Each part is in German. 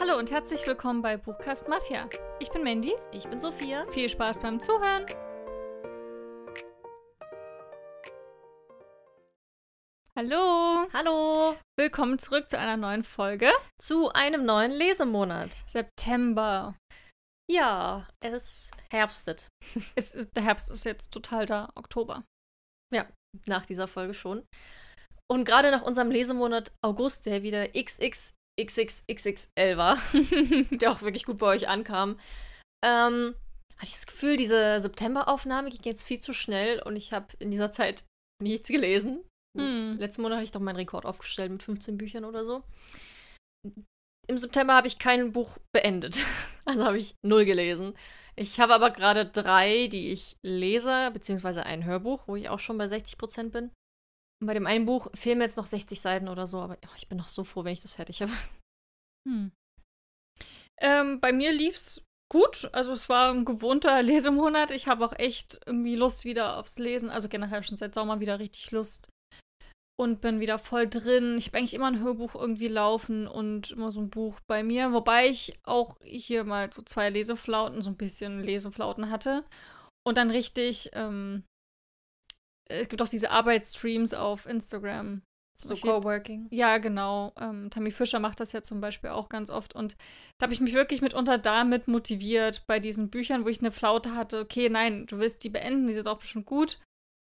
Hallo und herzlich willkommen bei Buchcast Mafia. Ich bin Mandy. Ich bin Sophia. Viel Spaß beim Zuhören. Hallo. Hallo. Willkommen zurück zu einer neuen Folge. Zu einem neuen Lesemonat. September. Ja, es herbstet. Es ist, der Herbst ist jetzt total da, Oktober. Ja, nach dieser Folge schon. Und gerade nach unserem Lesemonat August, der wieder XXXXXL war, der auch wirklich gut bei euch ankam, ähm, hatte ich das Gefühl, diese Septemberaufnahme ging jetzt viel zu schnell und ich habe in dieser Zeit nichts gelesen. Hm. Letzten Monat hatte ich doch meinen Rekord aufgestellt mit 15 Büchern oder so. Im September habe ich kein Buch beendet. Also habe ich null gelesen. Ich habe aber gerade drei, die ich lese, beziehungsweise ein Hörbuch, wo ich auch schon bei 60 Prozent bin. Und bei dem einen Buch fehlen mir jetzt noch 60 Seiten oder so, aber oh, ich bin noch so froh, wenn ich das fertig habe. Hm. Ähm, bei mir lief's gut. Also es war ein gewohnter Lesemonat. Ich habe auch echt irgendwie Lust wieder aufs Lesen. Also generell schon seit Sommer wieder richtig Lust. Und bin wieder voll drin. Ich habe eigentlich immer ein Hörbuch irgendwie laufen und immer so ein Buch bei mir. Wobei ich auch hier mal so zwei Leseflauten, so ein bisschen Leseflauten hatte. Und dann richtig, ähm, es gibt auch diese Arbeitsstreams auf Instagram. So Coworking. ja, genau. Ähm, Tammy Fischer macht das ja zum Beispiel auch ganz oft. Und da habe ich mich wirklich mitunter damit motiviert, bei diesen Büchern, wo ich eine Flaute hatte, okay, nein, du willst die beenden, die sind auch bestimmt gut.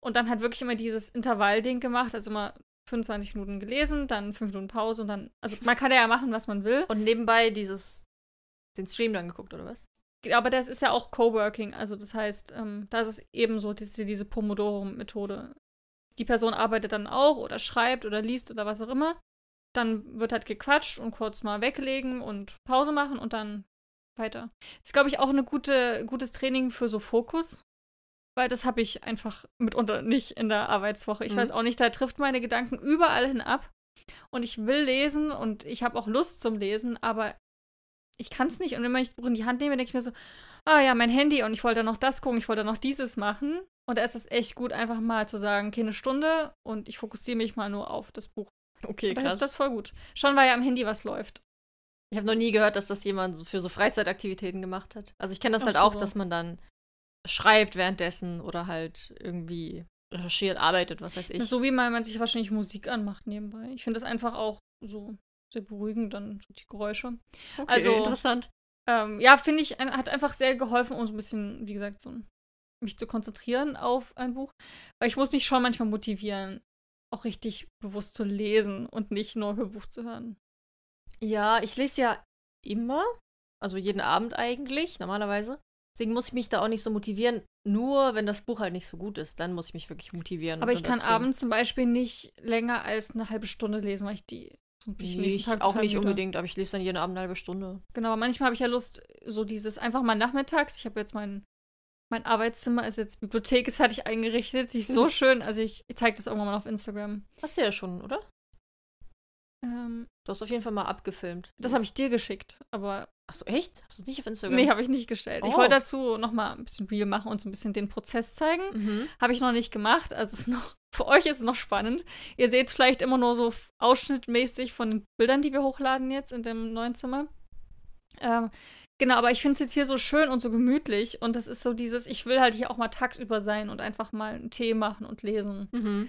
Und dann halt wirklich immer dieses Intervallding gemacht, also immer 25 Minuten gelesen, dann 5 Minuten Pause und dann, also man kann ja machen, was man will. Und nebenbei dieses, den Stream dann geguckt, oder was? Aber das ist ja auch Coworking, also das heißt, ähm, da ist es eben so, diese, diese Pomodoro-Methode. Die Person arbeitet dann auch oder schreibt oder liest oder was auch immer. Dann wird halt gequatscht und kurz mal weglegen und Pause machen und dann weiter. Ist, glaube ich, auch ein gute, gutes Training für so Fokus. Weil das habe ich einfach mitunter nicht in der Arbeitswoche. Ich Mhm. weiß auch nicht, da trifft meine Gedanken überall hin ab. Und ich will lesen und ich habe auch Lust zum Lesen, aber ich kann es nicht. Und wenn ich das Buch in die Hand nehme, denke ich mir so, ah ja, mein Handy und ich wollte noch das gucken, ich wollte noch dieses machen. Und da ist es echt gut, einfach mal zu sagen, okay, eine Stunde und ich fokussiere mich mal nur auf das Buch. Okay, Und da hilft das voll gut. Schon weil ja am Handy was läuft. Ich habe noch nie gehört, dass das jemand für so Freizeitaktivitäten gemacht hat. Also ich kenne das Ach halt so. auch, dass man dann schreibt währenddessen oder halt irgendwie recherchiert, arbeitet, was weiß ich. So wie man, man sich wahrscheinlich Musik anmacht nebenbei. Ich finde das einfach auch so sehr beruhigend, dann so die Geräusche. Okay, also- interessant. Ähm, ja, finde ich, hat einfach sehr geholfen, um so ein bisschen, wie gesagt, so mich zu konzentrieren auf ein Buch. Weil ich muss mich schon manchmal motivieren, auch richtig bewusst zu lesen und nicht nur Hörbuch zu hören. Ja, ich lese ja immer, also jeden Abend eigentlich, normalerweise. Deswegen muss ich mich da auch nicht so motivieren. Nur wenn das Buch halt nicht so gut ist, dann muss ich mich wirklich motivieren. Aber ich kann abends zum Beispiel nicht länger als eine halbe Stunde lesen, weil ich die ich Tag auch nicht unbedingt, aber ich lese dann jeden Abend eine halbe Stunde. Genau, aber manchmal habe ich ja Lust, so dieses einfach mal nachmittags. Ich habe jetzt mein, mein Arbeitszimmer ist jetzt, Bibliothek ist fertig eingerichtet. Sie ist so schön. Also ich, ich zeige das irgendwann mal auf Instagram. Hast du ja schon, oder? Ähm, Du hast auf jeden Fall mal abgefilmt. das habe ich dir geschickt, aber Achso, echt? Hast du es nicht auf Instagram? nee, habe ich nicht gestellt. Ich Oh. wollte dazu noch mal ein bisschen Real machen und so ein bisschen den Prozess zeigen. Mhm. Habe ich noch nicht gemacht. Also ist noch, für euch ist es noch spannend. Ihr seht vielleicht immer nur so ausschnittmäßig von den Bildern, die wir hochladen jetzt in dem neuen Zimmer. Ähm, genau, aber ich finde es jetzt hier so schön und so gemütlich. Und das ist so dieses, ich will halt hier auch mal tagsüber sein und einfach mal einen Tee machen und lesen. Mhm.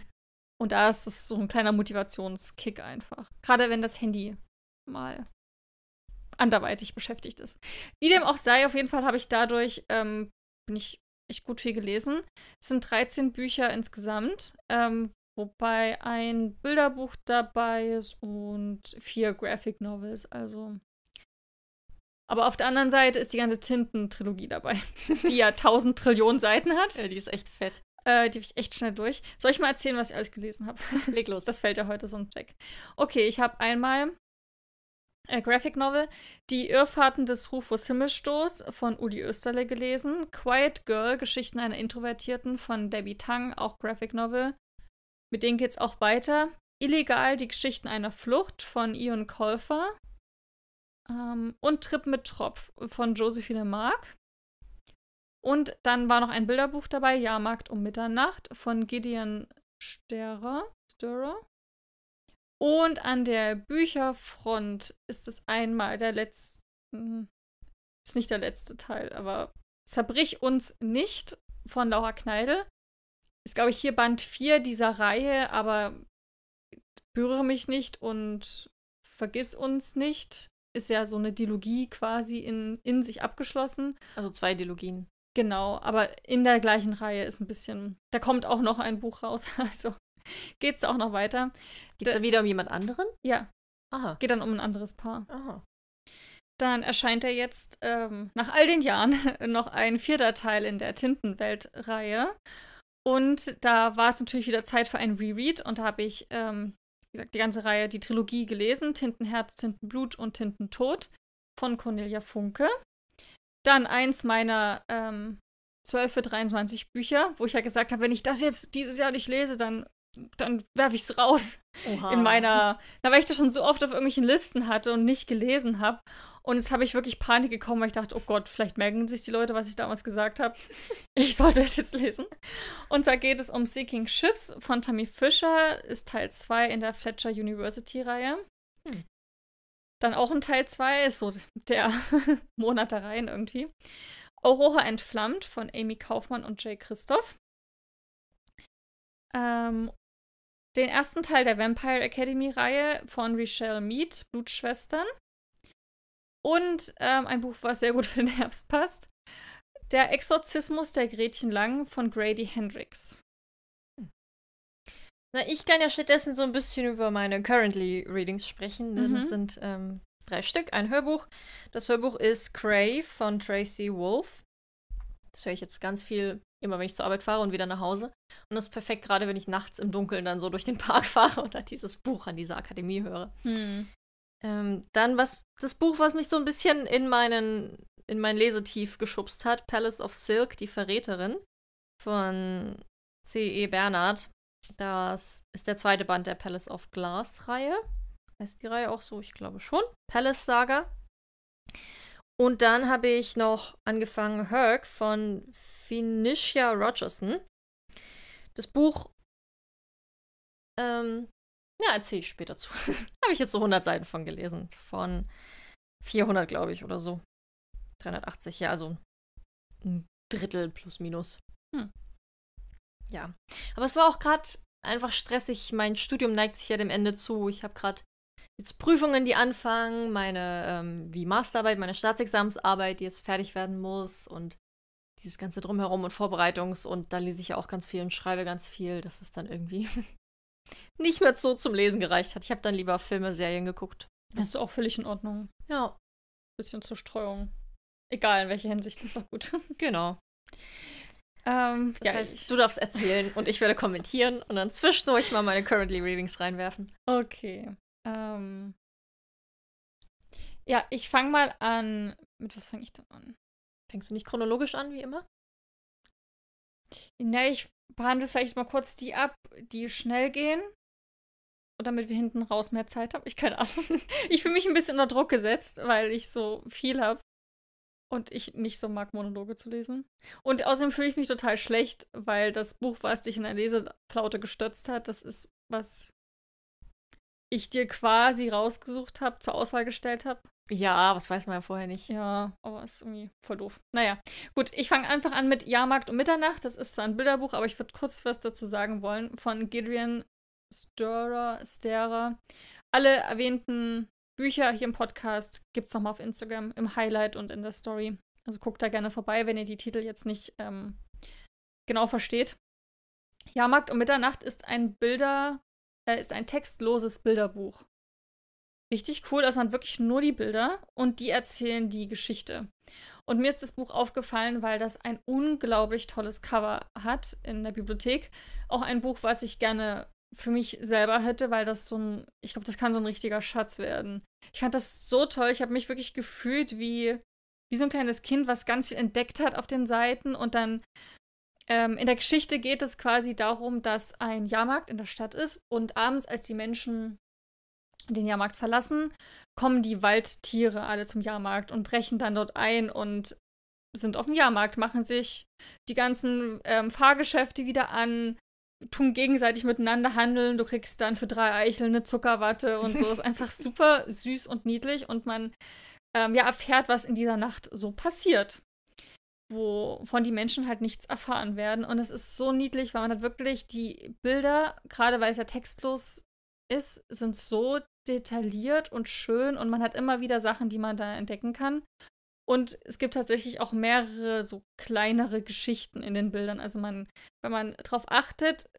Und da ist das so ein kleiner Motivationskick einfach. Gerade wenn das Handy mal anderweitig beschäftigt ist. Wie dem auch sei, auf jeden Fall habe ich dadurch, ähm, bin ich echt gut viel gelesen. Es sind 13 Bücher insgesamt, ähm, wobei ein Bilderbuch dabei ist und vier Graphic Novels, also. Aber auf der anderen Seite ist die ganze Tinten-Trilogie dabei, die ja 1000 Trillionen Seiten hat. Ja, die ist echt fett. Äh, die habe ich echt schnell durch. Soll ich mal erzählen, was ich alles gelesen habe? Leg los. Das fällt ja heute sonst weg. Okay, ich habe einmal äh, Graphic Novel Die Irrfahrten des Rufus Himmelstoß von Uli Österle gelesen. Quiet Girl, Geschichten einer Introvertierten von Debbie Tang, auch Graphic Novel. Mit denen geht's auch weiter. Illegal, die Geschichten einer Flucht von Ian Colfer. Ähm, und Trip mit Tropf von Josephine Mark. Und dann war noch ein Bilderbuch dabei, Jahrmarkt um Mitternacht von Gideon Sterer. Störer. Und an der Bücherfront ist es einmal der letzte, hm, ist nicht der letzte Teil, aber Zerbrich uns nicht von Laura Kneidel. Ist, glaube ich, hier Band 4 dieser Reihe, aber berühre mich nicht und vergiss uns nicht. Ist ja so eine Dilogie quasi in, in sich abgeschlossen. Also zwei Dilogien. Genau, aber in der gleichen Reihe ist ein bisschen. Da kommt auch noch ein Buch raus. Also geht's auch noch weiter. Geht es da wieder um jemand anderen? Ja. Aha. Geht dann um ein anderes Paar. Aha. Dann erscheint er jetzt ähm, nach all den Jahren noch ein vierter Teil in der Tintenwelt-Reihe. Und da war es natürlich wieder Zeit für ein Reread. Und da habe ich, ähm, wie gesagt, die ganze Reihe, die Trilogie gelesen: Tintenherz, Tintenblut und Tintentod von Cornelia Funke. Dann eins meiner ähm, 12 für 23 Bücher, wo ich ja gesagt habe, wenn ich das jetzt dieses Jahr nicht lese, dann dann werfe ich es raus Oha. in meiner, na, weil ich das schon so oft auf irgendwelchen Listen hatte und nicht gelesen habe. Und jetzt habe ich wirklich Panik bekommen, weil ich dachte, oh Gott, vielleicht merken sich die Leute, was ich damals gesagt habe. Ich sollte es jetzt lesen. Und da geht es um Seeking Ships von Tammy Fischer, ist Teil 2 in der Fletcher University-Reihe. Dann auch ein Teil 2, ist so der Monat Reihen irgendwie. Aurora entflammt von Amy Kaufmann und Jay Christoph. Ähm, den ersten Teil der Vampire Academy-Reihe von Richelle Mead, Blutschwestern. Und ähm, ein Buch, was sehr gut für den Herbst passt. Der Exorzismus der Gretchen Lang von Grady Hendrix. Na, ich kann ja stattdessen so ein bisschen über meine Currently Readings sprechen, denn Mhm. es sind ähm, drei Stück, ein Hörbuch. Das Hörbuch ist Cray von Tracy Wolf. Das höre ich jetzt ganz viel, immer wenn ich zur Arbeit fahre und wieder nach Hause. Und das ist perfekt, gerade wenn ich nachts im Dunkeln dann so durch den Park fahre und dann dieses Buch an dieser Akademie höre. Hm. Ähm, dann was das Buch, was mich so ein bisschen in meinen in mein Lesetief geschubst hat, Palace of Silk, die Verräterin von C.E. Bernhard. Das ist der zweite Band der Palace of Glass Reihe. Heißt die Reihe auch so? Ich glaube schon. Palace Saga. Und dann habe ich noch angefangen Herc von Phoenicia Rogerson. Das Buch ähm, ja, erzähle ich später zu. Habe ich jetzt so 100 Seiten von gelesen. Von 400, glaube ich, oder so. 380, ja, also ein Drittel plus minus. Hm. Ja. Aber es war auch gerade einfach stressig. Mein Studium neigt sich ja dem Ende zu. Ich habe gerade jetzt Prüfungen, die anfangen, meine ähm, wie Masterarbeit, meine Staatsexamensarbeit, die jetzt fertig werden muss und dieses ganze Drumherum und Vorbereitungs- und da lese ich ja auch ganz viel und schreibe ganz viel. Das ist dann irgendwie nicht mehr so zum Lesen gereicht hat. Ich habe dann lieber Filme, Serien geguckt. Das ist auch völlig in Ordnung. Ja, Bisschen zur Streuung. Egal in welcher Hinsicht, ist doch gut. genau. Ähm, Das ja, heißt, ich, du darfst erzählen und ich werde kommentieren und dann zwischendurch mal meine Currently Readings reinwerfen. okay. Ähm, ja, ich fange mal an. Mit was fange ich denn an? Fängst du nicht chronologisch an, wie immer? Na, ich behandle vielleicht mal kurz die ab, die schnell gehen. Und damit wir hinten raus mehr Zeit haben. Ich keine Ahnung. Ich fühle mich ein bisschen unter Druck gesetzt, weil ich so viel habe. Und ich nicht so mag, Monologe zu lesen. Und außerdem fühle ich mich total schlecht, weil das Buch, was dich in der Leseflaute gestürzt hat, das ist, was ich dir quasi rausgesucht habe, zur Auswahl gestellt habe. Ja, was weiß man ja vorher nicht. Ja, aber ist irgendwie voll doof. Naja, gut, ich fange einfach an mit Jahrmarkt um Mitternacht. Das ist zwar ein Bilderbuch, aber ich würde kurz was dazu sagen wollen. Von Gideon Störer, Sterer. Alle erwähnten Bücher hier im Podcast gibt es nochmal auf Instagram im Highlight und in der Story. Also guckt da gerne vorbei, wenn ihr die Titel jetzt nicht ähm, genau versteht. Jahrmarkt um Mitternacht ist ein Bilder, äh, ist ein textloses Bilderbuch. Richtig cool, dass man wirklich nur die Bilder und die erzählen die Geschichte. Und mir ist das Buch aufgefallen, weil das ein unglaublich tolles Cover hat in der Bibliothek. Auch ein Buch, was ich gerne für mich selber hätte, weil das so ein, ich glaube, das kann so ein richtiger Schatz werden. Ich fand das so toll. Ich habe mich wirklich gefühlt wie, wie so ein kleines Kind, was ganz viel entdeckt hat auf den Seiten. Und dann ähm, in der Geschichte geht es quasi darum, dass ein Jahrmarkt in der Stadt ist und abends, als die Menschen den Jahrmarkt verlassen, kommen die Waldtiere alle zum Jahrmarkt und brechen dann dort ein und sind auf dem Jahrmarkt, machen sich die ganzen ähm, Fahrgeschäfte wieder an, tun gegenseitig miteinander handeln. Du kriegst dann für drei Eicheln eine Zuckerwatte und so. ist einfach super süß und niedlich und man ähm, ja erfährt, was in dieser Nacht so passiert. Wovon die Menschen halt nichts erfahren werden. Und es ist so niedlich, weil man hat wirklich die Bilder, gerade weil es ja textlos ist, sind so detailliert und schön und man hat immer wieder Sachen, die man da entdecken kann. Und es gibt tatsächlich auch mehrere so kleinere Geschichten in den Bildern. Also man, wenn man darauf achtet,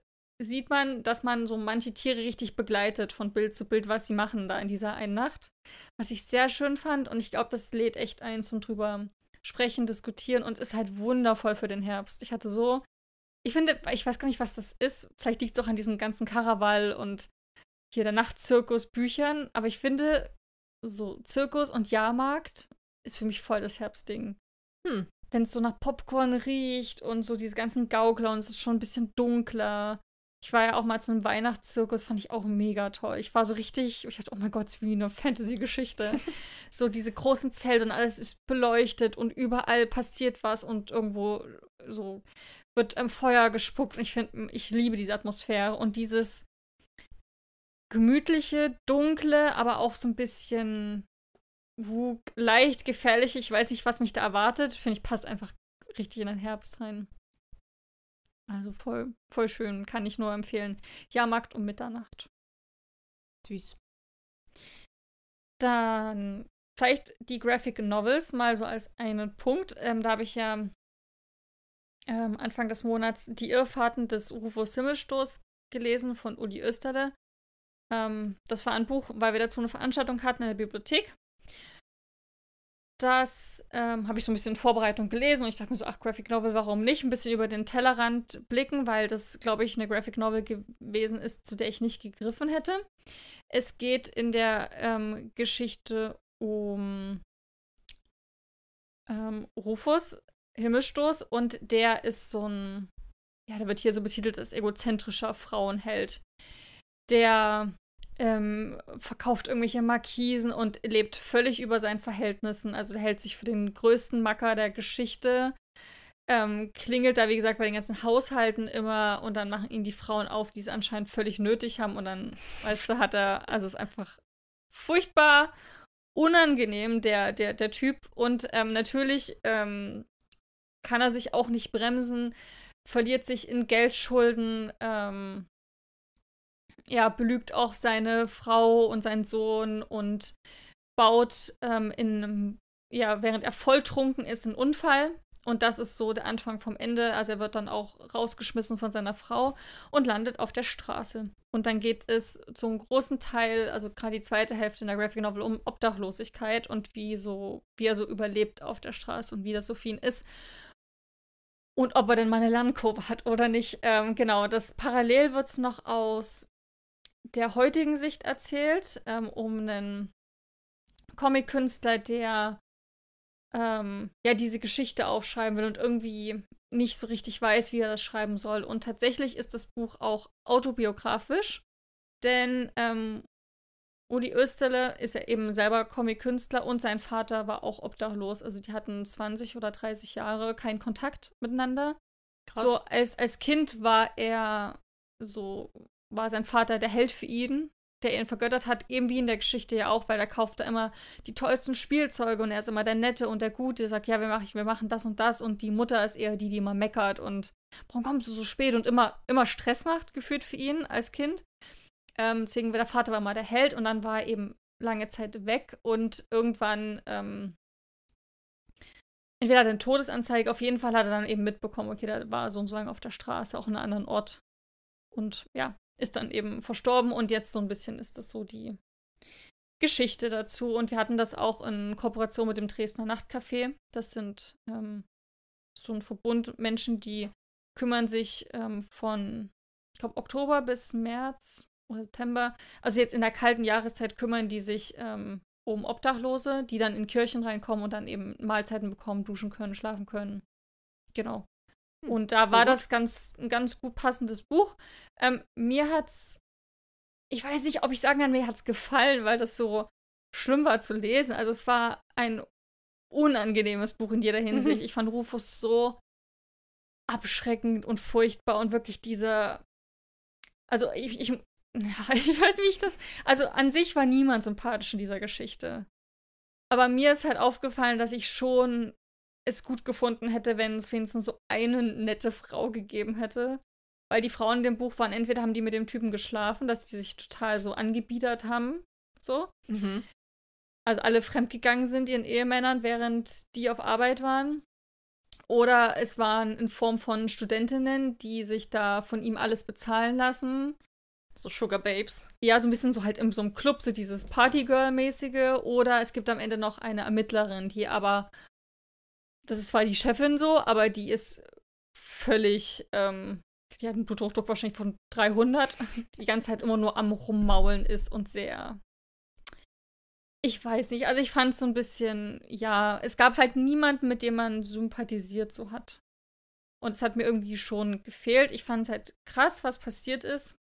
sieht man, dass man so manche Tiere richtig begleitet von Bild zu Bild, was sie machen da in dieser einen Nacht. Was ich sehr schön fand und ich glaube, das lädt echt ein zum drüber sprechen, diskutieren und ist halt wundervoll für den Herbst. Ich hatte so, ich finde, ich weiß gar nicht, was das ist. Vielleicht liegt es auch an diesen ganzen Karawał und hier der Nachtzirkus Büchern, aber ich finde, so Zirkus und Jahrmarkt ist für mich voll das Herbstding. Hm. Wenn es so nach Popcorn riecht und so diese ganzen Gaukler und es ist schon ein bisschen dunkler. Ich war ja auch mal zu einem Weihnachtszirkus, fand ich auch mega toll. Ich war so richtig, ich dachte, oh mein Gott, wie eine Fantasy-Geschichte. so diese großen Zelte und alles ist beleuchtet und überall passiert was und irgendwo so wird ähm, Feuer gespuckt. Und ich finde, ich liebe diese Atmosphäre und dieses gemütliche, dunkle, aber auch so ein bisschen Wug, leicht gefährlich. Ich weiß nicht, was mich da erwartet. Finde ich, passt einfach richtig in den Herbst rein. Also voll, voll schön. Kann ich nur empfehlen. Jahrmarkt um Mitternacht. Süß. Dann vielleicht die Graphic Novels mal so als einen Punkt. Ähm, da habe ich ja ähm, Anfang des Monats Die Irrfahrten des Rufus Himmelstoß gelesen von Uli Österle. Ähm, das war ein Buch, weil wir dazu eine Veranstaltung hatten in der Bibliothek das ähm, habe ich so ein bisschen in Vorbereitung gelesen und ich dachte mir so, ach, Graphic Novel, warum nicht? Ein bisschen über den Tellerrand blicken, weil das, glaube ich, eine Graphic Novel gewesen ist, zu der ich nicht gegriffen hätte. Es geht in der ähm, Geschichte um ähm, Rufus, Himmelstoß, und der ist so ein, ja, der wird hier so betitelt als egozentrischer Frauenheld, der ähm, verkauft irgendwelche Markisen und lebt völlig über seinen Verhältnissen. Also er hält sich für den größten Macker der Geschichte. Ähm, klingelt da, wie gesagt, bei den ganzen Haushalten immer und dann machen ihn die Frauen auf, die es anscheinend völlig nötig haben und dann, weißt du, hat er, also es ist einfach furchtbar unangenehm, der, der, der Typ. Und ähm, natürlich ähm, kann er sich auch nicht bremsen, verliert sich in Geldschulden, ähm, ja, belügt auch seine Frau und seinen Sohn und baut ähm, in ja, während er volltrunken ist, einen Unfall. Und das ist so der Anfang vom Ende. Also er wird dann auch rausgeschmissen von seiner Frau und landet auf der Straße. Und dann geht es zum großen Teil, also gerade die zweite Hälfte in der Graphic Novel, um Obdachlosigkeit und wie so, wie er so überlebt auf der Straße und wie das so für ihn ist. Und ob er denn mal eine Landkurve hat oder nicht. Ähm, genau, das parallel wird es noch aus der heutigen Sicht erzählt, ähm, um einen Comic-Künstler, der ähm, ja diese Geschichte aufschreiben will und irgendwie nicht so richtig weiß, wie er das schreiben soll. Und tatsächlich ist das Buch auch autobiografisch, denn ähm, Uli Österle ist ja eben selber Comic-Künstler und sein Vater war auch obdachlos. Also die hatten 20 oder 30 Jahre keinen Kontakt miteinander. Krass. So als, als Kind war er so war sein Vater der Held für ihn, der ihn vergöttert hat, eben wie in der Geschichte ja auch, weil er kauft da immer die tollsten Spielzeuge und er ist immer der Nette und der Gute, sagt, ja, wir machen, wir machen das und das und die Mutter ist eher die, die immer meckert und warum kommst du so spät und immer, immer Stress macht, gefühlt für ihn als Kind. Ähm, deswegen der Vater war mal der Held und dann war er eben lange Zeit weg und irgendwann ähm, entweder hat er eine Todesanzeige, auf jeden Fall hat er dann eben mitbekommen, okay, da war so und so lange auf der Straße, auch in einem anderen Ort. Und ja, ist dann eben verstorben und jetzt so ein bisschen ist das so die Geschichte dazu. Und wir hatten das auch in Kooperation mit dem Dresdner Nachtcafé. Das sind ähm, so ein Verbund Menschen, die kümmern sich ähm, von, ich glaube, Oktober bis März oder September. Also jetzt in der kalten Jahreszeit kümmern die sich ähm, um Obdachlose, die dann in Kirchen reinkommen und dann eben Mahlzeiten bekommen, duschen können, schlafen können. Genau. Hm, und da war gut. das ganz, ein ganz gut passendes Buch. Ähm, mir hat's, ich weiß nicht, ob ich sagen kann, mir hat's gefallen, weil das so schlimm war zu lesen. Also es war ein unangenehmes Buch in jeder Hinsicht. Mhm. Ich fand Rufus so abschreckend und furchtbar und wirklich dieser Also ich, ich, ich weiß nicht, wie ich das. Also an sich war niemand sympathisch in dieser Geschichte. Aber mir ist halt aufgefallen, dass ich schon es gut gefunden hätte, wenn es wenigstens so eine nette Frau gegeben hätte. Weil die Frauen in dem Buch waren, entweder haben die mit dem Typen geschlafen, dass die sich total so angebiedert haben. So. Mhm. Also alle fremdgegangen sind ihren Ehemännern, während die auf Arbeit waren. Oder es waren in Form von Studentinnen, die sich da von ihm alles bezahlen lassen. So Sugar Babes. Ja, so ein bisschen so halt in so einem Club, so dieses Partygirl-mäßige. Oder es gibt am Ende noch eine Ermittlerin, die aber, das ist zwar die Chefin so, aber die ist völlig, ähm, die hat einen Bluthochdruck wahrscheinlich von 300, die ganze Zeit immer nur am Rummaulen ist und sehr ich weiß nicht. Also ich fand es so ein bisschen, ja, es gab halt niemanden, mit dem man sympathisiert so hat. Und es hat mir irgendwie schon gefehlt. Ich fand es halt krass, was passiert ist.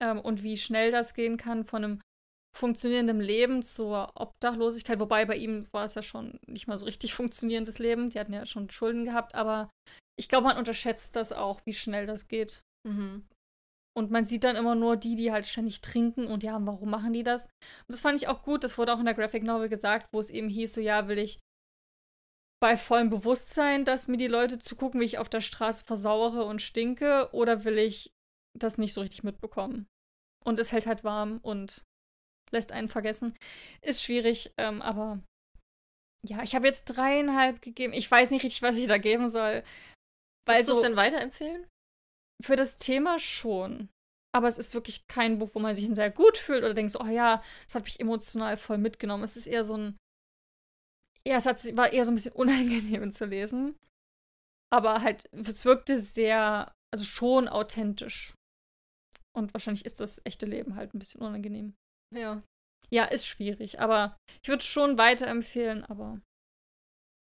Ähm, und wie schnell das gehen kann von einem funktionierenden Leben zur Obdachlosigkeit. Wobei bei ihm war es ja schon nicht mal so richtig funktionierendes Leben. Die hatten ja schon Schulden gehabt. Aber ich glaube, man unterschätzt das auch, wie schnell das geht. Mhm. Und man sieht dann immer nur die, die halt ständig trinken und ja, warum machen die das? Und das fand ich auch gut, das wurde auch in der Graphic Novel gesagt, wo es eben hieß, so ja, will ich bei vollem Bewusstsein, dass mir die Leute zugucken, wie ich auf der Straße versauere und stinke, oder will ich das nicht so richtig mitbekommen? Und es hält halt warm und lässt einen vergessen. Ist schwierig, ähm, aber ja, ich habe jetzt dreieinhalb gegeben. Ich weiß nicht richtig, was ich da geben soll. Willst du es denn weiterempfehlen? für das Thema schon. Aber es ist wirklich kein Buch, wo man sich hinterher gut fühlt oder denkt, so, oh ja, es hat mich emotional voll mitgenommen. Es ist eher so ein. Ja, es hat, war eher so ein bisschen unangenehm zu lesen. Aber halt, es wirkte sehr, also schon authentisch. Und wahrscheinlich ist das echte Leben halt ein bisschen unangenehm. Ja. Ja, ist schwierig, aber ich würde schon weiterempfehlen, aber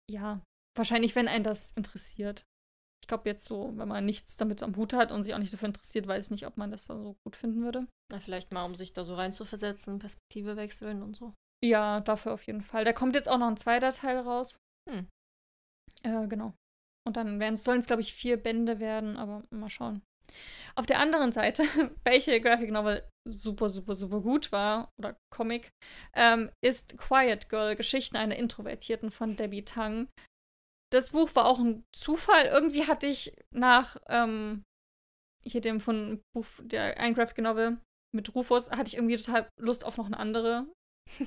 ja, wahrscheinlich, wenn einen das interessiert glaube jetzt so, wenn man nichts damit am Hut hat und sich auch nicht dafür interessiert, weiß ich nicht, ob man das da so gut finden würde. Na, vielleicht mal, um sich da so reinzuversetzen, Perspektive wechseln und so. Ja, dafür auf jeden Fall. Da kommt jetzt auch noch ein zweiter Teil raus. Hm. Äh, genau. Und dann sollen es, glaube ich, vier Bände werden, aber mal schauen. Auf der anderen Seite, welche Graphic Novel super, super, super gut war, oder Comic, ähm, ist Quiet Girl, Geschichten einer Introvertierten von Debbie Tang das Buch war auch ein Zufall. Irgendwie hatte ich nach ähm, hier dem von Buch, der ein Graphic Novel mit Rufus, hatte ich irgendwie total Lust auf noch eine andere.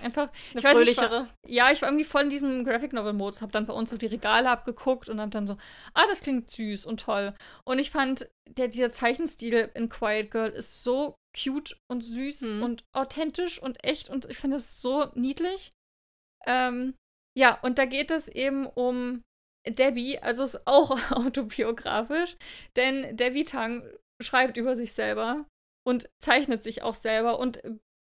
Einfach. eine ich weiß, fröhlichere. Ich war, ja, ich war irgendwie voll in diesem Graphic Novel Modus, hab dann bei uns auf die Regale abgeguckt und hab dann so, ah, das klingt süß und toll. Und ich fand, der, dieser Zeichenstil in Quiet Girl ist so cute und süß hm. und authentisch und echt und ich finde es so niedlich. Ähm, ja, und da geht es eben um Debbie, also ist auch autobiografisch, denn Debbie Tang schreibt über sich selber und zeichnet sich auch selber und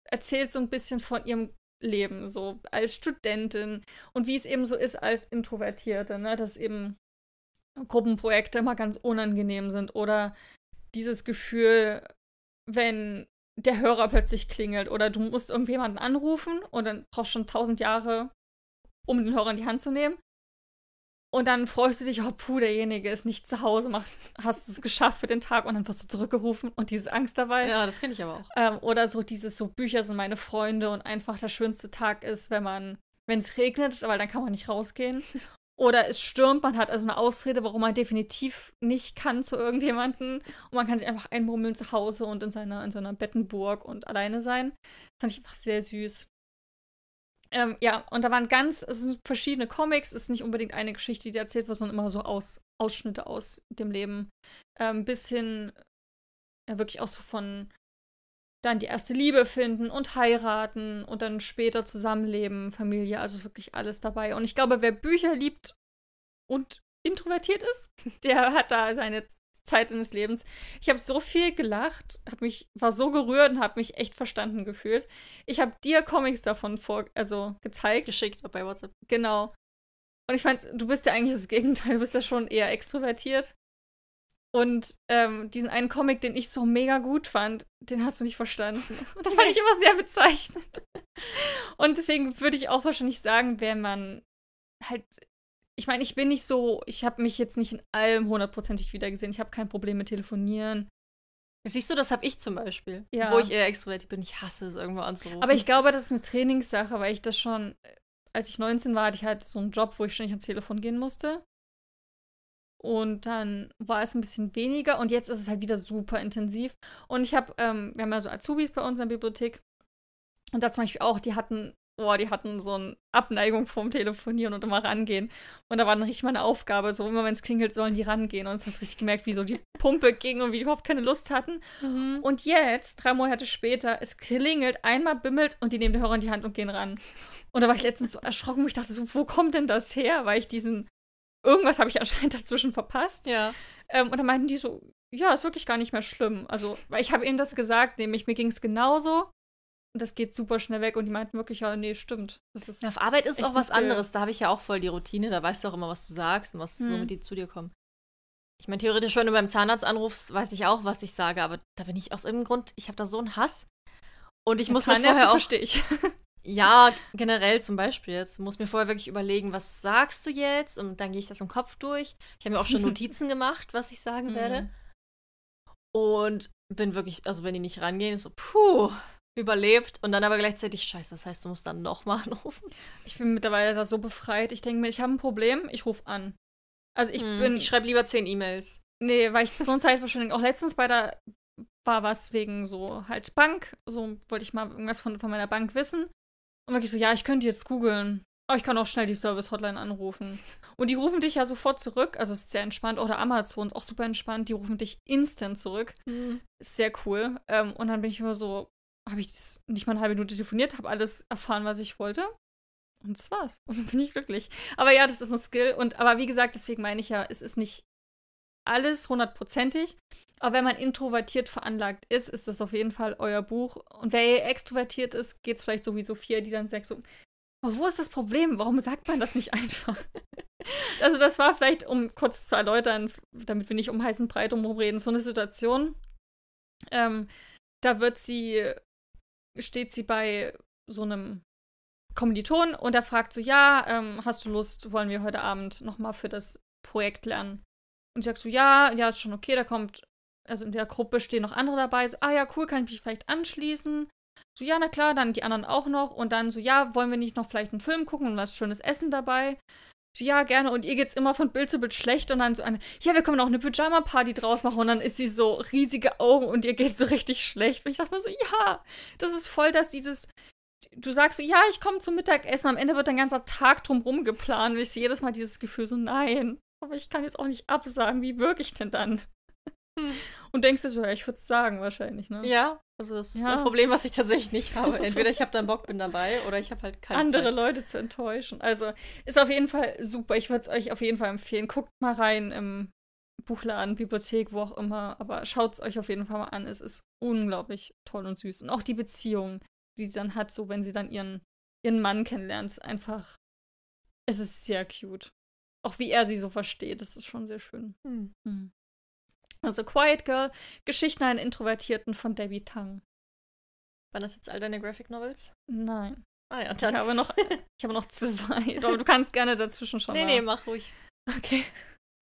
erzählt so ein bisschen von ihrem Leben, so als Studentin und wie es eben so ist als Introvertierte, ne, dass eben Gruppenprojekte immer ganz unangenehm sind oder dieses Gefühl, wenn der Hörer plötzlich klingelt oder du musst irgendjemanden anrufen und dann brauchst du schon tausend Jahre, um den Hörer in die Hand zu nehmen. Und dann freust du dich, oh puh, derjenige ist nicht zu Hause, machst, hast es geschafft für den Tag und dann wirst du zurückgerufen und diese Angst dabei. Ja, das kenne ich aber auch. Ähm, oder so dieses, so Bücher sind meine Freunde und einfach der schönste Tag ist, wenn man, wenn es regnet, weil dann kann man nicht rausgehen. Oder es stürmt, man hat also eine Ausrede, warum man definitiv nicht kann zu irgendjemanden. Und man kann sich einfach einmurmeln zu Hause und in seiner, in seiner Bettenburg und alleine sein. Das fand ich einfach sehr süß. Ähm, ja, und da waren ganz, es sind verschiedene Comics, es ist nicht unbedingt eine Geschichte, die erzählt wird, sondern immer so aus, Ausschnitte aus dem Leben. Ähm, bis hin, ja, wirklich auch so von dann die erste Liebe finden und heiraten und dann später zusammenleben, Familie, also ist wirklich alles dabei. Und ich glaube, wer Bücher liebt und introvertiert ist, der hat da seine Zeit seines Lebens. Ich habe so viel gelacht, hab mich, war so gerührt und habe mich echt verstanden gefühlt. Ich habe dir Comics davon vor, also gezeigt. Geschickt bei WhatsApp. Genau. Und ich fand, du bist ja eigentlich das Gegenteil, du bist ja schon eher extrovertiert. Und ähm, diesen einen Comic, den ich so mega gut fand, den hast du nicht verstanden. Und das fand ich immer sehr bezeichnend. Und deswegen würde ich auch wahrscheinlich sagen, wenn man halt ich meine, ich bin nicht so, ich habe mich jetzt nicht in allem hundertprozentig wiedergesehen. Ich habe kein Problem mit Telefonieren. Siehst du, das habe ich zum Beispiel. Ja. Wo ich eher extrovertiert bin. Ich hasse es, irgendwo anzurufen. Aber ich glaube, das ist eine Trainingssache, weil ich das schon, als ich 19 war, hatte ich halt so einen Job, wo ich ständig ans Telefon gehen musste. Und dann war es ein bisschen weniger und jetzt ist es halt wieder super intensiv. Und ich habe, ähm, wir haben ja so Azubis bei uns in der Bibliothek. Und da zum Beispiel auch, die hatten, boah, die hatten so eine Abneigung vom Telefonieren und immer rangehen. Und da war dann richtig meine Aufgabe, so immer wenn es klingelt, sollen die rangehen. Und es hast richtig gemerkt, wie so die Pumpe ging und wie die überhaupt keine Lust hatten. Mhm. Und jetzt, drei Monate später, es klingelt, einmal bimmelt und die nehmen den Hörer in die Hand und gehen ran. Und da war ich letztens so erschrocken, wo ich dachte so, wo kommt denn das her? Weil ich diesen, irgendwas habe ich anscheinend dazwischen verpasst. Ja. Ähm, und dann meinten die so, ja, ist wirklich gar nicht mehr schlimm. Also, weil ich habe ihnen das gesagt, nämlich mir ging es genauso. Das geht super schnell weg. Und die meinten wirklich, ja, nee, stimmt. Ja, auf Arbeit ist auch was anderes. Da habe ich ja auch voll die Routine. Da weißt du auch immer, was du sagst und was, Hm. womit die zu dir kommen. Ich meine, theoretisch, wenn du beim Zahnarzt anrufst, weiß ich auch, was ich sage. Aber da bin ich aus irgendeinem Grund, ich habe da so einen Hass. Und ich muss mir vorher auch verstehe ich. Ja, generell zum Beispiel jetzt. Muss mir vorher wirklich überlegen, was sagst du jetzt? Und dann gehe ich das im Kopf durch. Ich habe mir auch schon Notizen gemacht, was ich sagen Mhm. werde. Und bin wirklich, also wenn die nicht rangehen, ist so, puh, überlebt. Und dann aber gleichzeitig, scheiße, das heißt, du musst dann nochmal anrufen. Ich bin mittlerweile da so befreit. Ich denke mir, ich habe ein Problem, ich rufe an. Also ich Hm, bin. ich schreibe lieber zehn E-Mails. Nee, weil ich so eine Zeitverschwendung. Auch letztens bei der war was wegen so halt Bank. So wollte ich mal irgendwas von, von meiner Bank wissen. Und wirklich so, ja, ich könnte jetzt googeln. Aber ich kann auch schnell die Service-Hotline anrufen. Und die rufen dich ja sofort zurück. Also ist sehr entspannt. Oder Amazon ist auch super entspannt. Die rufen dich instant zurück. Ist sehr cool. Ähm, und dann bin ich immer so, habe ich nicht mal eine halbe Minute telefoniert, habe alles erfahren, was ich wollte. Und das war's. Und dann bin ich glücklich. Aber ja, das ist ein Skill. Und aber wie gesagt, deswegen meine ich ja, es ist nicht alles hundertprozentig. Aber wenn man introvertiert veranlagt ist, ist das auf jeden Fall euer Buch. Und wer extrovertiert ist, geht es vielleicht so wie Sophia, die dann sagt so, aber wo ist das Problem? Warum sagt man das nicht einfach? also das war vielleicht, um kurz zu erläutern, damit wir nicht um heißen Brei drum reden, so eine Situation. Ähm, da wird sie, steht sie bei so einem Kommiliton und er fragt so, ja, ähm, hast du Lust, wollen wir heute Abend nochmal für das Projekt lernen? Und sie sagt so, ja, ja, ist schon okay, da kommt, also in der Gruppe stehen noch andere dabei. So, ah ja, cool, kann ich mich vielleicht anschließen? So, ja, na klar, dann die anderen auch noch. Und dann so, ja, wollen wir nicht noch vielleicht einen Film gucken und was schönes Essen dabei? Ja, gerne. Und ihr geht's immer von Bild zu Bild schlecht. Und dann so eine, ja, wir können auch eine Pyjama-Party draus machen. Und dann ist sie so riesige Augen und ihr geht's so richtig schlecht. Und ich dachte mir so, ja, das ist voll, dass dieses, du sagst so, ja, ich komme zum Mittagessen. Am Ende wird dein ganzer Tag drumrum geplant. Und ich sehe jedes Mal dieses Gefühl so, nein, aber ich kann jetzt auch nicht absagen. Wie wirke ich denn dann? Hm. Und denkst du so, ja, ich würde es sagen wahrscheinlich, ne? Ja, also das ist Ja. ein Problem, was ich tatsächlich nicht habe. Entweder ich habe dann Bock, bin dabei, oder ich habe halt keine andere Zeit. Leute zu enttäuschen. Also ist auf jeden Fall super. Ich würde es euch auf jeden Fall empfehlen. Guckt mal rein im Buchladen, Bibliothek, wo auch immer. Aber schaut es euch auf jeden Fall mal an. Es ist unglaublich toll und süß. Und auch die Beziehung, die sie dann hat, so wenn sie dann ihren, ihren Mann kennenlernt, ist einfach. Es ist sehr cute. Auch wie er sie so versteht, das ist schon sehr schön. Hm. Mhm. Also Quiet Girl, Geschichten einer Introvertierten von Debbie Tang. Waren das jetzt all deine Graphic Novels? Nein. Ah ja, Ich dann. habe noch, ich habe noch zwei. Aber du kannst gerne dazwischen schon Nee, nee, mach ruhig. Okay.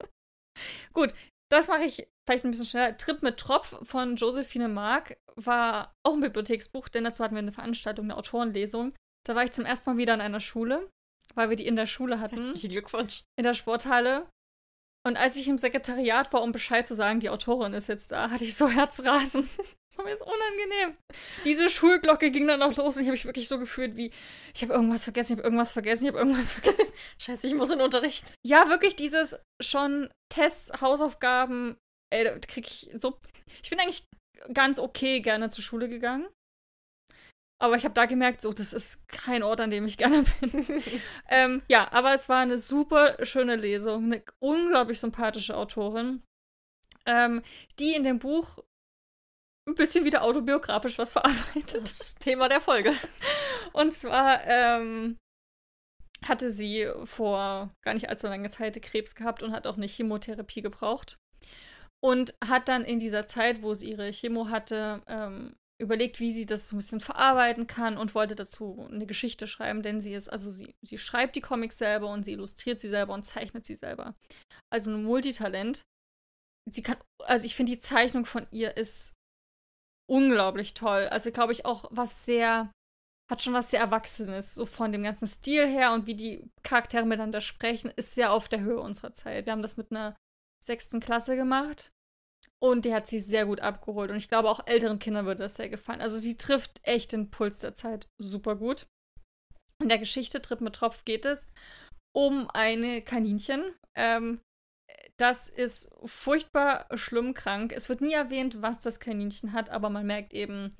Gut, das mache ich vielleicht ein bisschen schneller. Trip mit Tropf von Josephine Mark war auch ein Bibliotheksbuch, denn dazu hatten wir eine Veranstaltung, eine Autorenlesung. Da war ich zum ersten Mal wieder in einer Schule, weil wir die in der Schule hatten, Herzlichen Glückwunsch. in der Sporthalle. Und als ich im Sekretariat war, um Bescheid zu sagen, die Autorin ist jetzt da, hatte ich so Herzrasen. Das war mir so unangenehm. Diese Schulglocke ging dann auch los und ich habe mich wirklich so gefühlt wie, ich habe irgendwas vergessen, ich habe irgendwas vergessen, ich habe irgendwas vergessen. Scheiße, ich muss in den Unterricht. Ja, wirklich dieses schon Tests, Hausaufgaben, ey, da krieg ich so. Ich bin eigentlich ganz okay gerne zur Schule gegangen. Aber ich habe da gemerkt, so, das ist kein Ort, an dem ich gerne bin. ähm, ja, aber es war eine super schöne Lesung, eine unglaublich sympathische Autorin, ähm, die in dem Buch ein bisschen wieder autobiografisch was verarbeitet. Das ist Thema der Folge. Und zwar ähm, hatte sie vor gar nicht allzu langer Zeit Krebs gehabt und hat auch eine Chemotherapie gebraucht. Und hat dann in dieser Zeit, wo sie ihre Chemo hatte, ähm, überlegt, wie sie das so ein bisschen verarbeiten kann und wollte dazu eine Geschichte schreiben, denn sie ist, also sie, sie schreibt die Comics selber und sie illustriert sie selber und zeichnet sie selber. Also ein Multitalent. Sie kann, also ich finde, die Zeichnung von ihr ist unglaublich toll. Also, glaube ich, auch was sehr, hat schon was sehr Erwachsenes, so von dem ganzen Stil her und wie die Charaktere miteinander sprechen, ist sehr auf der Höhe unserer Zeit. Wir haben das mit einer sechsten Klasse gemacht und die hat sie sehr gut abgeholt. Und ich glaube, auch älteren Kindern würde das sehr gefallen. Also, sie trifft echt den Puls der Zeit super gut. In der Geschichte Tritt mit Tropf geht es um eine Kaninchen. Ähm, das ist furchtbar schlimm krank. Es wird nie erwähnt, was das Kaninchen hat, aber man merkt eben,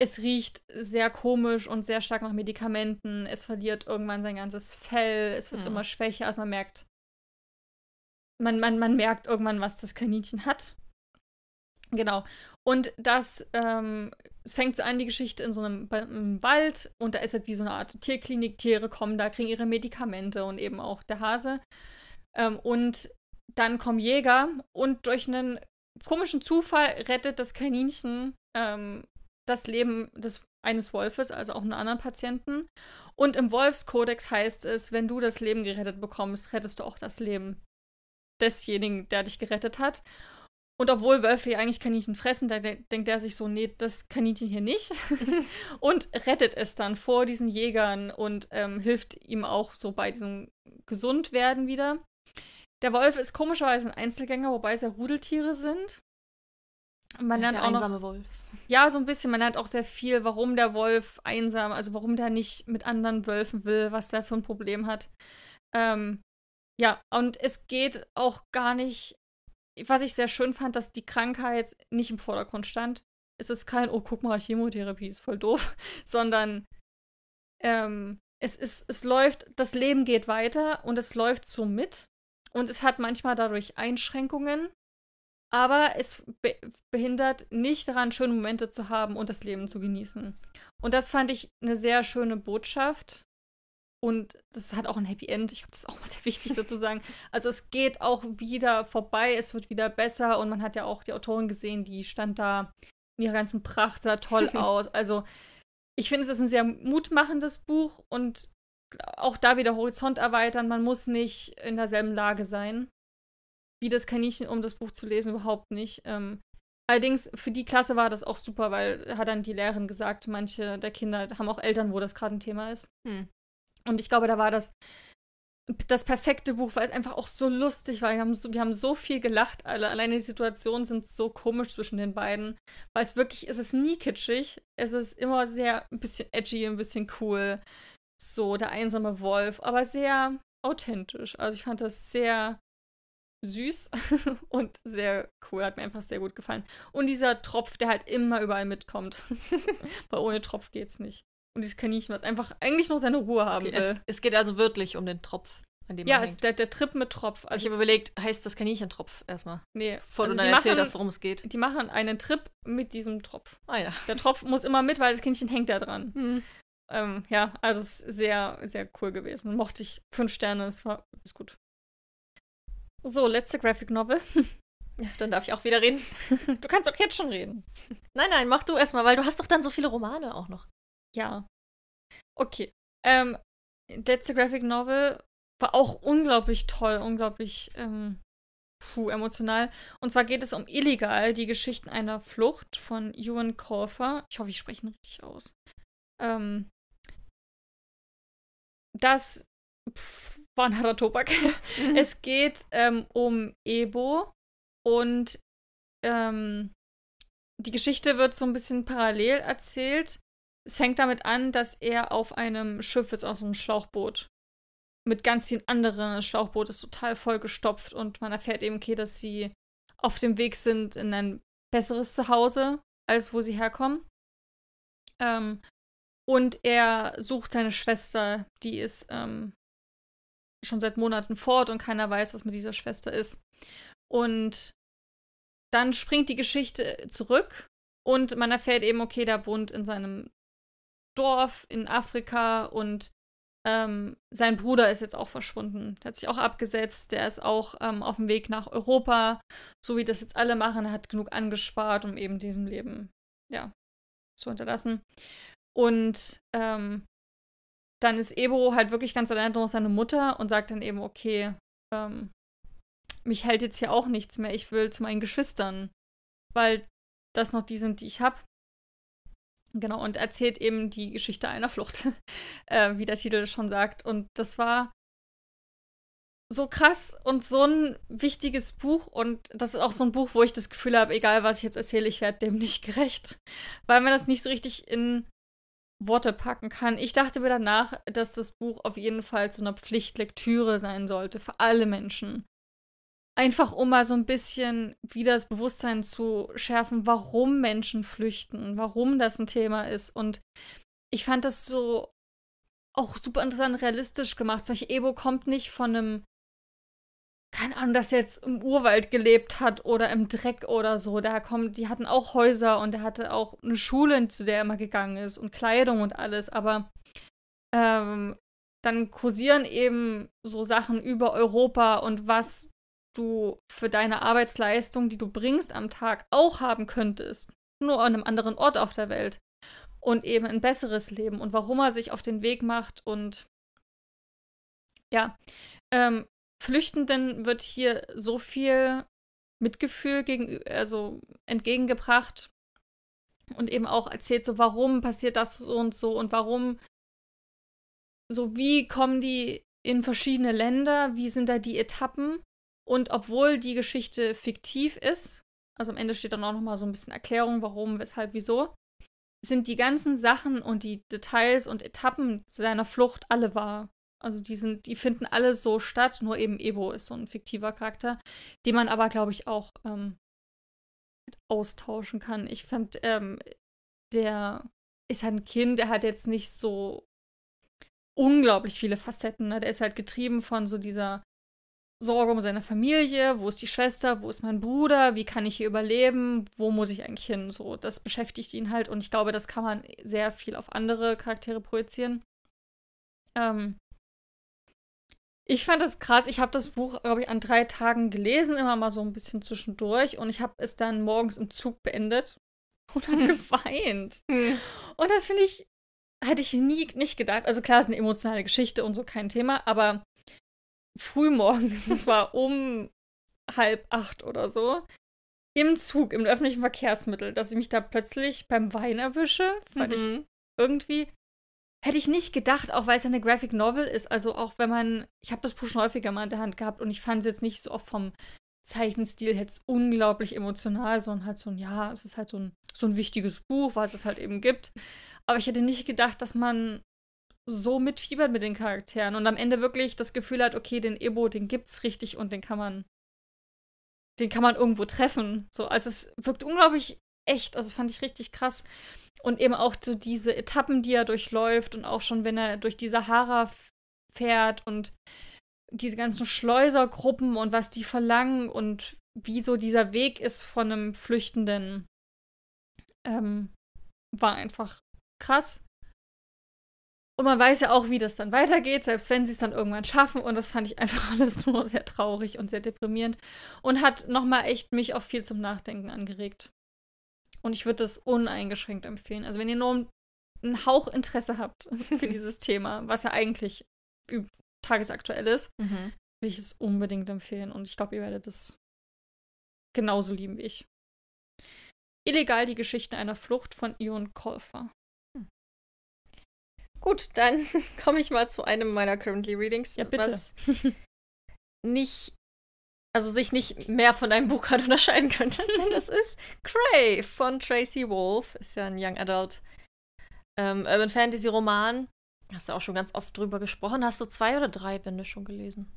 es riecht sehr komisch und sehr stark nach Medikamenten. Es verliert irgendwann sein ganzes Fell. Es wird hm. immer schwächer. Also man merkt, man, man, man merkt irgendwann, was das Kaninchen hat. Genau. Und das, ähm, es fängt so an, die Geschichte in so einem im Wald und da ist halt wie so eine Art Tierklinik. Tiere kommen da, kriegen ihre Medikamente und eben auch der Hase. Ähm, und dann kommen Jäger und durch einen komischen Zufall rettet das Kaninchen ähm, das Leben des, eines Wolfes, also auch einen anderen Patienten. Und im Wolfskodex heißt es, wenn du das Leben gerettet bekommst, rettest du auch das Leben desjenigen, der dich gerettet hat. Und obwohl Wölfe ja eigentlich Kaninchen fressen, da denkt er sich so, nee, das Kaninchen hier nicht. und rettet es dann vor diesen Jägern und ähm, hilft ihm auch so bei diesem Gesundwerden wieder. Der Wolf ist komischerweise ein Einzelgänger, wobei es ja Rudeltiere sind. Man ja, lernt der auch einsame noch, Wolf. Ja, so ein bisschen. Man lernt auch sehr viel, warum der Wolf einsam, also warum der nicht mit anderen Wölfen will, was der für ein Problem hat. Ähm, ja, und es geht auch gar nicht was ich sehr schön fand, dass die Krankheit nicht im Vordergrund stand. Es ist kein, oh, guck mal, Chemotherapie ist voll doof, sondern ähm, es, ist, es läuft, das Leben geht weiter und es läuft so mit. Und es hat manchmal dadurch Einschränkungen, aber es be behindert nicht daran, schöne Momente zu haben und das Leben zu genießen. Und das fand ich eine sehr schöne Botschaft. Und das hat auch ein Happy End. Ich glaube, das ist auch mal sehr wichtig sozusagen. Also es geht auch wieder vorbei, es wird wieder besser und man hat ja auch die Autorin gesehen, die stand da in ihrer ganzen Pracht, sah toll aus. Also ich finde, es ist ein sehr mutmachendes Buch und auch da wieder Horizont erweitern. Man muss nicht in derselben Lage sein wie das Kaninchen, um das Buch zu lesen, überhaupt nicht. Ähm, allerdings für die Klasse war das auch super, weil hat dann die Lehrerin gesagt, manche der Kinder haben auch Eltern, wo das gerade ein Thema ist. Hm. Und ich glaube, da war das das perfekte Buch, weil es einfach auch so lustig war. Wir haben so, wir haben so viel gelacht alle. Alleine die Situationen sind so komisch zwischen den beiden. Weil es wirklich, es ist nie kitschig. Es ist immer sehr ein bisschen edgy, ein bisschen cool. So, der einsame Wolf, aber sehr authentisch. Also ich fand das sehr süß und sehr cool. Hat mir einfach sehr gut gefallen. Und dieser Tropf, der halt immer überall mitkommt. weil ohne Tropf geht's nicht. Und dieses Kaninchen, was einfach eigentlich nur seine Ruhe haben okay, will. Es, es, geht also wirklich um den Tropf, an dem Ja, es ist der, der Trip mit Tropf. Also ich habe überlegt, heißt das Kaninchen Tropf erstmal? Nee. Bevor also du dann erzählst, machen, worum es geht. Die machen einen Trip mit diesem Tropf. Ah ja. Der Tropf muss immer mit, weil das Kaninchen hängt da dran. Mhm. Ähm, ja, also es ist sehr, sehr cool gewesen. Mochte ich fünf Sterne, es war ist gut. So, letzte Graphic Novel. Ja, dann darf ich auch wieder reden. du kannst auch jetzt schon reden. Nein, nein, mach du erstmal, weil du hast doch dann so viele Romane auch noch. Ja. Okay. Ähm, letzte Graphic Novel war auch unglaublich toll, unglaublich ähm, puh, emotional. Und zwar geht es um Illegal, die Geschichten einer Flucht von Ewan Colfer. Ich hoffe, ich spreche ihn richtig aus. Ähm, das pff, war ein harter Tobak. Mhm. Es geht ähm, um Ebo und ähm, die Geschichte wird so ein bisschen parallel erzählt es fängt damit an, dass er auf einem Schiff ist, aus einem Schlauchboot. Mit ganz vielen anderen. Das Schlauchboot ist total vollgestopft und man erfährt eben, okay, dass sie auf dem Weg sind in ein besseres Zuhause, als wo sie herkommen. Ähm, und er sucht seine Schwester, die ist ähm, schon seit Monaten fort und keiner weiß, was mit dieser Schwester ist. Und dann springt die Geschichte zurück und man erfährt eben, okay, der wohnt in seinem Dorf in Afrika und ähm, sein Bruder ist jetzt auch verschwunden. Der hat sich auch abgesetzt. Der ist auch ähm, auf dem Weg nach Europa, so wie das jetzt alle machen. Er hat genug angespart, um eben diesem Leben ja, zu hinterlassen. Und ähm, dann ist Ebo halt wirklich ganz allein durch seine Mutter und sagt dann eben, okay, ähm, mich hält jetzt hier auch nichts mehr. Ich will zu meinen Geschwistern, weil das noch die sind, die ich habe. Genau, und erzählt eben die Geschichte einer Flucht, äh, wie der Titel schon sagt. Und das war so krass und so ein wichtiges Buch. Und das ist auch so ein Buch, wo ich das Gefühl habe, egal was ich jetzt erzähle, ich werde dem nicht gerecht. Weil man das nicht so richtig in Worte packen kann. Ich dachte mir danach, dass das Buch auf jeden Fall zu einer Pflichtlektüre sein sollte für alle Menschen. Einfach um mal so ein bisschen wieder das Bewusstsein zu schärfen, warum Menschen flüchten, warum das ein Thema ist. Und ich fand das so auch super interessant realistisch gemacht. Solche Ebo kommt nicht von einem, keine Ahnung, das jetzt im Urwald gelebt hat oder im Dreck oder so. Da kommt, die hatten auch Häuser und er hatte auch eine Schule, zu der er immer gegangen ist und Kleidung und alles. Aber ähm, dann kursieren eben so Sachen über Europa und was du für deine Arbeitsleistung, die du bringst am Tag, auch haben könntest. Nur an einem anderen Ort auf der Welt. Und eben ein besseres Leben. Und warum er sich auf den Weg macht. Und ja, ähm, Flüchtenden wird hier so viel Mitgefühl gegen, also entgegengebracht. Und eben auch erzählt, so warum passiert das so und so und warum, so wie kommen die in verschiedene Länder, wie sind da die Etappen und obwohl die Geschichte fiktiv ist, also am Ende steht dann auch noch mal so ein bisschen Erklärung, warum, weshalb, wieso, sind die ganzen Sachen und die Details und Etappen seiner Flucht alle wahr. Also die sind, die finden alle so statt, nur eben Ebo ist so ein fiktiver Charakter, den man aber, glaube ich, auch ähm, austauschen kann. Ich fand, ähm, der ist halt ein Kind, der hat jetzt nicht so unglaublich viele Facetten. Ne? Der ist halt getrieben von so dieser Sorge um seine Familie, wo ist die Schwester, wo ist mein Bruder, wie kann ich hier überleben, wo muss ich eigentlich hin? So, das beschäftigt ihn halt und ich glaube, das kann man sehr viel auf andere Charaktere projizieren. Ähm, ich fand das krass. Ich habe das Buch, glaube ich, an drei Tagen gelesen, immer mal so ein bisschen zwischendurch und ich habe es dann morgens im Zug beendet und habe geweint. Hm. und das finde ich, hätte ich nie nicht gedacht. Also klar, es ist eine emotionale Geschichte und so kein Thema, aber frühmorgens, es war um halb acht oder so, im Zug, im öffentlichen Verkehrsmittel, dass ich mich da plötzlich beim Wein erwische, fand mhm. ich irgendwie. Hätte ich nicht gedacht, auch weil es eine Graphic Novel ist. Also auch wenn man, ich habe das Buch schon häufiger mal in der Hand gehabt und ich fand es jetzt nicht so oft vom Zeichenstil jetzt unglaublich emotional, sondern halt so ein, ja, es ist halt so ein, so ein wichtiges Buch, was es halt eben gibt. Aber ich hätte nicht gedacht, dass man so mitfiebert mit den Charakteren und am Ende wirklich das Gefühl hat, okay, den Ebo, den gibt's richtig und den kann man, den kann man irgendwo treffen. So, also es wirkt unglaublich echt, also fand ich richtig krass. Und eben auch so diese Etappen, die er durchläuft und auch schon, wenn er durch die Sahara fährt und diese ganzen Schleusergruppen und was die verlangen und wie so dieser Weg ist von einem Flüchtenden, ähm, war einfach krass. Und man weiß ja auch, wie das dann weitergeht, selbst wenn sie es dann irgendwann schaffen. Und das fand ich einfach alles nur sehr traurig und sehr deprimierend. Und hat nochmal echt mich auch viel zum Nachdenken angeregt. Und ich würde das uneingeschränkt empfehlen. Also wenn ihr nur einen Hauch Interesse habt für dieses Thema, was ja eigentlich tagesaktuell ist, mhm. würde ich es unbedingt empfehlen. Und ich glaube, ihr werdet es genauso lieben wie ich. Illegal die Geschichte einer Flucht von Ion Kolfer. Gut, dann komme ich mal zu einem meiner Currently Readings, ja, bitte. was nicht, also sich nicht mehr von einem Buch gerade unterscheiden könnte, denn das ist Crave von Tracy Wolf. Ist ja ein Young Adult ähm, Urban Fantasy Roman. Hast du auch schon ganz oft drüber gesprochen. Hast du zwei oder drei Bände schon gelesen?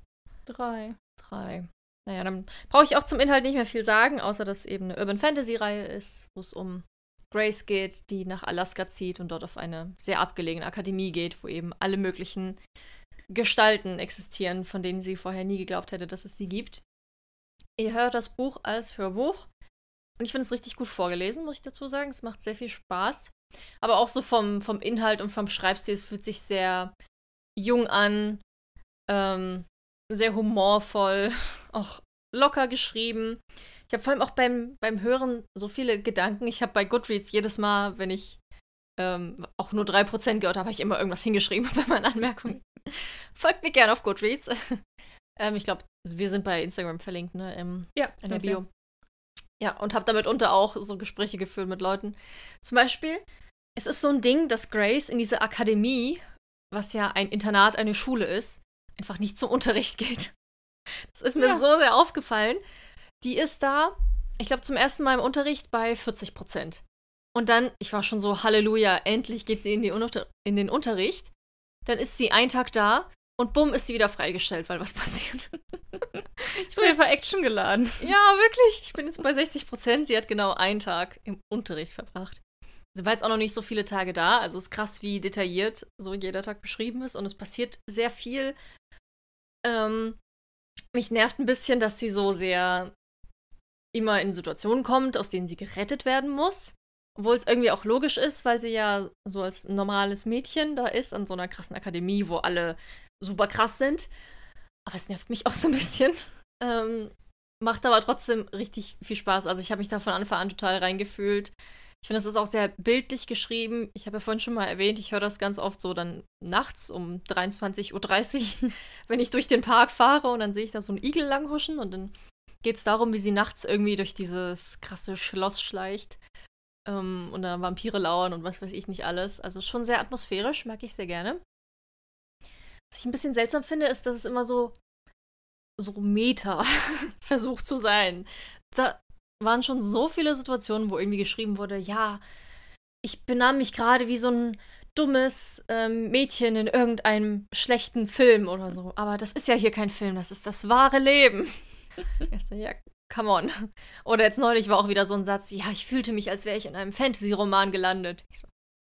Drei. Drei. Naja, dann brauche ich auch zum Inhalt nicht mehr viel sagen, außer dass eben eine Urban Fantasy Reihe ist, wo es um Grace geht, die nach Alaska zieht und dort auf eine sehr abgelegene Akademie geht, wo eben alle möglichen Gestalten existieren, von denen sie vorher nie geglaubt hätte, dass es sie gibt. Ihr hört das Buch als Hörbuch und ich finde es richtig gut vorgelesen, muss ich dazu sagen. Es macht sehr viel Spaß. Aber auch so vom, vom Inhalt und vom Schreibstil, es fühlt sich sehr jung an, ähm, sehr humorvoll, auch locker geschrieben. Ich habe vor allem auch beim, beim Hören so viele Gedanken. Ich habe bei Goodreads jedes Mal, wenn ich ähm, auch nur 3% gehört habe, habe ich immer irgendwas hingeschrieben bei meinen Anmerkungen. Folgt mir gerne auf Goodreads. ähm, ich glaube, wir sind bei Instagram verlinkt, ne? Im, ja, in der Bio. Ja, und habe damit unter auch so Gespräche geführt mit Leuten. Zum Beispiel es ist so ein Ding, dass Grace in diese Akademie, was ja ein Internat, eine Schule ist, einfach nicht zum Unterricht geht. Das ist mir Ja. so sehr aufgefallen. Die ist da, ich glaube, zum ersten Mal im Unterricht bei 40 Prozent. Und dann, ich war schon so, Halleluja, endlich geht sie in, die Unter in den Unterricht. Dann ist sie einen Tag da und bumm, ist sie wieder freigestellt, weil was passiert. Ich bin einfach Action geladen. Ja, wirklich. Ich bin jetzt bei 60 Prozent. Sie hat genau einen Tag im Unterricht verbracht. Sie war jetzt auch noch nicht so viele Tage da. Also ist krass, wie detailliert so jeder Tag beschrieben ist. Und es passiert sehr viel. Ähm, mich nervt ein bisschen, dass sie so sehr immer in Situationen kommt, aus denen sie gerettet werden muss. Obwohl es irgendwie auch logisch ist, weil sie ja so als normales Mädchen da ist, an so einer krassen Akademie, wo alle super krass sind. Aber es nervt mich auch so ein bisschen. Ähm, macht aber trotzdem richtig viel Spaß. Also ich habe mich da von Anfang an total reingefühlt. Ich finde, es ist auch sehr bildlich geschrieben. Ich habe ja vorhin schon mal erwähnt, ich höre das ganz oft so dann nachts um 23.30 Uhr, wenn ich durch den Park fahre und dann sehe ich da so einen Igel langhuschen und dann geht es darum, wie sie nachts irgendwie durch dieses krasse Schloss schleicht ähm, und dann Vampire lauern und was weiß ich nicht alles. Also schon sehr atmosphärisch, mag ich sehr gerne. Was ich ein bisschen seltsam finde, ist, dass es immer so so Meta versucht zu sein. Da waren schon so viele Situationen, wo irgendwie geschrieben wurde, ja, ich benahm mich gerade wie so ein dummes ähm, Mädchen in irgendeinem schlechten Film oder so. Aber das ist ja hier kein Film, das ist das wahre Leben. Ich so, ja, come on. Oder jetzt neulich war auch wieder so ein Satz, ja, ich fühlte mich, als wäre ich in einem Fantasy-Roman gelandet. Ich so,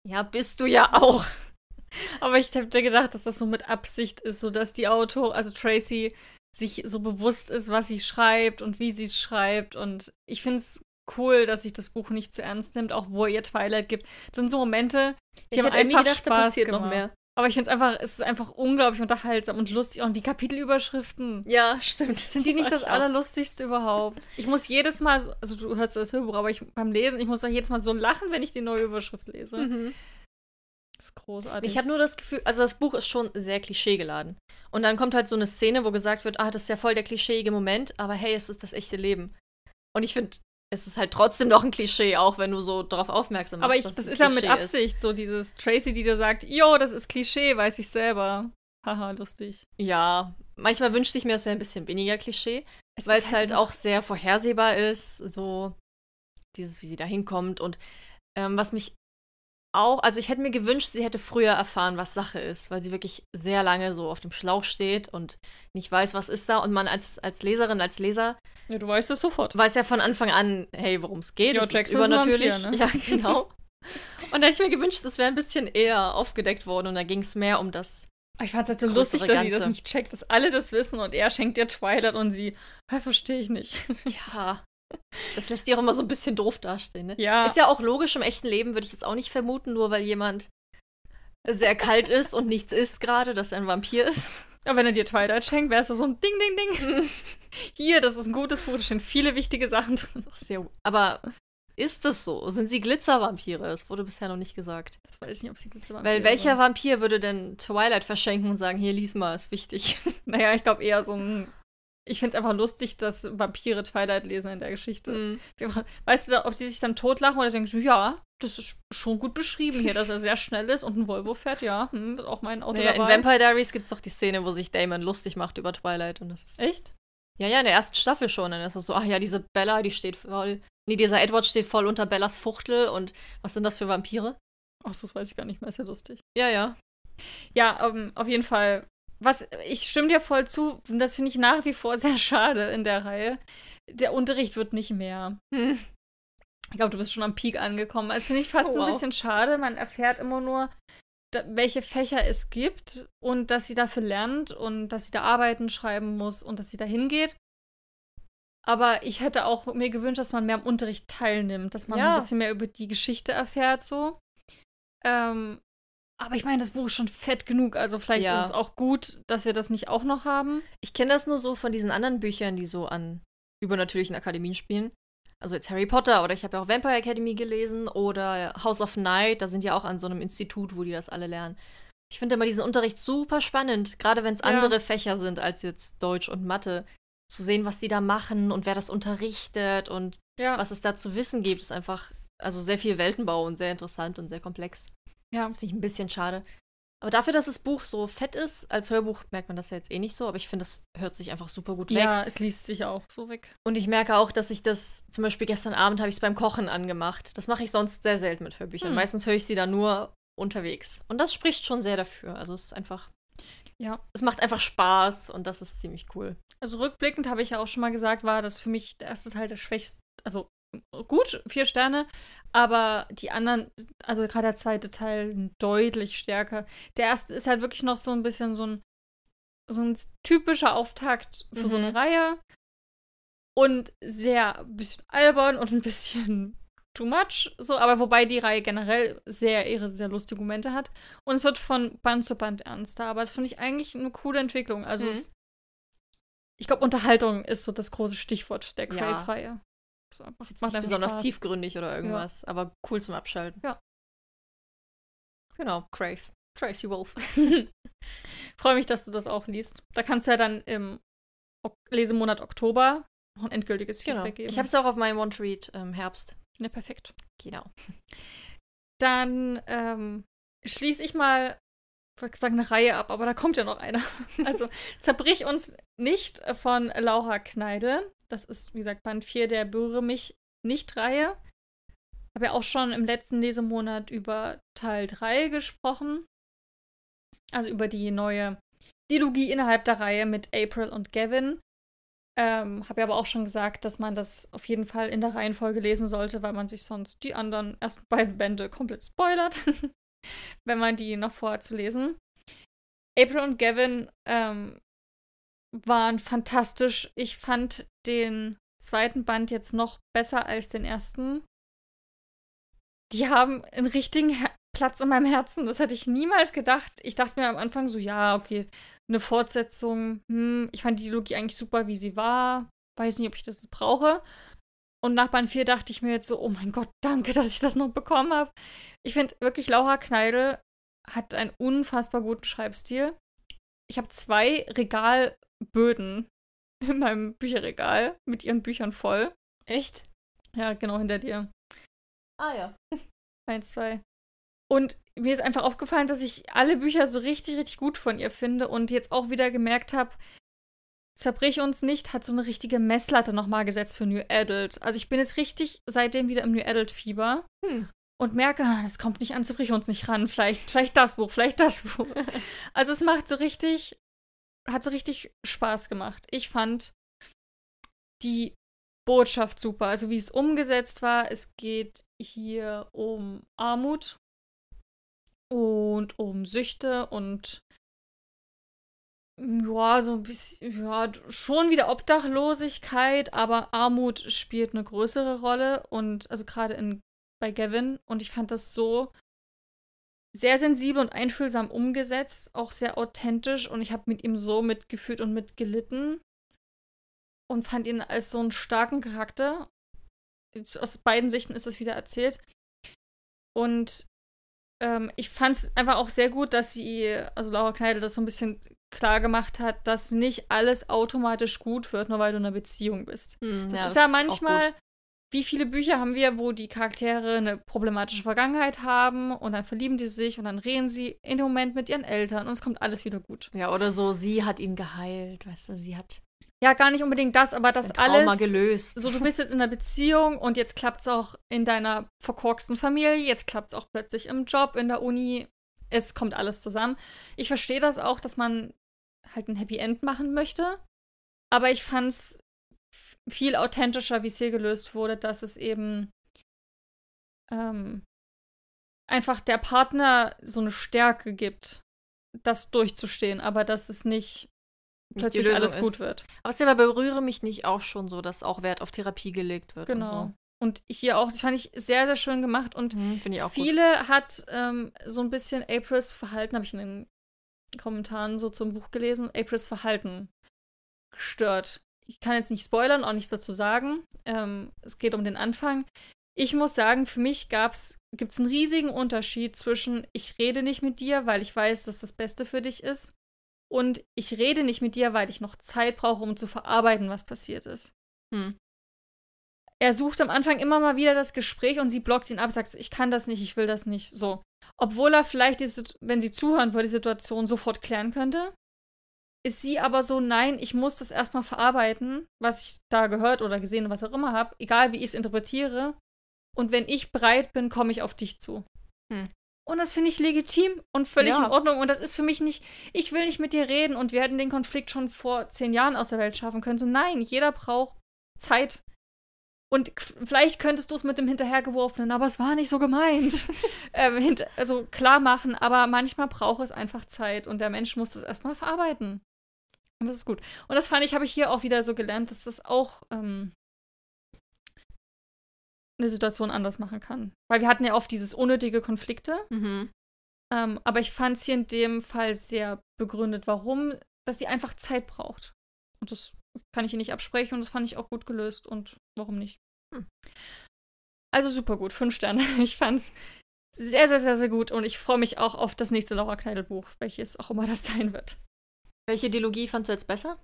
ja, bist du ja auch. Aber ich hätte gedacht, dass das so mit Absicht ist, so dass die Autor, also Tracy, sich so bewusst ist, was sie schreibt und wie sie es schreibt. Und ich finde es cool, dass sich das Buch nicht zu ernst nimmt, auch wo ihr Twilight gibt. Das sind so Momente, die Ich haben einfach gedacht, da Spaß passiert gemacht. noch mehr. Aber ich finde es einfach, es ist einfach unglaublich unterhaltsam und lustig. Und die Kapitelüberschriften. Ja, stimmt. Sind die nicht das. Allerlustigste überhaupt? Ich muss jedes Mal, so, also du hörst das Hörbuch, aber ich beim Lesen, ich muss da jedes Mal so lachen, wenn ich die neue Überschrift lese. Mhm. Das ist großartig. Ich habe nur das Gefühl, also das Buch ist schon sehr klischeegeladen. Und dann kommt halt so eine Szene, wo gesagt wird, ah, das ist ja voll der klischeeige Moment, aber hey, es ist das echte Leben. Und ich finde, es ist halt trotzdem noch ein Klischee, auch wenn du so darauf aufmerksam machst. Aber ich, das es ist ja mit Klischee Absicht, so dieses Tracy, die dir sagt, jo, das ist Klischee, weiß ich selber. Haha, lustig. Ja, manchmal wünschte ich mir, es wäre ein bisschen weniger Klischee, weil ist es halt noch- auch sehr vorhersehbar ist, so dieses, wie sie da hinkommt. Und ähm, was mich auch, also ich hätte mir gewünscht, sie hätte früher erfahren, was Sache ist, weil sie wirklich sehr lange so auf dem Schlauch steht und nicht weiß, was ist da. Und man als, als Leserin, als Leser Ja, du weißt es sofort. weiß ja von Anfang an, hey, worum es geht. Ja, es ist übernatürlich. Vampir, ne? Ja, genau. und da hätte ich mir gewünscht, das wäre ein bisschen eher aufgedeckt worden und da ging es mehr um das. Ich fand es halt so lustig, dass sie das Ganze. nicht checkt, dass alle das wissen und er schenkt dir Twilight und sie, verstehe ich nicht. Ja. Das lässt die auch immer so ein bisschen doof dastehen, ne? ja, Ist ja auch logisch, im echten Leben würde ich jetzt auch nicht vermuten, nur weil jemand sehr kalt ist und nichts isst gerade, dass er ein Vampir ist. aber wenn er dir Twilight schenkt, wärst du so ein Ding, Ding, Ding. Hier, das ist ein gutes Buch, da stehen viele wichtige Sachen drin. Sehr, aber ist das so? Sind sie Glitzervampire? Das wurde bisher noch nicht gesagt. Das weiß ich nicht, ob sie Glitzer Weil welcher Vampir würde denn Twilight verschenken und sagen, hier, lies mal, ist wichtig. Naja, ich glaube eher so ein. Ich finde es einfach lustig, dass Vampire Twilight lesen in der Geschichte. Mhm. Weißt du, ob die sich dann totlachen oder denken, so, ja, das ist schon gut beschrieben hier, dass er sehr schnell ist und ein Volvo fährt, ja, hm, ist auch mein Auto Naja, in. Vampire Diaries gibt es doch die Szene, wo sich Damon lustig macht über Twilight und das ist. Echt? Ja, ja, in der ersten Staffel schon. Dann ist es so, ach ja, diese Bella, die steht voll. Nee, dieser Edward steht voll unter Bellas Fuchtel und was sind das für Vampire? Ach, das weiß ich gar nicht mehr, ist ja lustig. Ja, ja. Ja, ähm, auf jeden Fall. Was, ich stimme dir voll zu, das finde ich nach wie vor sehr schade in der Reihe. Der Unterricht wird nicht mehr. Hm. Ich glaube, du bist schon am Peak angekommen. Das finde ich fast Oh, ein wow. bisschen schade. Man erfährt immer nur, welche Fächer es gibt und dass sie dafür lernt und dass sie da Arbeiten schreiben muss und dass sie da hingeht. Aber ich hätte auch mir gewünscht, dass man mehr am Unterricht teilnimmt, dass man Ja. ein bisschen mehr über die Geschichte erfährt, so. Ähm, aber ich meine, das Buch ist schon fett genug, also vielleicht Ja. ist es auch gut, dass wir das nicht auch noch haben. Ich kenne das nur so von diesen anderen Büchern, die so an übernatürlichen Akademien spielen. Also jetzt Harry Potter oder ich habe ja auch Vampire Academy gelesen oder House of Night, da sind ja auch an so einem Institut, wo die das alle lernen. Ich finde immer diesen Unterricht super spannend, gerade wenn es Ja. andere Fächer sind als jetzt Deutsch und Mathe. Zu sehen, was die da machen und wer das unterrichtet und Ja. was es da zu wissen gibt, ist einfach also sehr viel Weltenbau und sehr interessant und sehr komplex. Ja. Das finde ich ein bisschen schade. Aber dafür, dass das Buch so fett ist, als Hörbuch merkt man das ja jetzt eh nicht so, aber ich finde, das hört sich einfach super gut weg. Ja, es liest sich auch so weg. Und ich merke auch, dass ich das, zum Beispiel gestern Abend habe ich es beim Kochen angemacht. Das mache ich sonst sehr selten mit Hörbüchern. Hm. Meistens höre ich sie dann nur unterwegs. Und das spricht schon sehr dafür. Also es ist einfach, Ja. es macht einfach Spaß und das ist ziemlich cool. Also rückblickend habe ich ja auch schon mal gesagt, war das für mich der erste Teil der schwächste, also gut, vier Sterne, aber die anderen, also gerade der zweite Teil deutlich stärker. Der erste ist halt wirklich noch so ein bisschen so ein, so ein typischer Auftakt für so eine Mhm. Reihe und sehr ein bisschen albern und ein bisschen too much, so, aber wobei die Reihe generell sehr ihre sehr lustige Momente hat und es wird von Band zu Band ernster, aber das finde ich eigentlich eine coole Entwicklung. Also Mhm. es, ich glaube, Unterhaltung ist so das große Stichwort der Ja. So, macht- Ist jetzt macht nicht besonders Spaß. tiefgründig oder irgendwas, aber cool zum Abschalten. Ja. Genau, Crave. Tracy Wolf. Freue mich, dass du das auch liest. Da kannst du ja dann im ok Lesemonat Oktober noch ein endgültiges Genau. Feedback geben. Ich habe es auch auf meinem Want to Read ähm, Herbst. Ja, perfekt. Genau. Dann ähm, schließe ich mal, ich wollte sagen, eine Reihe ab, aber da kommt ja noch einer. Also zerbrich uns nicht von Laura Kneidel. Das ist, wie gesagt, Band 4 der Berühre mich nicht Reihe. Habe ja auch schon im letzten Lesemonat über Teil 3 gesprochen. Also über die neue Dilogie innerhalb der Reihe mit April und Gavin. Ähm, habe ja aber auch schon gesagt, dass man das auf jeden Fall in der Reihenfolge lesen sollte, weil man sich sonst die anderen ersten beiden Bände komplett spoilert, wenn man die noch vorhat zu lesen. April und Gavin ähm, waren fantastisch. Ich fand den zweiten Band jetzt noch besser als den ersten. Die haben einen richtigen Her Platz in meinem Herzen. Das hätte ich niemals gedacht. Ich dachte mir am Anfang so, ja, okay, eine Fortsetzung. Hm, ich fand die Dialogie eigentlich super, wie sie war. Weiß nicht, ob ich das brauche. Und nach Band 4 dachte ich mir jetzt so, oh mein Gott, danke, dass ich das noch bekommen habe. Ich finde wirklich, Laura Kneidel hat einen unfassbar guten Schreibstil. Ich habe zwei Regalböden in meinem Bücherregal mit ihren Büchern voll. Echt? Ja, genau hinter dir. Ah ja. Eins, zwei. Und mir ist einfach aufgefallen, dass ich alle Bücher so richtig, richtig gut von ihr finde und jetzt auch wieder gemerkt habe, Zerbrich uns nicht hat so eine richtige Messlatte nochmal gesetzt für New Adult. Also ich bin jetzt richtig seitdem wieder im New Adult Fieber Hm. und merke, ah, das kommt nicht an Zerbrich uns nicht ran. Vielleicht, vielleicht das Buch, vielleicht das Buch. Also es macht so richtig, hat so richtig Spaß gemacht. Ich fand die Botschaft super. Also wie es umgesetzt war. Es geht hier um Armut und um Süchte und ja, so ein bisschen, ja, schon wieder Obdachlosigkeit, aber Armut spielt eine größere Rolle und also gerade in bei Gavin und ich fand das so sehr sensibel und einfühlsam umgesetzt, auch sehr authentisch und ich habe mit ihm so mitgefühlt und mitgelitten und fand ihn als so einen starken Charakter. Aus beiden Sichten ist es wieder erzählt. Und ähm, ich fand es einfach auch sehr gut, dass sie, also Laura Kneidel, das so ein bisschen klar gemacht hat, dass nicht alles automatisch gut wird, nur weil du in einer Beziehung bist. Hm, Das ja, ist ja auch manchmal. Wie viele Bücher haben wir, wo die Charaktere eine problematische Vergangenheit haben und dann verlieben die sich und dann reden sie in dem Moment mit ihren Eltern und es kommt alles wieder gut. Ja, oder so, sie hat ihn geheilt, weißt du, sie hat Ja, gar nicht unbedingt das, aber das alles. gelöst. So, du bist jetzt in einer Beziehung und jetzt klappt es auch in deiner verkorksten Familie, jetzt klappt es auch plötzlich im Job, in der Uni. Es kommt alles zusammen. Ich verstehe das auch, dass man halt ein Happy End machen möchte. Aber ich fand es viel authentischer, wie es hier gelöst wurde, dass es eben ähm, einfach der Partner so eine Stärke gibt, das durchzustehen, aber dass es nicht Nicht plötzlich alles ist. gut wird. Aber bei Berühre mich nicht auch schon so, dass auch Wert auf Therapie gelegt wird Genau. und Und hier auch, das fand ich sehr, sehr schön gemacht. Und so. Hm, ich auch gut. viele hat ähm, so ein bisschen Aprils Verhalten, habe ich in den Kommentaren so zum Buch gelesen, Aprils Verhalten gestört. Ich kann jetzt nicht spoilern, auch nichts dazu sagen. Ähm, es geht um den Anfang. Ich muss sagen, für mich gibt es einen riesigen Unterschied zwischen ich rede nicht mit dir, weil ich weiß, dass das Beste für dich ist, und ich rede nicht mit dir, weil ich noch Zeit brauche, um zu verarbeiten, was passiert ist. Hm. er sucht am Anfang immer mal wieder das Gespräch und sie blockt ihn ab, sagt, ich kann das nicht, ich will das nicht. So. Obwohl er vielleicht, die, wenn sie zuhören würde, die Situation sofort klären könnte, ist sie aber so, nein, ich muss das erstmal verarbeiten, was ich da gehört oder gesehen, was auch immer habe, egal wie ich es interpretiere. Und wenn ich bereit bin, komme ich auf dich zu. Hm. Und das finde ich legitim und völlig ja. in Ordnung. Und das ist für mich nicht, ich will nicht mit dir reden und wir hätten den Konflikt schon vor zehn Jahren aus der Welt schaffen können. So, nein, jeder braucht Zeit. Und vielleicht könntest du es mit dem Hinterhergeworfenen, aber es war nicht so gemeint. ähm, also klar machen, aber manchmal braucht es einfach Zeit und der Mensch muss das erstmal verarbeiten. Und das ist gut. Und das fand ich, habe ich hier auch wieder so gelernt, dass das auch ähm, eine Situation anders machen kann. Weil wir hatten ja oft dieses unnötige Konflikte. Mhm. Ähm, aber ich fand es hier in dem Fall sehr begründet, warum, dass sie einfach Zeit braucht. Und das kann ich ihr nicht absprechen und das fand ich auch gut gelöst und warum nicht. Hm. Also super gut, fünf Sterne. Ich fand es sehr, sehr, sehr, sehr gut und ich freue mich auch auf das nächste Laura Kneidel Buch, welches auch immer das sein wird. Welche Dilogie fandst du jetzt besser?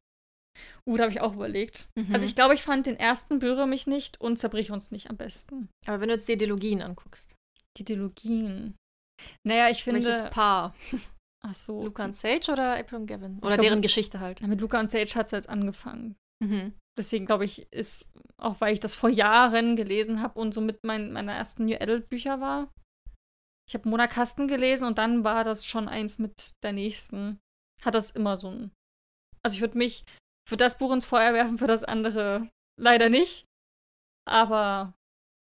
Uh, da habe ich auch überlegt. Mhm. Also ich glaube, ich fand den ersten Berühre mich nicht und zerbrich uns nicht am besten. Aber wenn du jetzt die Dilogien anguckst. Die Dilogien. Naja, ich finde. Welches Paar? Ach so. Luca und Sage oder April und Gavin? Oder glaub, deren Geschichte halt. Ja, mit Luca und Sage hat es jetzt angefangen. Mhm. Deswegen glaube ich, ist, auch weil ich das vor Jahren gelesen habe und somit mein, meine ersten New Adult Bücher war. Ich habe Mona Kasten gelesen und dann war das schon eins mit der nächsten. Hat das immer so ein. Also ich würde mich für das Buch ins Feuer werfen, für das andere leider nicht. Aber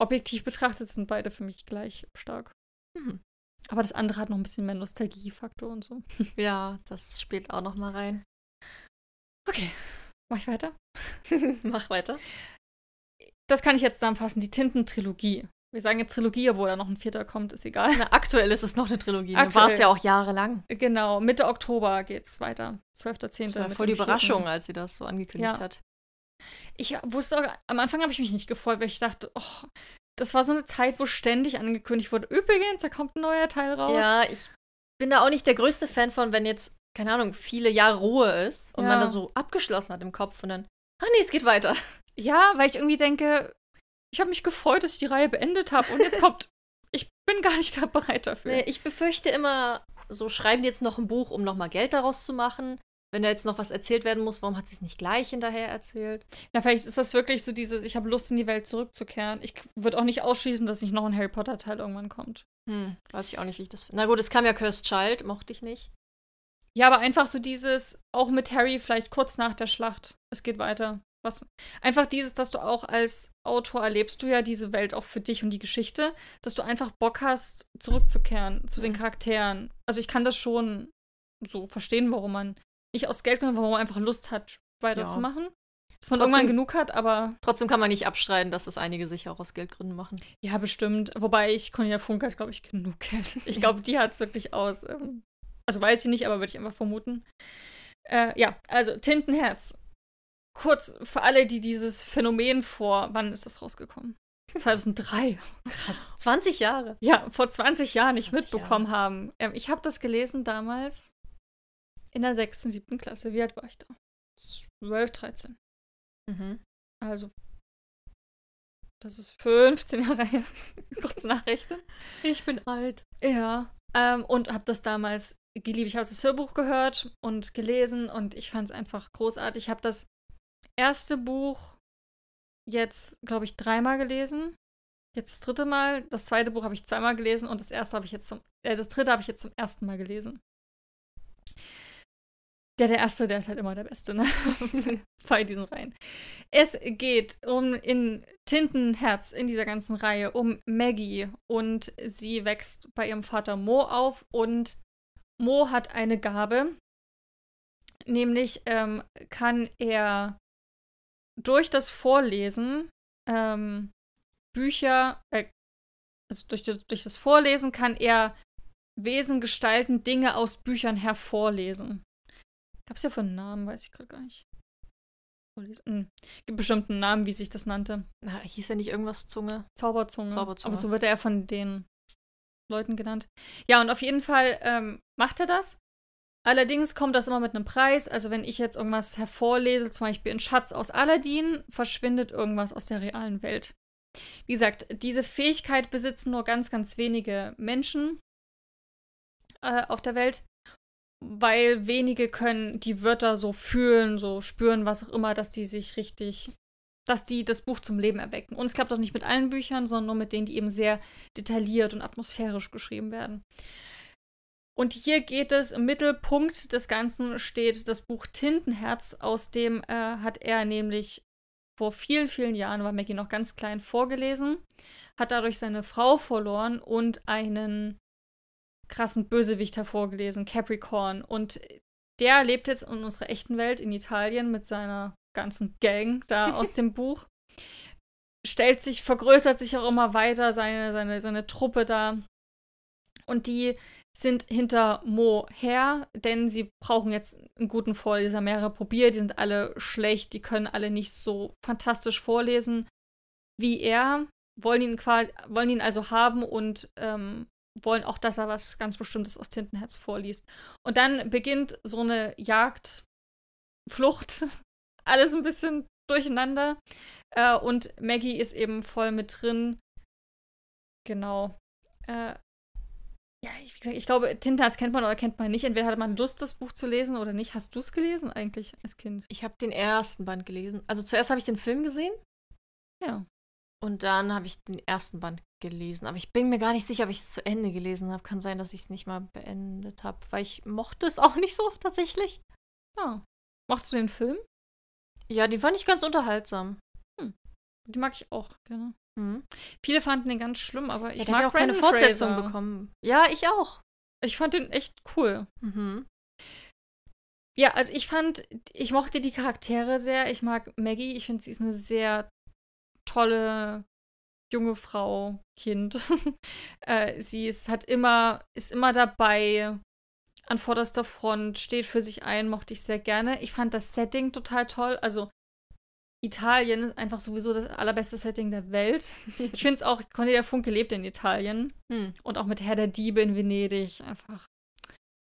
objektiv betrachtet sind beide für mich gleich stark. Mhm. Aber das andere hat noch ein bisschen mehr Nostalgiefaktor und so. Ja, das spielt auch noch mal rein. Okay, mach ich weiter? mach weiter. Das kann ich jetzt zusammenfassen, die Tintentrilogie. Wir sagen jetzt Trilogie, obwohl da noch ein vierter kommt, ist egal. Na, aktuell ist es noch eine Trilogie. Ne? War es ja auch jahrelang. Genau, Mitte Oktober geht's weiter. 12.10. Das war voll die Überraschung, als sie das so angekündigt ja. hat. Ich wusste auch, am Anfang habe ich mich nicht gefreut, weil ich dachte, oh, das war so eine Zeit, wo ständig angekündigt wurde, übrigens, da kommt ein neuer Teil raus. Ja, ich bin da auch nicht der größte Fan von, wenn jetzt, keine Ahnung, viele Jahre Ruhe ist und ja. man da so abgeschlossen hat im Kopf und dann, ah nee, es geht weiter. Ja, weil ich irgendwie denke, ich habe mich gefreut, dass ich die Reihe beendet habe und jetzt kommt, ich bin gar nicht da bereit dafür. Nee, ich befürchte immer, so schreiben die jetzt noch ein Buch, um nochmal Geld daraus zu machen. Wenn da jetzt noch was erzählt werden muss, warum hat sie es nicht gleich hinterher erzählt? Ja, vielleicht ist das wirklich so dieses, ich habe Lust in die Welt zurückzukehren. Ich würde auch nicht ausschließen, dass nicht noch ein Harry Potter Teil irgendwann kommt. Hm, weiß ich auch nicht, wie ich das finde. Na gut, es kam ja Cursed Child, mochte ich nicht. Ja, aber einfach so dieses, auch mit Harry vielleicht kurz nach der Schlacht. Es geht weiter. Was, einfach dieses, dass du auch als Autor erlebst du ja diese Welt auch für dich und die Geschichte, dass du einfach Bock hast, zurückzukehren zu den Charakteren. Also ich kann das schon so verstehen, warum man nicht aus Geld kommt, warum man einfach Lust hat, weiterzumachen. Ja. Dass man trotzdem, irgendwann genug hat, aber. Trotzdem kann man nicht abstreiten, dass das einige sich auch aus Geldgründen machen. Ja, bestimmt. Wobei ich, Cornelia Funk hat, glaube ich, genug Geld. Ich glaube, die hat es wirklich aus. Ähm, also weiß ich nicht, aber würde ich einfach vermuten. Äh, ja, also Tintenherz kurz für alle, die dieses Phänomen vor, wann ist das rausgekommen? 2003. Krass. 20 Jahre. Ja, vor 20 Jahren nicht mitbekommen Jahre. haben. Ähm, ich habe das gelesen damals in der 6., 7. Klasse. Wie alt war ich da? 12, 13. Mhm. Also, das ist 15 Jahre her. Kurz nachrechnen. Ich bin alt. Ja. Ähm, und habe das damals geliebt. Ich habe das Hörbuch gehört und gelesen und ich fand es einfach großartig. Ich habe das erste Buch jetzt, glaube ich, dreimal gelesen. Jetzt das dritte Mal. Das zweite Buch habe ich zweimal gelesen und das erste habe ich jetzt zum, äh, das dritte habe ich jetzt zum ersten Mal gelesen. Der, der erste, der ist halt immer der Beste, ne? Bei diesen Reihen. Es geht um in Tintenherz in dieser ganzen Reihe um Maggie und sie wächst bei ihrem Vater Mo auf und Mo hat eine Gabe, nämlich ähm, kann er durch das Vorlesen ähm, Bücher, äh, also durch, durch das Vorlesen kann er Wesen gestalten, Dinge aus Büchern hervorlesen. Gab es ja von Namen, weiß ich gerade gar nicht. Hm. Gibt bestimmt einen Namen, wie sich das nannte. Na, hieß er nicht irgendwas Zunge? Zauberzunge. Zauberzunge. Aber so wird er von den Leuten genannt. Ja, und auf jeden Fall ähm, macht er das. Allerdings kommt das immer mit einem Preis. Also wenn ich jetzt irgendwas hervorlese, zum Beispiel ein Schatz aus Aladdin, verschwindet irgendwas aus der realen Welt. Wie gesagt, diese Fähigkeit besitzen nur ganz, ganz wenige Menschen äh, auf der Welt, weil wenige können die Wörter so fühlen, so spüren, was auch immer, dass die sich richtig, dass die das Buch zum Leben erwecken. Und es klappt auch nicht mit allen Büchern, sondern nur mit denen, die eben sehr detailliert und atmosphärisch geschrieben werden. Und hier geht es, im Mittelpunkt des Ganzen steht das Buch Tintenherz, aus dem äh, hat er nämlich vor vielen, vielen Jahren, war Maggie noch ganz klein, vorgelesen, hat dadurch seine Frau verloren und einen krassen Bösewicht hervorgelesen, Capricorn. Und der lebt jetzt in unserer echten Welt in Italien mit seiner ganzen Gang da aus dem Buch. Stellt sich, vergrößert sich auch immer weiter, seine, seine, seine Truppe da. Und die sind hinter Mo her, denn sie brauchen jetzt einen guten Vorleser, mehrere probiert, die sind alle schlecht, die können alle nicht so fantastisch vorlesen wie er, wollen ihn quasi, wollen ihn also haben und ähm, wollen auch, dass er was ganz Bestimmtes aus Tintenherz vorliest. Und dann beginnt so eine Jagd, Flucht, alles ein bisschen durcheinander. Äh, und Maggie ist eben voll mit drin. Genau. Äh, ja, ich, wie gesagt, ich glaube, Tintas kennt man oder kennt man nicht. Entweder hat man Lust, das Buch zu lesen oder nicht. Hast du es gelesen eigentlich als Kind? Ich habe den ersten Band gelesen. Also zuerst habe ich den Film gesehen. Ja. Und dann habe ich den ersten Band gelesen. Aber ich bin mir gar nicht sicher, ob ich es zu Ende gelesen habe. Kann sein, dass ich es nicht mal beendet habe, weil ich mochte es auch nicht so tatsächlich. Ja. Mochtest du den Film? Ja, den fand ich ganz unterhaltsam. Hm. Die mag ich auch gerne. Mhm. Viele fanden den ganz schlimm, aber ich ja, mag auch keine Fortsetzung Fraser. bekommen. Ja, ich auch. Ich fand den echt cool. Mhm. Ja, also ich fand, ich mochte die Charaktere sehr. Ich mag Maggie. Ich finde, sie ist eine sehr tolle junge Frau, Kind. äh, sie ist, hat immer, ist immer dabei, an vorderster Front, steht für sich ein, mochte ich sehr gerne. Ich fand das Setting total toll. Also Italien ist einfach sowieso das allerbeste Setting der Welt. Ich finde es auch, Cornelia Funke lebt in Italien. Hm. Und auch mit Herr der Diebe in Venedig. Einfach.